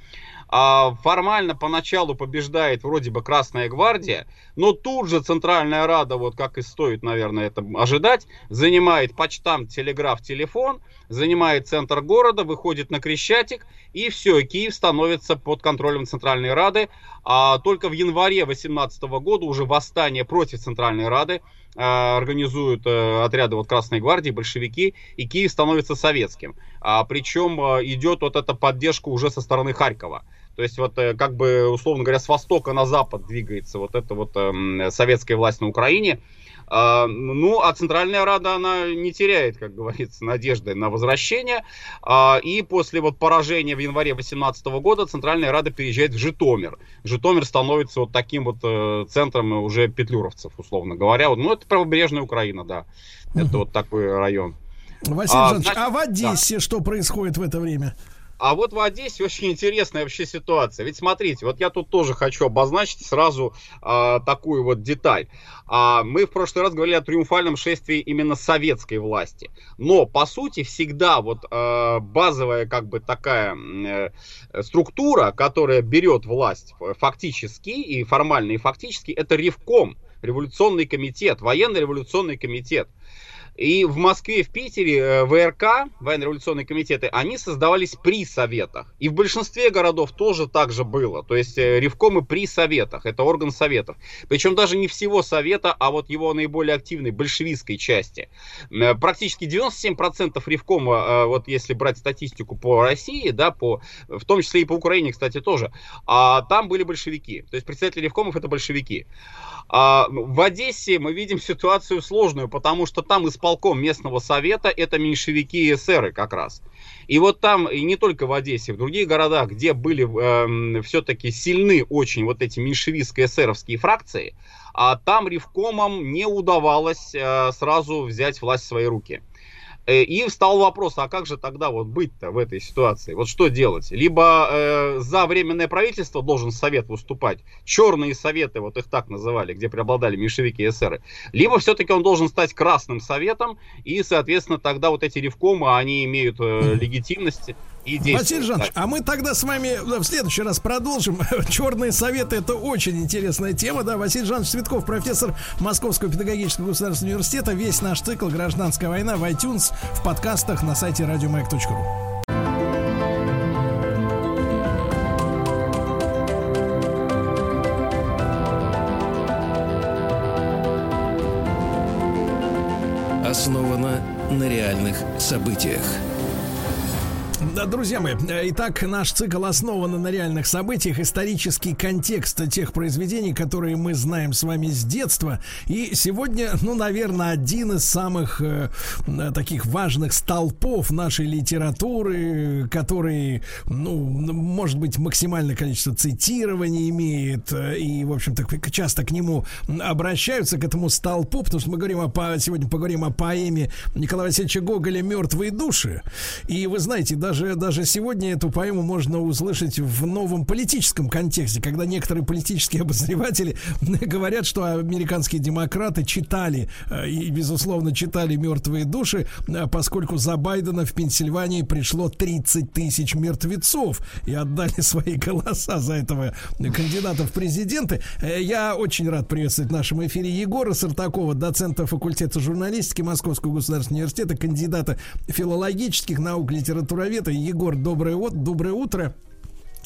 А формально поначалу побеждает вроде бы Красная Гвардия, но тут же Центральная Рада, вот как и стоит, наверное, это ожидать, занимает почтам, телеграф, телефон, занимает центр города, выходит на Крещатик, и все, Киев становится под контролем Центральной Рады. А только в январе 2018 года уже восстание против Центральной Рады а, организуют а, отряды вот Красной Гвардии, большевики, и Киев становится советским. А, причем а, идет вот эта поддержка уже со стороны Харькова. То есть вот э, как бы, условно говоря, с востока на запад двигается вот эта вот э, советская власть на Украине. А, ну, а Центральная Рада, она не теряет, как говорится, надежды на возвращение. А, и после вот поражения в январе 2018 года Центральная Рада переезжает в Житомир. Житомир становится вот таким вот э, центром уже петлюровцев, условно говоря. Вот, ну, это правобережная Украина, да. Это вот такой район. Василий а, Жанович, а в Одессе да. что происходит в это время? А вот в Одессе очень интересная вообще ситуация. Ведь смотрите, вот я тут тоже хочу обозначить сразу а, такую вот деталь. А, мы в прошлый раз говорили о триумфальном шествии именно советской власти. Но, по сути, всегда вот а, базовая как бы такая э, структура, которая берет власть фактически и формально и фактически, это Ревком, революционный комитет, военно-революционный комитет. И в Москве, в Питере э, ВРК, военно-революционные комитеты, они создавались при советах. И в большинстве городов тоже так же было. То есть э, ревкомы при советах, это орган советов. Причем даже не всего совета, а вот его наиболее активной большевистской части. Э, практически 97% ревкома, вот если брать статистику по России, да, по, в том числе и по Украине, кстати, тоже, а там были большевики. То есть представители ревкомов это большевики. А в Одессе мы видим ситуацию сложную, потому что там исполком местного совета это меньшевики и эсеры как раз. И вот там, и не только в Одессе, в других городах, где были э, все-таки сильны очень вот эти меньшевистско-эсеровские фракции, а там ревкомам не удавалось э, сразу взять власть в свои руки. Э, и встал вопрос, а как же тогда вот быть-то в этой ситуации? Вот что делать? Либо э, за временное правительство должен совет выступать, черные советы, вот их так называли, где преобладали меньшевики и эсеры, либо все-таки он должен стать красным советом, и, соответственно, тогда вот эти ревкомы, они имеют э, легитимность и Василий Жанович, а мы тогда с вами в следующий раз продолжим. Черные советы это очень интересная тема. Да, Василий Жанович Цветков, профессор Московского педагогического государственного университета. Весь наш цикл «Гражданская война» в iTunes, в подкастах на сайте радиомаяк.ру. основана на реальных событиях. Да, друзья мои, итак, наш цикл основан на реальных событиях, исторический контекст тех произведений, которые мы знаем с вами с детства. И сегодня, ну, наверное, один из самых э, таких важных столпов нашей литературы, который, ну, может быть, максимальное количество цитирований имеет, э, и, в общем-то, часто к нему обращаются, к этому столпу, потому что мы говорим о, сегодня поговорим о поэме Николая Васильевича Гоголя «Мертвые души». И вы знаете, даже даже, даже сегодня эту поэму можно услышать в новом политическом контексте, когда некоторые политические обозреватели говорят, что американские демократы читали э, и, безусловно, читали «Мертвые души», э, поскольку за Байдена в Пенсильвании пришло 30 тысяч мертвецов и отдали свои голоса за этого кандидата в президенты. Э, я очень рад приветствовать в нашем эфире Егора Сартакова, доцента факультета журналистики Московского государственного университета, кандидата филологических наук, литературоведа. Егор, доброе, доброе утро.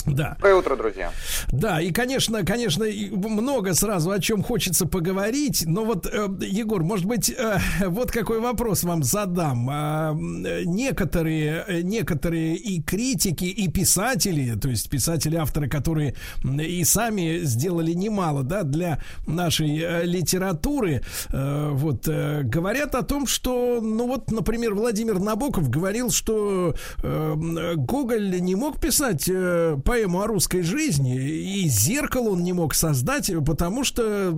Да. Доброе утро, друзья. Да, и, конечно, конечно, много сразу о чем хочется поговорить. Но вот, э, Егор, может быть, э, вот какой вопрос вам задам. А, некоторые, некоторые и критики, и писатели, то есть писатели-авторы, которые и сами сделали немало, да, для нашей э, литературы, вот, говорят о том, что, ну вот, например, Владимир Набоков говорил, что Гоголь не мог писать поэму о русской жизни, и зеркало он не мог создать, потому что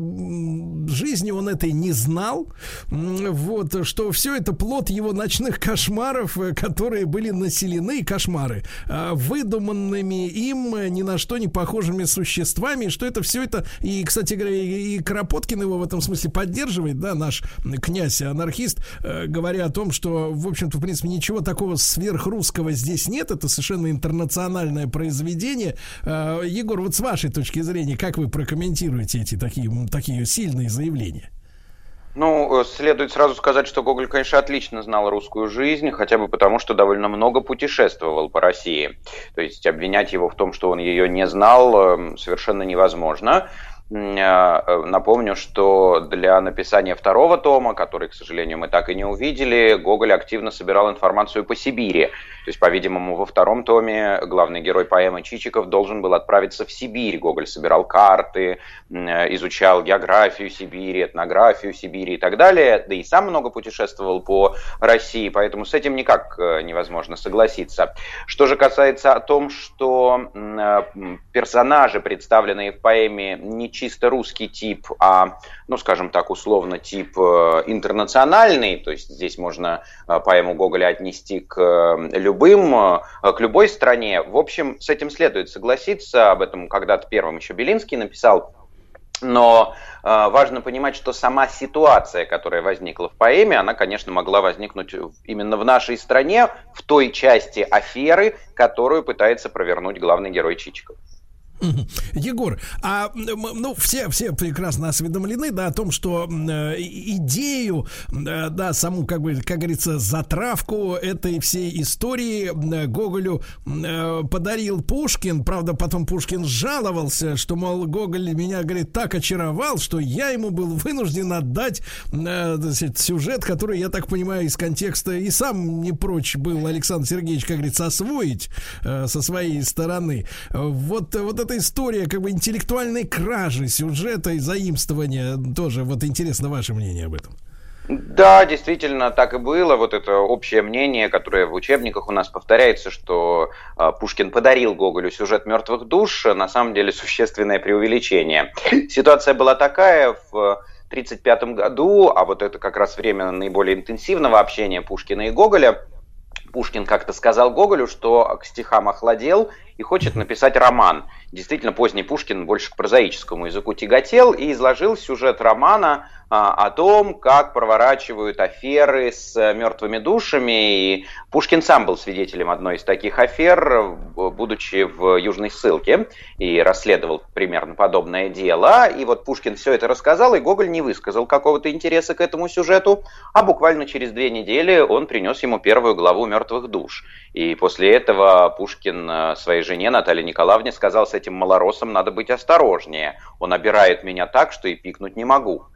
жизни он этой не знал. Вот, что все это плод его ночных кошмаров, которые были населены, кошмары, а, выдуманными им ни на что не похожими существами, что это все это, и, кстати говоря, и Кропоткин его в этом смысле поддерживает, да, наш князь-анархист, э, говоря о том, что, в общем-то, в принципе, ничего такого сверхрусского здесь нет, это совершенно интернациональное произведение, зрения. Э, Егор, вот с вашей точки зрения, как вы прокомментируете эти такие, такие сильные заявления? Ну, э, следует сразу сказать, что Гоголь, конечно, отлично знал русскую жизнь, хотя бы потому, что довольно много путешествовал по России. То есть обвинять его в том, что он ее не знал, эм, совершенно невозможно. Э, напомню, что для написания второго тома, который, к сожалению, мы так и не увидели, Гоголь активно собирал информацию по Сибири. То есть, по-видимому, во втором томе главный герой поэмы Чичиков должен был отправиться в Сибирь. Гоголь собирал карты, изучал географию Сибири, этнографию Сибири и так далее. Да и сам много путешествовал по России, поэтому с этим никак э, невозможно согласиться. Что же касается о том, что э, персонажи, представленные в поэме, не чисто русский тип, а, ну, скажем так, условно тип э, интернациональный, то есть здесь можно поэму Гоголя отнести к любому любым, э, к любой стране. В общем, с этим следует согласиться. Об этом когда-то первым еще Белинский написал. Но э, важно понимать, что сама ситуация, которая возникла в поэме, она, конечно, могла возникнуть именно в нашей стране, в той части аферы, которую пытается провернуть главный герой Чичиков. Егор, а ну все все прекрасно осведомлены, да, о том, что э, идею, э, да, саму как бы, как говорится, затравку этой всей истории э, Гоголю э, подарил Пушкин. Правда, потом Пушкин жаловался, что мол Гоголь меня, говорит, так очаровал, что я ему был вынужден отдать э, сюжет, который, я так понимаю, из контекста и сам не прочь был Александр Сергеевич, как говорится, освоить э, со своей стороны. Вот вот эта история как бы интеллектуальной кражи сюжета и заимствования тоже. Вот интересно ваше мнение об этом. Да, действительно, так и было. Вот это общее мнение, которое в учебниках у нас повторяется, что э, Пушкин подарил Гоголю сюжет мертвых душ, на самом деле существенное преувеличение. Ситуация была такая в 1935 году, а вот это как раз время наиболее интенсивного общения Пушкина и Гоголя. Пушкин как-то сказал Гоголю, что к стихам охладел и хочет написать роман. Действительно, поздний Пушкин больше к прозаическому языку тяготел и изложил сюжет романа а, о том, как проворачивают аферы с мертвыми душами. И Пушкин сам был свидетелем одной из таких афер, будучи в Южной ссылке, и расследовал примерно подобное дело. И вот Пушкин все это рассказал, и Гоголь не высказал какого-то интереса к этому сюжету, а буквально через две недели он принес ему первую главу «Мертвых душ». И после этого Пушкин э, своей жене Наталье Николаевне сказал, с этим малоросом надо быть осторожнее. Он обирает меня так, что и пикнуть не могу.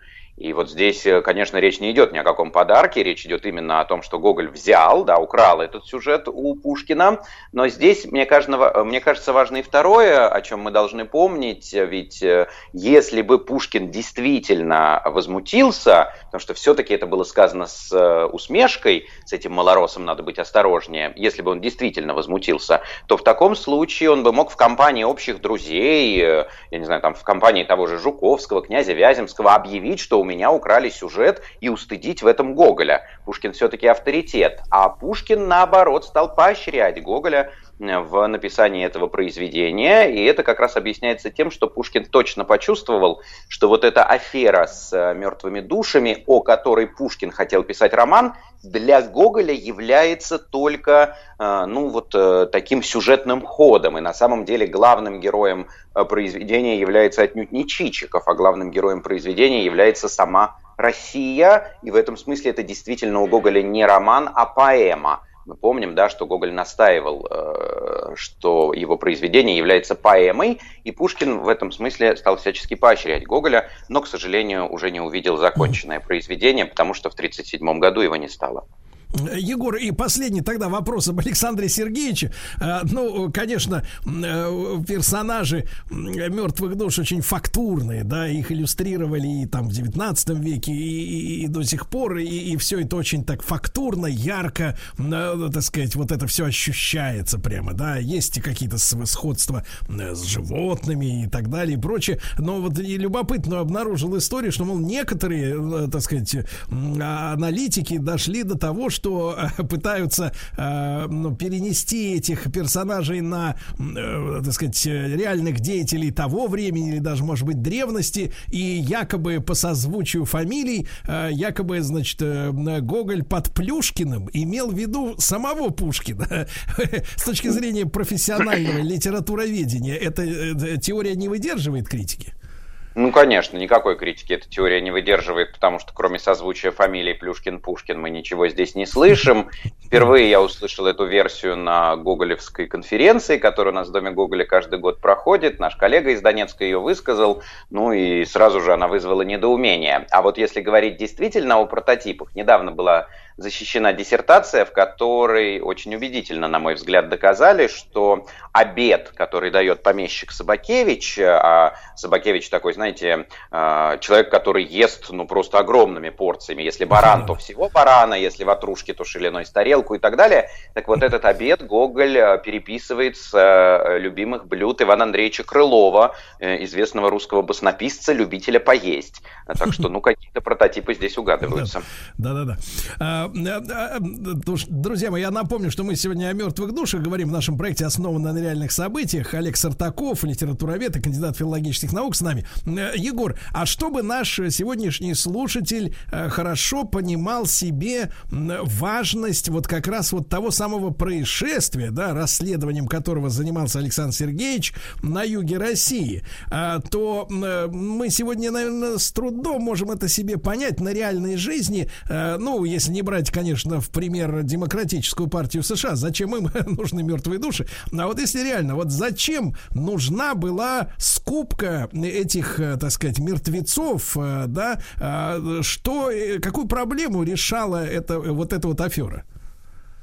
И вот здесь, э, конечно, речь не идет ни о каком подарке, речь идет именно о том, что Гоголь взял, да, украл этот сюжет у Пушкина. Но здесь, мне кажется, мне кажется важно и второе, о чем мы должны помнить, ведь э, если бы Пушкин действительно возмутился, потому что все-таки это было сказано с э, усмешкой, с этим малоросом надо быть осторожнее, если бы он действительно возмутился, то в таком случае он бы мог в компании общих друзей, я не знаю, там в компании того же Жуковского, князя Вяземского объявить, что у меня украли сюжет и устыдить в этом Гоголя. Пушкин все-таки авторитет. А Пушкин, наоборот, стал поощрять Гоголя в написании этого произведения, и это как раз объясняется тем, что Пушкин точно почувствовал, что вот эта афера с э, мертвыми душами, о которой Пушкин хотел писать роман, для Гоголя является только, э, ну, вот таким сюжетным ходом, и на самом деле главным героем произведения является отнюдь не Чичиков, а главным героем произведения является сама Россия, и в этом смысле это действительно у Гоголя не роман, а поэма. Мы помним, да, что Гоголь настаивал, э, что его произведение является поэмой, и Пушкин в этом смысле стал всячески поощрять Гоголя, но, к сожалению, уже не увидел законченное произведение, потому что в 1937 году его не стало. Егор, и последний тогда вопрос об Александре Сергеевиче. Э, ну, конечно, э, персонажи мертвых душ очень фактурные, да, их иллюстрировали и там в 19 веке, и, и, и до сих пор, и, и все это очень так фактурно, ярко, э, так сказать, вот это все ощущается прямо, да, есть какие-то сходства с животными и так далее и прочее. Но вот и любопытно обнаружил историю, что, мол, некоторые, так сказать, аналитики дошли до того, что что э, пытаются э, ну, перенести этих персонажей на, э, так сказать, реальных деятелей того времени или даже, может быть, древности, и якобы по созвучию фамилий, якобы, значит, Гоголь под Плюшкиным имел в виду самого Пушкина. С точки зрения профессионального литературоведения, эта теория не выдерживает критики? Ну, конечно, никакой критики эта теория не выдерживает, потому что кроме созвучия фамилий Плюшкин-Пушкин мы ничего здесь не слышим. Впервые я услышал эту версию на Гоголевской конференции, которая у нас в Доме Гоголя каждый год проходит. Наш коллега из Донецка ее высказал, ну и сразу же она вызвала недоумение. А вот если говорить действительно о прототипах, недавно была защищена диссертация, в которой очень убедительно, на мой взгляд, доказали, что обед, который дает помещик Собакевич, а Собакевич такой, знаете, а, человек, который ест, ну, просто огромными порциями. Если баран, то всего барана, если ватрушки, то шириной с тарелку и так далее. Так вот этот обед Гоголь а, переписывает с а, любимых блюд Ивана Андреевича Крылова, э, известного русского баснописца, любителя поесть. Так что, ну, какие-то прототипы здесь угадываются. Да-да-да. Э, э, друзья мои, я напомню, что мы сегодня о мертвых душах говорим в нашем проекте, основанном на реальных событиях. Олег Сартаков, литературовед и кандидат филологических наук с нами. Э, Егор, а чтобы наш сегодняшний слушатель хорошо понимал себе важность вот как раз вот того самого происшествия, да, расследованием которого занимался Александр Сергеевич на юге России, то мы сегодня, наверное, с трудом можем это себе понять на реальной жизни. Ну, если не брать, конечно, конечно, в пример демократическую партию США. Зачем им нужны мертвые души? А вот если реально, вот зачем нужна была скупка этих, э, так сказать, мертвецов, э, да, а, что, э, какую проблему решала эта, вот эта вот афера?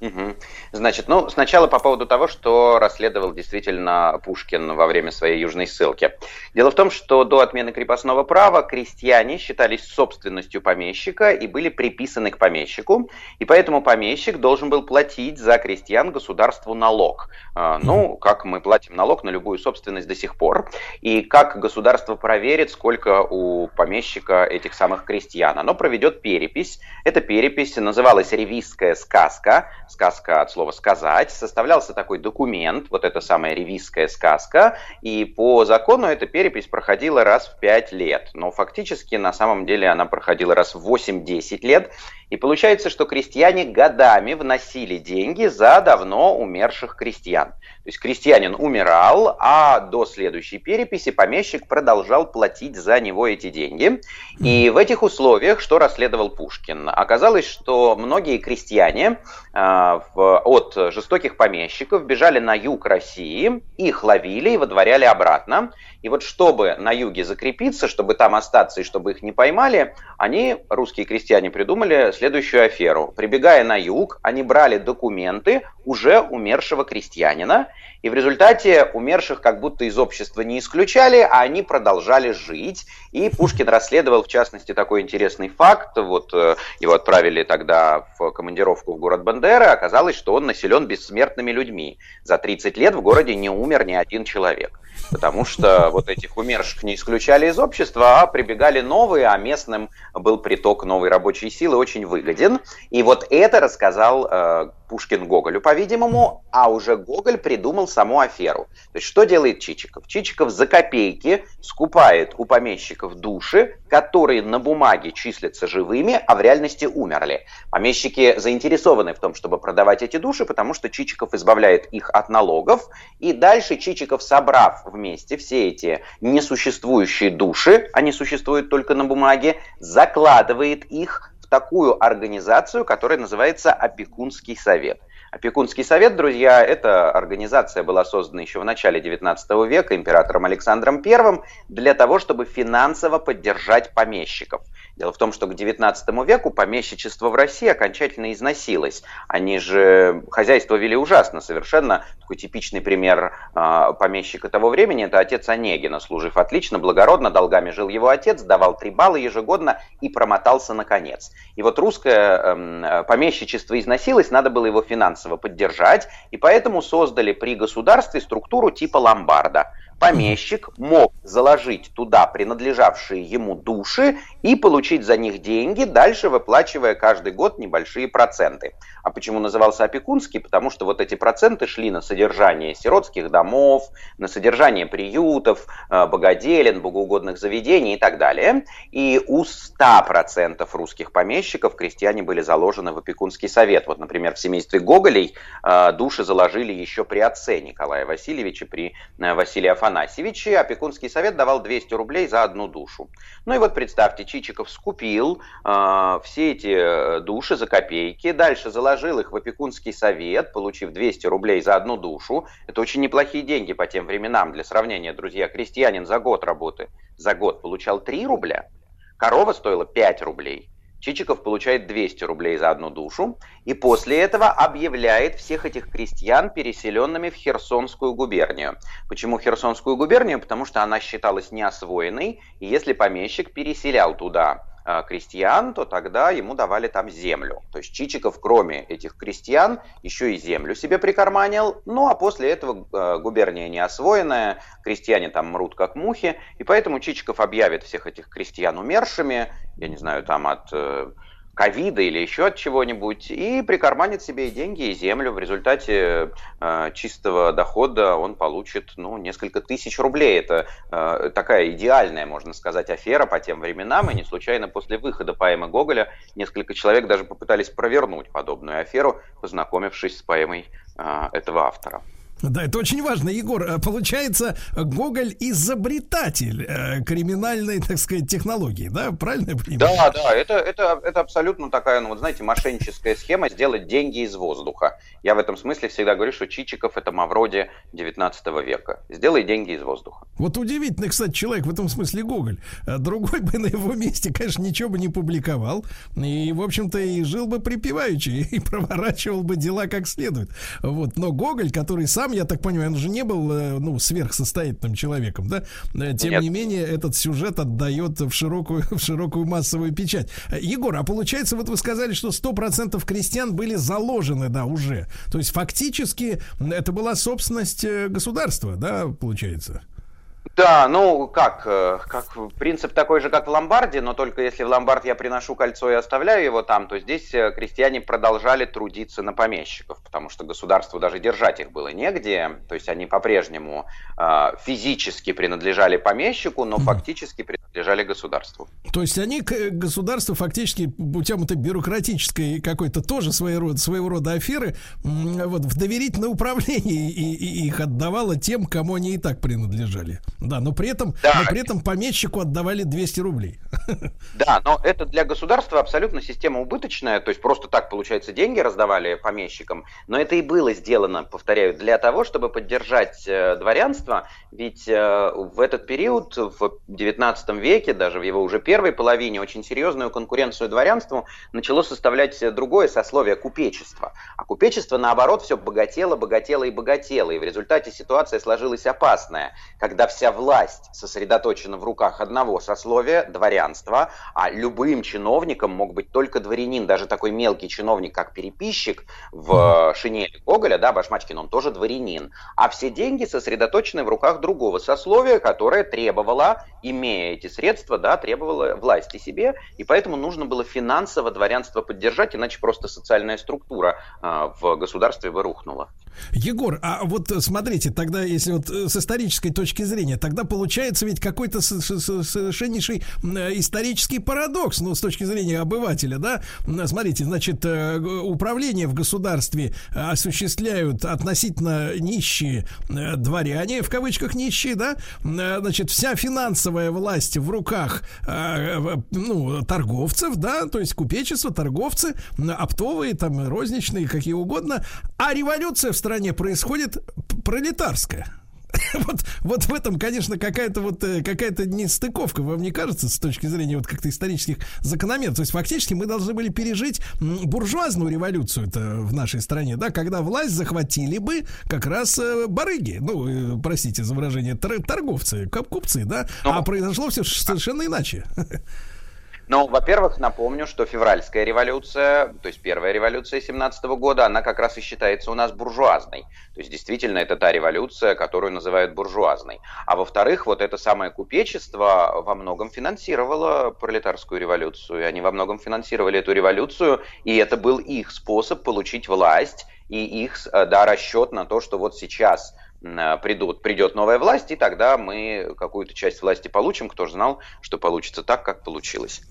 Угу. Значит, ну, сначала по поводу того, что расследовал действительно Пушкин во время своей южной ссылки. Дело в том, что до отмены крепостного права крестьяне считались собственностью помещика и были приписаны к помещику, и поэтому помещик должен был платить за крестьян государству налог. А, ну, как мы платим налог на любую собственность до сих пор, и как государство проверит, сколько у помещика этих самых крестьян. Оно проведет перепись. Эта перепись называлась «Ревизская сказка», сказка от слова «сказать», составлялся такой документ, вот эта самая ревизская сказка, и по закону эта перепись проходила раз в 5 лет, но фактически на самом деле она проходила раз в 8-10 лет, и получается, что крестьяне годами вносили деньги за давно умерших крестьян. То есть крестьянин умирал, а до следующей переписи помещик продолжал платить за него эти деньги. И в этих условиях, что расследовал Пушкин? Оказалось, что многие крестьяне э, в, от жестоких помещиков бежали на юг России, их ловили и выдворяли обратно. И вот чтобы на юге закрепиться, чтобы там остаться и чтобы их не поймали, они, русские крестьяне, придумали следующую аферу. Прибегая на юг, они брали документы уже умершего крестьянина, и в результате умерших как будто из общества не исключали, а они продолжали жить. И Пушкин расследовал, в частности, такой интересный факт. Вот э, его отправили тогда в командировку в город Бандеры. Оказалось, что он населен бессмертными людьми. За 30 лет в городе не умер ни один человек потому что вот этих умерших не исключали из общества, а прибегали новые, а местным был приток новой рабочей силы очень выгоден. И вот это рассказал э, Пушкин Гоголю, по-видимому, а уже Гоголь придумал саму аферу. То есть что делает Чичиков? Чичиков за копейки скупает у помещиков души, которые на бумаге числятся живыми, а в реальности умерли. Помещики заинтересованы в том, чтобы продавать эти души, потому что Чичиков избавляет их от налогов, и дальше Чичиков, собрав вместе все эти несуществующие души, они существуют только на бумаге, закладывает их такую организацию, которая называется опекунский совет. Опекунский совет, друзья, эта организация была создана еще в начале XIX века императором Александром I для того, чтобы финансово поддержать помещиков. Дело в том, что к XIX веку помещичество в России окончательно износилось. Они же хозяйство вели ужасно совершенно. Такой типичный пример э, помещика того времени – это отец Онегина, служив отлично, благородно, долгами жил его отец, давал три балла ежегодно и промотался наконец. И вот русское э, помещичество износилось, надо было его финансово поддержать, и поэтому создали при государстве структуру типа ломбарда – помещик мог заложить туда принадлежавшие ему души и получить за них деньги, дальше выплачивая каждый год небольшие проценты. А почему назывался опекунский? Потому что вот эти проценты шли на содержание сиротских домов, на содержание приютов, э, богоделен, богоугодных заведений и так далее. И у 100% русских помещиков крестьяне были заложены в опекунский совет. Вот, например, в семействе Гоголей э, души заложили еще при отце Николая Васильевича, при э, Василии Афанасьевиче Афанасьевиче опекунский совет давал 200 рублей за одну душу. Ну и вот представьте, Чичиков скупил э, все эти э, души за копейки, дальше заложил их в опекунский совет, получив 200 рублей за одну душу. Это очень неплохие деньги по тем временам. Для сравнения, друзья, крестьянин за год работы за год получал 3 рубля, корова стоила 5 рублей. Чичиков получает 200 рублей за одну душу и после этого объявляет всех этих крестьян переселенными в Херсонскую губернию. Почему Херсонскую губернию? Потому что она считалась неосвоенной, и если помещик переселял туда крестьян, то тогда ему давали там землю. То есть Чичиков, кроме этих крестьян, еще и землю себе прикарманил. Ну а после этого э, губерния не освоенная, крестьяне там мрут как мухи, и поэтому Чичиков объявит всех этих крестьян умершими, я не знаю, там от э, ковида или еще от чего-нибудь, и прикарманит себе и деньги, и землю. В результате э, чистого дохода он получит ну, несколько тысяч рублей. Это э, такая идеальная, можно сказать, афера по тем временам, и не случайно после выхода поэмы Гоголя несколько человек даже попытались провернуть подобную аферу, познакомившись с поэмой э, этого автора. Да, это очень важно, Егор. Э, получается, Гоголь изобретатель э, криминальной, так сказать, технологии, да? Правильно я понимаю? Да, да, это, это, это абсолютно такая, ну, вот знаете, мошенническая схема сделать деньги из воздуха. Я в этом смысле всегда говорю, что Чичиков это Мавроди 19 века. Сделай деньги из воздуха. Вот удивительный, кстати, человек в этом смысле Гоголь. Э, другой бы на его месте, конечно, ничего бы не публиковал. И, в общем-то, и жил бы припеваючи, и проворачивал бы дела как следует. Вот. Но Гоголь, который сам сам, я так понимаю, он же не был, э, ну, сверхсостоятельным человеком, да? Э, тем Нет. не менее, этот сюжет отдает в широкую, в широкую массовую печать. Егор, а получается, вот вы сказали, что 100% крестьян были заложены, да, уже. То есть фактически это была собственность э, государства, да, получается? Да, ну как, э, как принцип такой же, как в ломбарде, но только если в ломбард я приношу кольцо и оставляю его там, то здесь э, крестьяне продолжали трудиться на помещиков, потому что государству даже держать их было негде, то есть они по-прежнему э, физически принадлежали помещику, но фактически принадлежали государству. То есть они э, государству фактически путем этой бюрократической какой-то тоже своего рода, своего рода аферы вот, в доверительное управление и, и их отдавало тем, кому они и так принадлежали. Да, но при этом, да. но при этом помещику отдавали 200 рублей. Да, но это для государства абсолютно система убыточная, то есть просто так, получается, деньги раздавали помещикам, но это и было сделано, повторяю, для того, чтобы поддержать э, дворянство, ведь э, в этот период, в 19 веке, даже в его уже первой половине, очень серьезную конкуренцию дворянству начало составлять другое сословие купечества. А купечество, наоборот, все богатело, богатело и богатело, и в результате ситуация сложилась опасная, когда вся власть сосредоточена в руках одного сословия, дворянства, а любым чиновником мог быть только дворянин, даже такой мелкий чиновник, как переписчик в шинели Гоголя, да, Башмачкин, он тоже дворянин, а все деньги сосредоточены в руках другого сословия, которое требовало, имея эти средства, да, требовало власти себе, и поэтому нужно было финансово дворянство поддержать, иначе просто социальная структура э, в государстве бы рухнула. Егор, а вот смотрите, тогда, если вот с исторической точки зрения, тогда получается ведь какой-то совершеннейший исторический парадокс, ну, с точки зрения обывателя, да. Смотрите, значит, управление в государстве осуществляют относительно нищие дворяне, в кавычках нищие, да, значит, вся финансовая власть в руках, ну, торговцев, да, то есть купечество, торговцы, оптовые, там, розничные, какие угодно, а революция в стране происходит пролетарская. Вот, вот в этом, конечно, какая-то вот э, какая-то нестыковка, вам не кажется, с точки зрения вот как-то исторических закономерностей. То есть фактически мы должны были пережить буржуазную революцию это в нашей стране, да, когда власть захватили бы как раз э, барыги, ну, э, простите за выражение, торговцы, купцы, да, Но... Ну, а произошло все совершенно иначе. Ну, во-первых, напомню, что февральская революция, то есть первая революция 17 года, она как раз и считается у нас буржуазной. То есть действительно это та революция, которую называют буржуазной. А во-вторых, вот это самое купечество во многом финансировало пролетарскую революцию. И они во многом финансировали эту революцию, и это был их способ получить власть и их э, да, расчет на то, что вот сейчас придут, придет новая власть, и тогда мы какую-то часть власти получим. Кто же знал, что получится так, как получилось.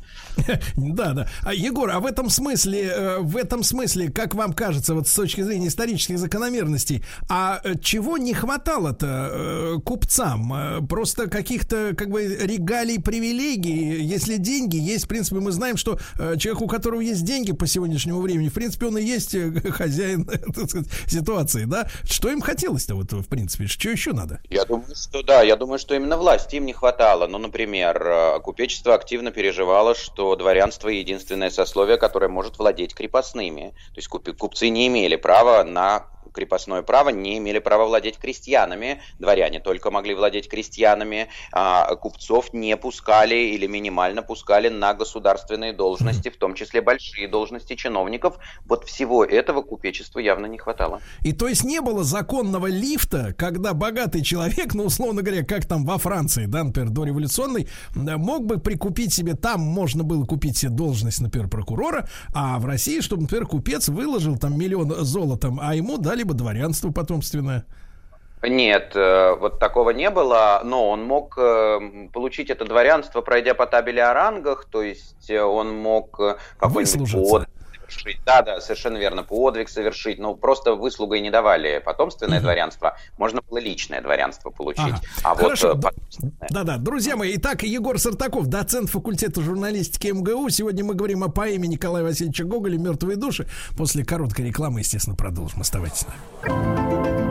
Да, да. А Егор, а в этом смысле, э, в этом смысле, как вам кажется, вот с точки зрения исторических закономерностей, а э, чего не хватало-то купцам? Просто каких-то как бы регалий, привилегий. Если деньги есть, в принципе, мы знаем, что человек, у которого есть деньги по сегодняшнему времени, в принципе, он и есть хозяин ситуации, да? Что им хотелось-то вот в принципе. Что еще надо? Я думаю, что да, я думаю, что именно власти им не хватало. Ну, например, э, купечество активно переживало, что дворянство единственное сословие, которое может владеть крепостными. То есть купцы не имели права на крепостное право, не имели права владеть крестьянами. Дворяне только могли владеть крестьянами. А купцов не пускали или минимально пускали на государственные должности, в том числе большие должности чиновников. Вот всего этого купечеству явно не хватало. И то есть не было законного лифта, когда богатый человек, ну, условно говоря, как там во Франции, да, например, дореволюционный, мог бы прикупить себе, там можно было купить себе должность, например, прокурора, а в России, чтобы, например, купец выложил там миллион золотом, а ему дали бы дворянство потомственное. Нет, э, вот такого не было, но он мог э, получить это дворянство, пройдя по табели о рангах, то есть э, он мог какой-нибудь подвиг совершить. Да, да, совершенно верно, подвиг совершить, но просто выслугой не давали потомственное дворянство, можно было личное дворянство получить. Ага. А Хорошо. вот Да-да, друзья мои, итак, Егор Сартаков, доцент факультета журналистики МГУ. Сегодня мы говорим о поэме Николая Васильевича Гоголя «Мертвые души». После короткой рекламы, естественно, продолжим. Оставайтесь с нами.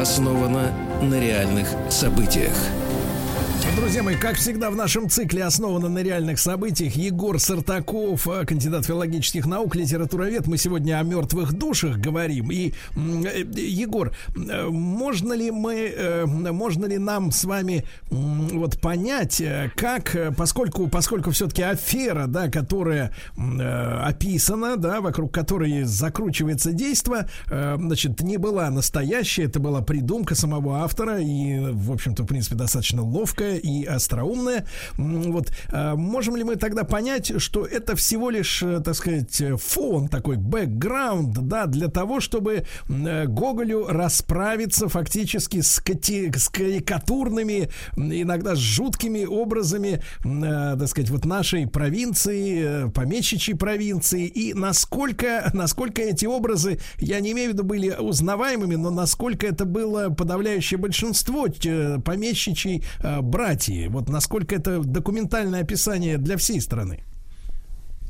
Основана на реальных событиях. Друзья мои, как всегда в нашем цикле основано на реальных событиях. Егор Сартаков, э, кандидат филологических наук, литературовед. Мы сегодня о мертвых душах говорим. И, э, Егор, э, можно ли мы, можно ли нам с вами вот понять, как, поскольку, поскольку все-таки афера, да, которая описана, да, вокруг которой закручивается действо, значит, не была настоящая, это была придумка самого автора и, в общем-то, в принципе, достаточно ловкая и остроумная. Вот а, можем ли мы тогда понять, что это всего лишь, э, так сказать, фон такой, бэкграунд, да, для того, чтобы э, Гоголю расправиться фактически с, кати- с карикатурными, иногда с жуткими образами, э, так сказать, вот нашей провинции, помещичьей провинции, и насколько, насколько эти образы, я не имею в виду, были узнаваемыми, но насколько это было подавляющее большинство помещичьей брать демократии? Вот насколько это документальное описание для всей страны?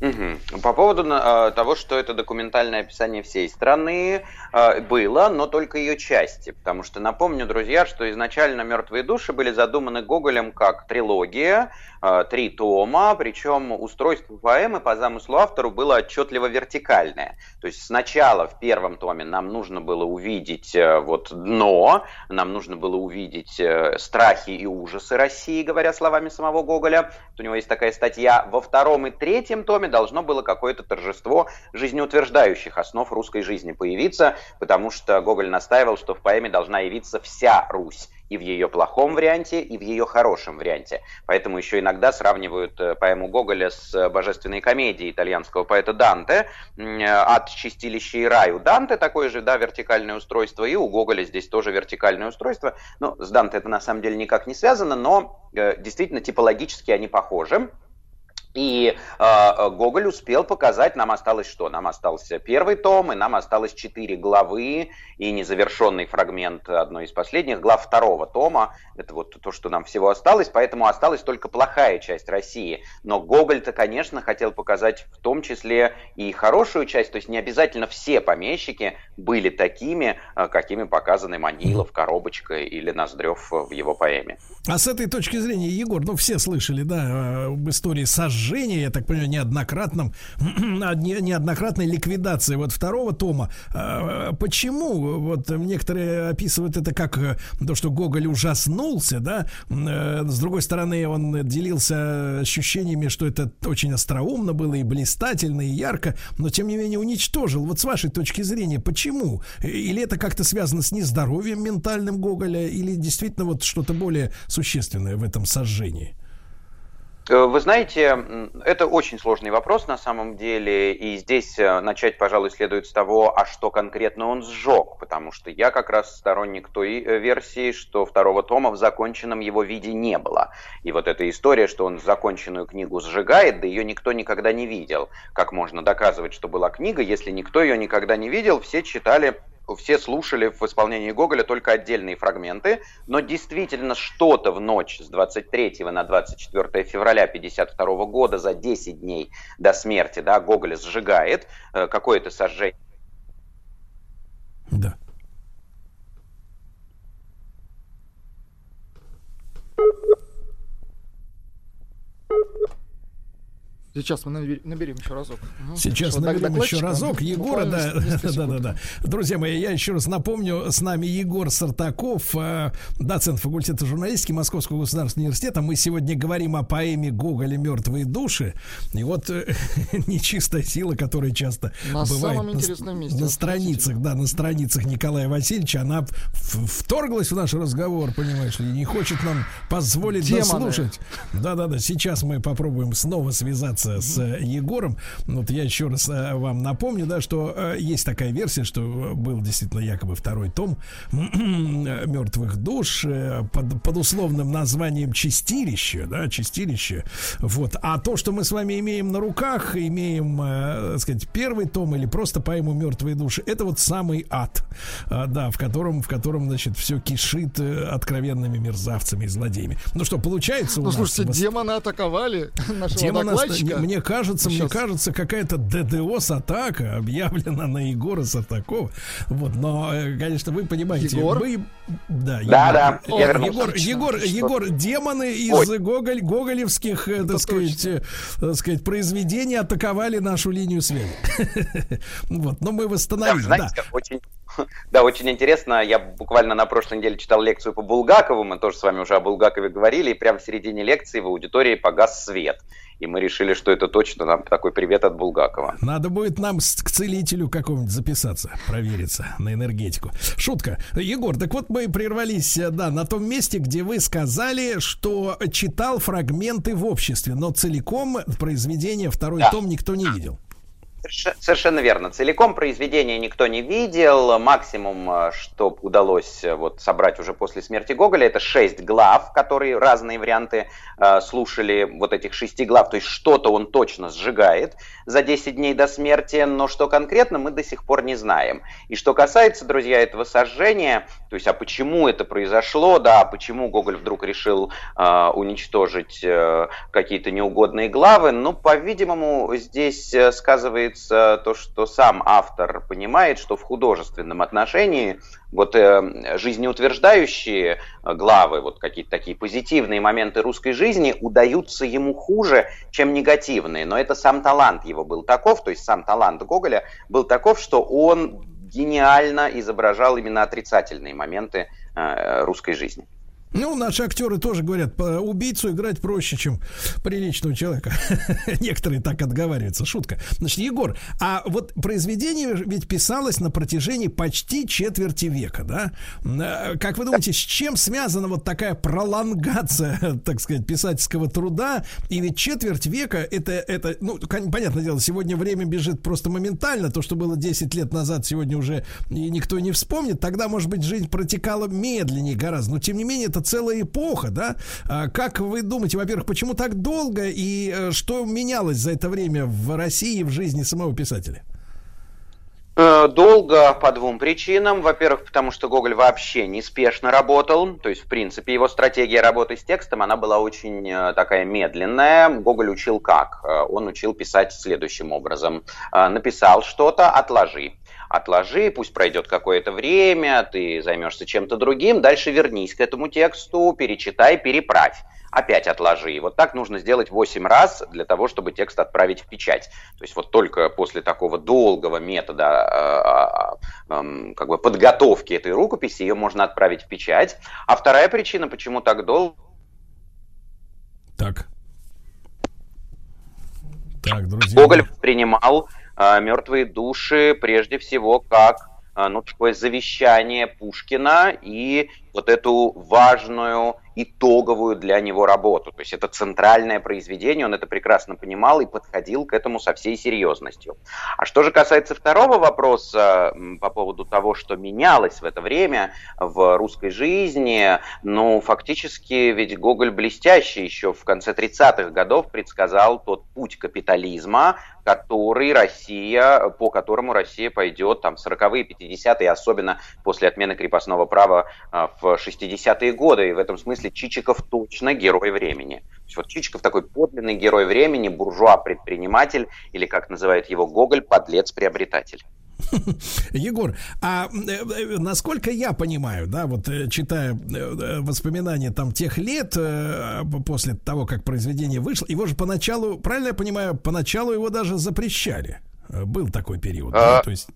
Угу. По поводу э, того, что это документальное описание всей страны э, было, но только ее части. Потому что напомню, друзья, что изначально «Мертвые души» были задуманы Гоголем как трилогия, э, три тома, причем устройство поэмы по замыслу автору было отчетливо вертикальное. То есть сначала в первом томе нам нужно было увидеть э, вот дно, нам нужно было увидеть э, страхи и ужасы России, говоря словами самого Гоголя. Вот у него есть такая статья. Во втором и третьем томе должно было какое-то торжество жизнеутверждающих основ русской жизни появиться, потому что Гоголь настаивал, что в поэме должна явиться вся Русь и в ее плохом варианте, и в ее хорошем варианте. Поэтому еще иногда сравнивают э, поэму Гоголя с божественной комедией итальянского поэта Данте. От чистилища и рай у Данте такое же, да, вертикальное устройство, и у Гоголя здесь тоже вертикальное устройство. Ну, с Данте это на самом деле никак не связано, но э, действительно типологически они похожи. И э, Гоголь успел показать, нам осталось что? Нам остался первый том, и нам осталось четыре главы и незавершенный фрагмент одной из последних глав второго тома. Это вот то, что нам всего осталось, поэтому осталась только плохая часть России. Но Гоголь-то, конечно, хотел показать в том числе и хорошую часть, то есть не обязательно все помещики были такими, э, какими показаны Манилов, Коробочка или Ноздрев в его поэме. А с этой точки зрения, Егор, ну все слышали, да, об истории сожжения сожжения, я так понимаю, неоднократном, неоднократной ликвидации вот второго тома. А, почему? Вот некоторые описывают это как э, то, что Гоголь ужаснулся, да? Э, с другой стороны, он делился ощущениями, что это очень остроумно было и блистательно, и ярко, но тем не менее уничтожил. Вот с вашей точки зрения, почему? Или это как-то связано с нездоровьем ментальным Гоголя, или действительно вот что-то более существенное в этом сожжении? Э, вы знаете, это очень сложный вопрос на самом деле, и здесь э, начать, пожалуй, следует с того, а что конкретно он сжег, потому что я как раз сторонник той э, версии, что второго тома в законченном его виде не было. И вот эта история, что он законченную книгу сжигает, да ее никто никогда не видел. Как можно доказывать, что была книга, если никто ее никогда не видел, все читали все слушали в исполнении Гоголя только отдельные фрагменты, но действительно что-то в ночь с 23 на 24 февраля 52 года за 10 дней до смерти да, Гоголя сжигает, э, какое-то сожжение. Да. Сейчас мы наберем еще разок. Сейчас Что, наберем еще разок. Егора, да, да, да, да. Друзья мои, я еще раз напомню, с нами Егор Сартаков, э, доцент факультета журналистики Московского государственного университета. Мы сегодня говорим о поэме Гоголя «Мертвые души». И вот э, нечистая сила, которая часто на бывает на, месте, на страницах, да, на страницах Николая Васильевича, она вторглась в наш разговор, понимаешь ли, не хочет нам позволить Демоны. дослушать. Да-да-да, сейчас мы попробуем снова связаться с, с Егором. Вот я еще раз э, вам напомню, да, что э, есть такая версия, что был действительно якобы второй том мертвых душ э, под, под условным названием Чистилище, да, Чистилище. Вот. А то, что мы с вами имеем на руках, имеем, так сказать, первый том или просто поэму Мертвые души, это вот самый ад, да, в котором, в котором, значит, все кишит откровенными мерзавцами и злодеями. Ну что, получается у ну, нас... слушайте, демоны атаковали нашего демоны докладчика мне кажется, Сейчас. мне кажется, какая-то ДДОС-атака объявлена на Егора Сартакова. Вот, но, э, конечно, вы понимаете, Егор? мы... Да, да, да. О, Егор, Егор, Егор, демоны из Гоголь, гоголевских, э, так сказать, э, так сказать, произведений атаковали нашу линию связи. Вот, но мы восстановили, да. Очень да, очень интересно. Я буквально на прошлой неделе читал лекцию по Булгакову. Мы тоже с вами уже о Булгакове говорили. И прямо в середине лекции в аудитории погас свет. И мы решили, что это точно нам такой привет от Булгакова. Надо будет нам к целителю какому-нибудь записаться, провериться на энергетику. Шутка. Егор, так вот мы прервались, э, да, на том месте, где вы сказали, что читал фрагменты в обществе, но целиком произведение второй да. том никто не видел. Совершенно верно. Целиком произведение никто не видел. Максимум, э, что удалось э, вот собрать уже после смерти Гоголя, это шесть глав, которые разные варианты э, слушали вот этих шести глав. То есть что-то он точно сжигает за 10 дней до смерти, но что конкретно мы до сих пор не знаем. И что касается, друзья, этого сожжения, то есть а почему это произошло, да, почему Гоголь вдруг решил э, уничтожить э, какие-то неугодные главы, ну, по-видимому, здесь сказывается сказывается то, что сам автор понимает, что в художественном отношении вот э, жизнеутверждающие главы, вот какие-то такие позитивные моменты русской жизни удаются ему хуже, чем негативные. Но это сам талант его был таков, то есть сам талант Гоголя был таков, что он гениально изображал именно отрицательные моменты э, русской жизни. Ну, наши актеры тоже говорят, по убийцу играть проще, чем приличного человека. Некоторые так отговариваются. Шутка. Значит, Егор, а вот произведение ведь писалось на протяжении почти четверти века, да? Э, как вы думаете, с чем связана вот такая пролонгация, так сказать, писательского труда? И ведь четверть века это, это ну, понятное дело, сегодня время бежит просто моментально. То, что было 10 лет назад, сегодня уже и никто не вспомнит. Тогда, может быть, жизнь протекала медленнее гораздо. Но, тем не менее, это это целая эпоха, да? А как вы думаете, во-первых, почему так долго и э, что менялось за это время в России в жизни самого писателя? Э, долго по двум причинам. Во-первых, потому что Гоголь вообще неспешно работал. То есть, в принципе, его стратегия работы с текстом, она была очень э, такая медленная. Гоголь учил как? Он учил писать следующим образом. Написал что-то, отложи отложи, пусть пройдет какое-то время, ты займешься чем-то другим, дальше вернись к этому тексту, перечитай, переправь опять отложи. И вот так нужно сделать 8 раз для того, чтобы текст отправить в печать. То есть вот только после такого долгого метода э, э, как бы подготовки этой рукописи ее можно отправить в печать. А вторая причина, почему так долго... Так. Так, друзья. Гоголь принимал мертвые души прежде всего как а, ну, такое завещание Пушкина и вот эту важную итоговую для него работу. То есть это центральное произведение, он это прекрасно понимал и подходил к этому со всей серьезностью. А что же касается второго вопроса по поводу того, что менялось в это время в русской жизни, ну, фактически ведь Гоголь блестящий еще в конце 30-х годов предсказал тот путь капитализма, который Россия, по которому Россия пойдет там 40-е, 50-е, особенно после отмены крепостного права а, в 60-е годы. И в этом смысле Чичиков точно герой времени. То есть вот Чичиков такой подлинный герой времени, буржуа-предприниматель, или, как называет его Гоголь, подлец-приобретатель. Егор, а э, э, насколько я понимаю, да, вот э, читая воспоминания там тех лет после того, как произведение вышло, его же поначалу, правильно я понимаю, поначалу его даже запрещали. Был такой период, а, да, то есть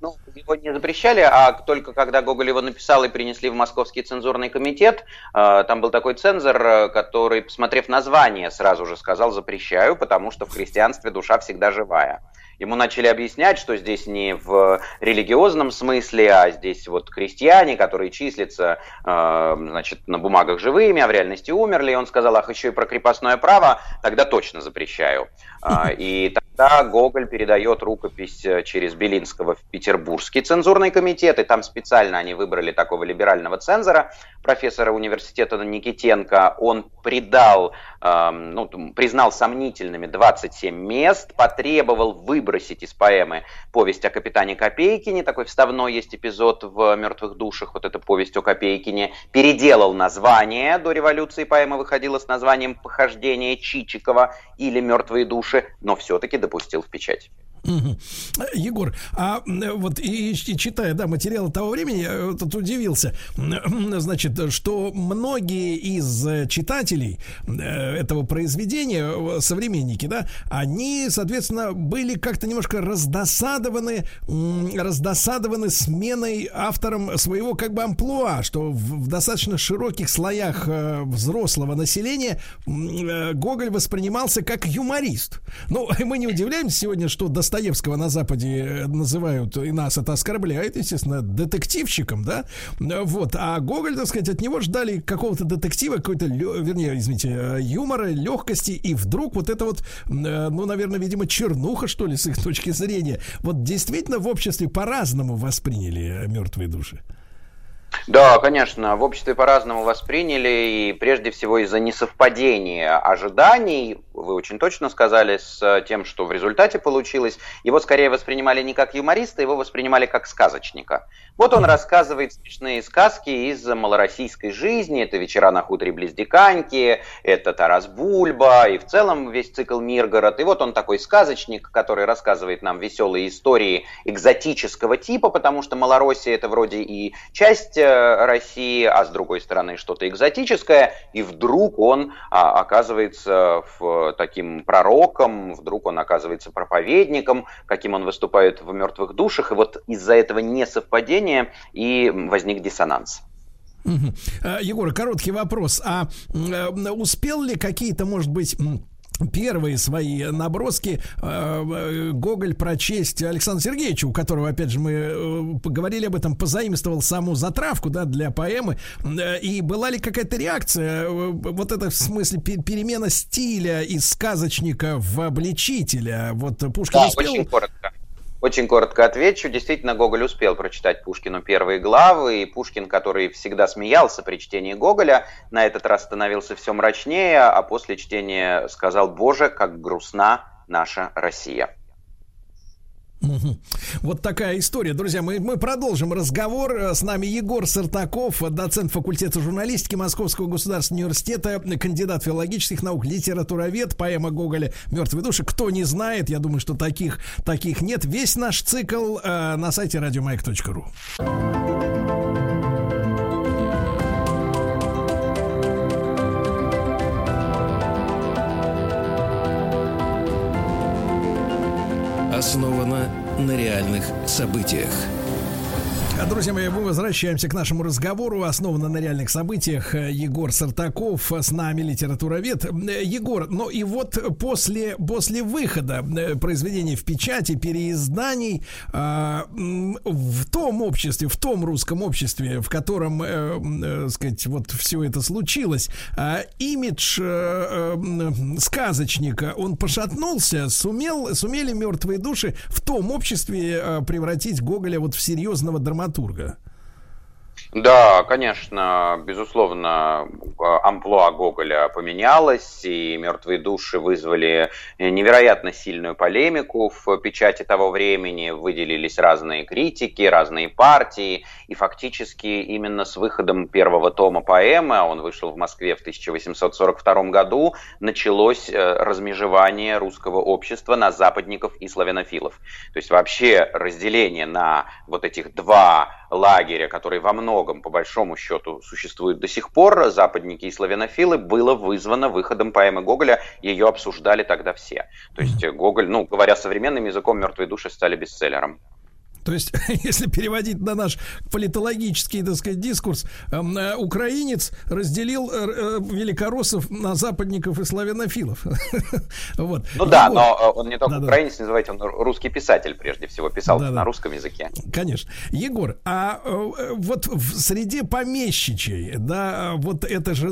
ну, его не запрещали, а только когда Гоголь его написал и принесли в Московский цензурный комитет, э, там был такой цензор, э, который, посмотрев название, сразу же сказал «запрещаю», потому что в христианстве душа всегда живая. Ему начали объяснять, что здесь не в религиозном смысле, а здесь вот крестьяне, которые числятся э, значит, на бумагах живыми, а в реальности умерли. И он сказал, ах, еще и про крепостное право, тогда точно запрещаю. Э, и тогда Гоголь передает рукопись э, через Белинского в Петербургский цензурный комитет, и там специально они выбрали такого либерального цензора, профессора университета Никитенко. Он придал, э, ну, признал сомнительными 27 мест, потребовал выбросить из поэмы повесть о капитане Копейкине, такой вставной есть эпизод в «Мертвых душах», вот эта повесть о Копейкине, переделал название, до революции поэма выходила с названием «Похождение Чичикова» или «Мертвые души», но все-таки допустил в печать. Егор, а вот и, и читая, да, материалы того времени, я тут удивился, значит, что многие из читателей э, этого произведения, современники, да, они, соответственно, были как-то немножко раздосадованы, раздосадованы сменой автором своего как бы амплуа, что в, в достаточно широких слоях э, взрослого населения э, Гоголь воспринимался как юморист. Ну, мы не удивляемся сегодня, что достаточно Достоевского на Западе э, называют, и нас это оскорбляет, естественно, детективщиком, да, вот, а Гоголь, так сказать, от него ждали какого-то детектива, какой-то, вернее, извините, э, юмора, легкости, и вдруг вот это вот, э, ну, наверное, видимо, чернуха, что ли, с их точки зрения, вот действительно в обществе по-разному восприняли мертвые души. Да, конечно, в обществе по-разному восприняли, и прежде всего из-за несовпадения ожиданий, вы очень точно сказали, с тем, что в результате получилось, его скорее воспринимали не как юмориста, его воспринимали как сказочника. Вот он рассказывает смешные сказки из малороссийской жизни, это «Вечера на хуторе близ Диканьки», это «Тарас Бульба», и в целом весь цикл «Миргород», и вот он такой сказочник, который рассказывает нам веселые истории экзотического типа, потому что Малороссия это вроде и часть э, России, а с другой стороны что-то экзотическое, и вдруг он а, оказывается в, таким пророком, вдруг он оказывается проповедником, каким он выступает в «Мертвых душах», и вот из-за этого несовпадения и возник диссонанс. Егор, короткий вопрос. А успел ли какие-то, может быть, первые свои наброски э, э, Гоголь прочесть Александру Сергеевичу, у которого, опять же, мы э, поговорили об этом, позаимствовал саму затравку, да, для поэмы. И была ли какая-то реакция, вот это в смысле перемена стиля из сказочника в обличителя? Вот Пушкин да, успел... очень коротко. Очень коротко отвечу. Действительно, Гоголь успел прочитать Пушкину первые главы, и Пушкин, который всегда смеялся при чтении Гоголя, на этот раз становился все мрачнее, а после чтения сказал «Боже, как грустна наша Россия». Вот такая история. Друзья, мы, мы продолжим разговор. С нами Егор Сартаков, доцент факультета журналистики Московского государственного университета, кандидат филологических наук, литературовед, поэма Гоголя «Мертвые души». Кто не знает, я думаю, что таких, таких нет. Весь наш цикл э, на сайте радиомаяк.ру. основана на реальных событиях. А, друзья мои, мы возвращаемся к нашему разговору, основанно на реальных событиях. Егор Сартаков с нами, литературовед. Егор, ну и вот после, после выхода э, произведений в печати, переизданий, э, в том обществе, в том русском обществе, в котором, э, э, сказать, вот все это случилось, э, имидж э, э, сказочника, он пошатнулся, сумел, сумели мертвые души в том обществе э, превратить Гоголя вот в серьезного драматурга драматурга. Да, конечно, безусловно, амплуа Гоголя поменялось, и «Мертвые души» вызвали невероятно сильную полемику в печати того времени, выделились разные критики, разные партии, и фактически именно с выходом первого тома поэмы, а он вышел в Москве в 1842 году, началось э, размежевание русского общества на западников и славянофилов. То есть вообще разделение на вот этих два лагеря, которые во многом, по большому счету, существуют до сих пор, западники и славянофилы, было вызвано выходом поэмы Гоголя, ее обсуждали тогда все. То есть Гоголь, ну, говоря современным языком, «Мертвые души» стали бестселлером. То есть, если переводить на наш политологический, так сказать, дискурс, эм, э, украинец разделил э, э, великороссов на западников и славянофилов. вот. Ну да, вот. но он не только да, украинец, да. называйте, он русский писатель прежде всего, писал да, на да. русском языке. Конечно. Егор, а вот в среде помещичей, да, вот это же,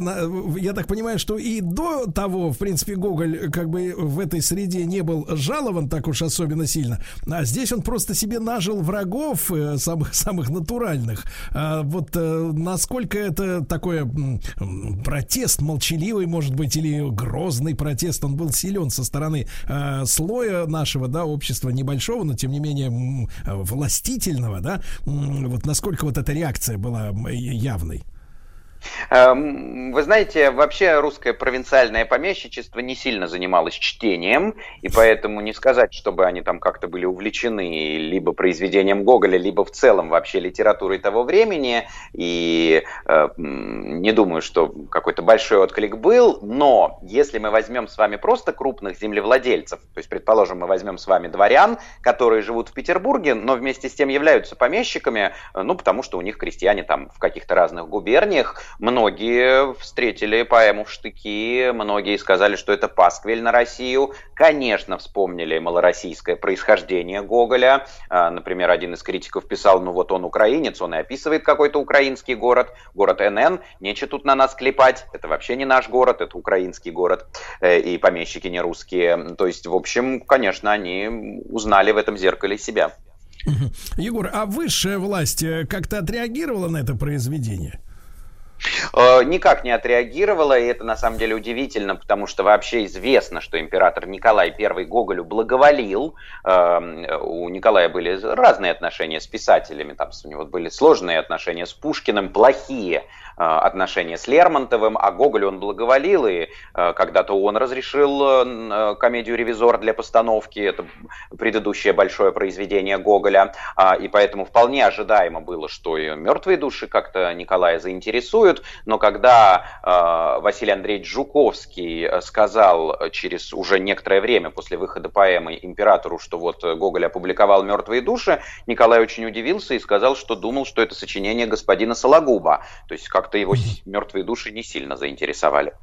я так понимаю, что и до того, в принципе, Гоголь как бы в этой среде не был жалован так уж особенно сильно, а здесь он просто себе нажил нажил врагов э, самых, самых натуральных. А вот э, насколько это такой протест молчаливый, может быть, или грозный протест, он был силен со стороны э, слоя нашего, да, общества небольшого, но тем не менее властительного, да, вот насколько вот эта реакция была явной? Эм, вы знаете, вообще русское провинциальное помещичество не сильно занималось чтением, и поэтому не сказать, чтобы они там как-то были увлечены либо произведением Гоголя, либо в целом вообще литературой того времени, и э, не думаю, что какой-то большой отклик был, но если мы возьмем с вами просто крупных землевладельцев, то есть, предположим, мы возьмем с вами дворян, которые живут в Петербурге, но вместе с тем являются помещиками, э, ну, потому что у них крестьяне там в каких-то разных губерниях, Многие встретили поэму в штыки, многие сказали, что это пасквиль на Россию. Конечно, вспомнили малороссийское происхождение Гоголя. А, например, один из критиков писал, ну вот он украинец, он и описывает какой-то украинский город, город НН, нечего тут на нас клепать, это вообще не наш город, это украинский город, э, и помещики не русские. То есть, в общем, конечно, они узнали в этом зеркале себя. Егор, а высшая власть э, как-то отреагировала на это произведение? Э, никак не отреагировала, и это на самом деле удивительно, потому что вообще известно, что император Николай I Гоголю благоволил. Эм, у Николая были разные отношения с писателями, там у него были сложные отношения с Пушкиным, плохие. Отношения с Лермонтовым, а Гоголь он благоволил, и когда-то он разрешил комедию «Ревизор» для постановки, это предыдущее большое произведение Гоголя, и поэтому вполне ожидаемо было, что и «Мертвые души» как-то Николая заинтересуют, но когда Василий Андреевич Жуковский сказал через уже некоторое время после выхода поэмы императору, что вот Гоголь опубликовал «Мертвые души», Николай очень удивился и сказал, что думал, что это сочинение господина Сологуба. То есть как-то его «Мертвые души» не сильно заинтересовали.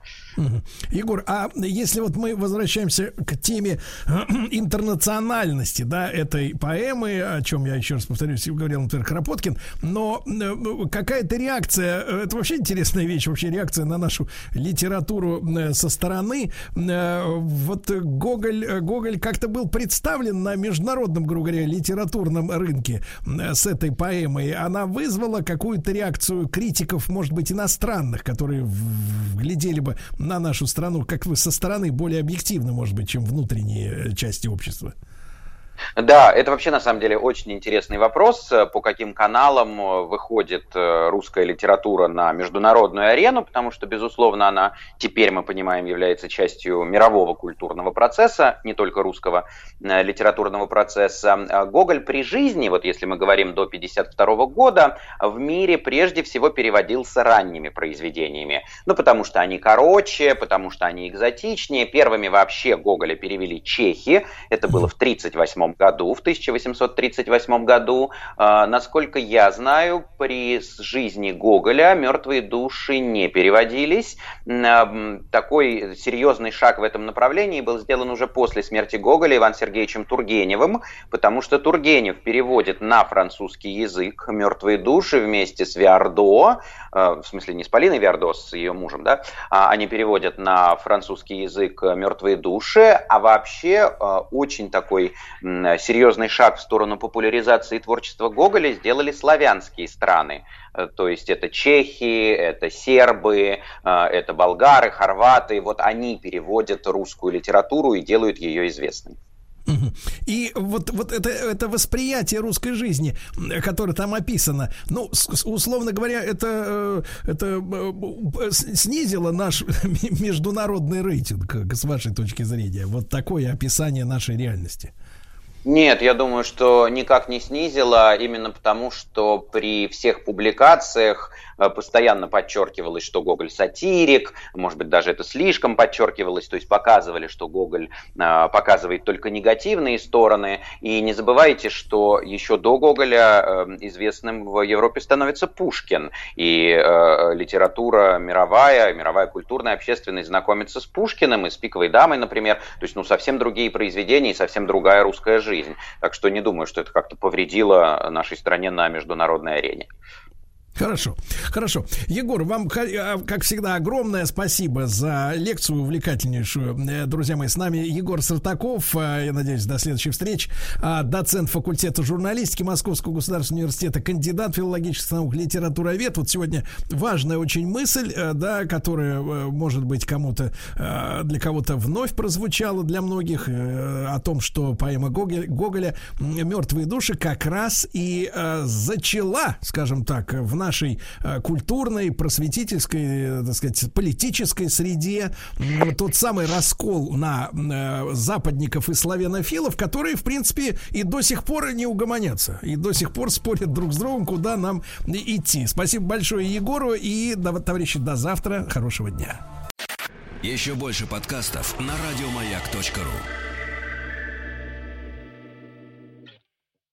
Егор, а если вот мы возвращаемся к теме интернациональности, да, этой поэмы, о чем я еще раз повторюсь, говорил, например, Кропоткин, но э, какая-то реакция, э, это вообще интересная вещь, вообще реакция на нашу литературу э, со стороны. Вот Гоголь, Гоголь как-то был представлен на международном, грубо говоря, литературном рынке с этой поэмой. Она вызвала какую-то реакцию критиков, может быть, иностранных, которые глядели бы на нашу страну, как вы со стороны более объективно, может быть, чем внутренние э, части общества? Да, это вообще на самом деле очень интересный вопрос, э, по каким каналам э, выходит э, русская литература на международную арену, потому что, безусловно, она теперь, мы понимаем, является частью мирового культурного процесса, не только русского литературного процесса. Гоголь при жизни, вот если мы говорим до 1952 года, в мире прежде всего переводился ранними произведениями. Ну, потому что они короче, потому что они экзотичнее. Первыми вообще Гоголя перевели чехи, это было в 1938 году, в 1838 году. А, насколько я знаю, при жизни Гоголя мертвые души не переводились. А, такой серьезный шаг в этом направлении был сделан уже после смерти Гоголя Иван Сергеевичем Тургеневым, потому что Тургенев переводит на французский язык мертвые души вместе с Виардо, а, в смысле не с Полиной Виардо, с ее мужем, да, они переводят на французский язык мертвые души, а вообще очень такой серьезный шаг в сторону популяризации творчества Гоголя сделали славянские страны. Э, то есть это чехи, это сербы, э, это болгары, хорваты. Вот они переводят русскую литературу и делают ее известной. И вот, вот это, это восприятие русской жизни, которое там описано, ну, условно говоря, это, э, это снизило наш международный рейтинг, с вашей точки зрения. Вот такое описание нашей реальности. Нет, я думаю, что никак не снизило, именно потому, что при всех публикациях постоянно подчеркивалось, что Гоголь сатирик, может быть, даже это слишком подчеркивалось, то есть показывали, что Гоголь э, показывает только негативные стороны. И не забывайте, что еще до Гоголя э, известным в Европе становится Пушкин. И литература мировая, мировая культурная общественность знакомится с Пушкиным и с «Пиковой дамой», например. То есть, ну, совсем другие произведения и совсем другая русская жизнь. Так что не думаю, что это как-то повредило нашей стране на международной арене. Хорошо, хорошо. Егор, вам, а, как всегда, огромное спасибо за лекцию увлекательнейшую. Э, друзья мои, с нами Егор Сартаков, э, я надеюсь, до следующих встреч, а, доцент факультета журналистики Московского государственного университета, кандидат филологических наук, литературовед. Вот сегодня важная очень мысль, э, да, которая, может быть, кому-то, для кого-то вновь прозвучала, для многих, о том, что поэма Гоголя «Мертвые души» как раз и зачала, скажем так, в нашей э, культурной, просветительской, э, так сказать, политической среде тот самый раскол на э, западников и славянофилов, которые, в принципе, и до сих пор не угомонятся, и до сих пор спорят друг с другом, куда нам идти. Спасибо большое Егору и, товарищи, до завтра. Хорошего дня. Еще больше подкастов на радиомаяк.ру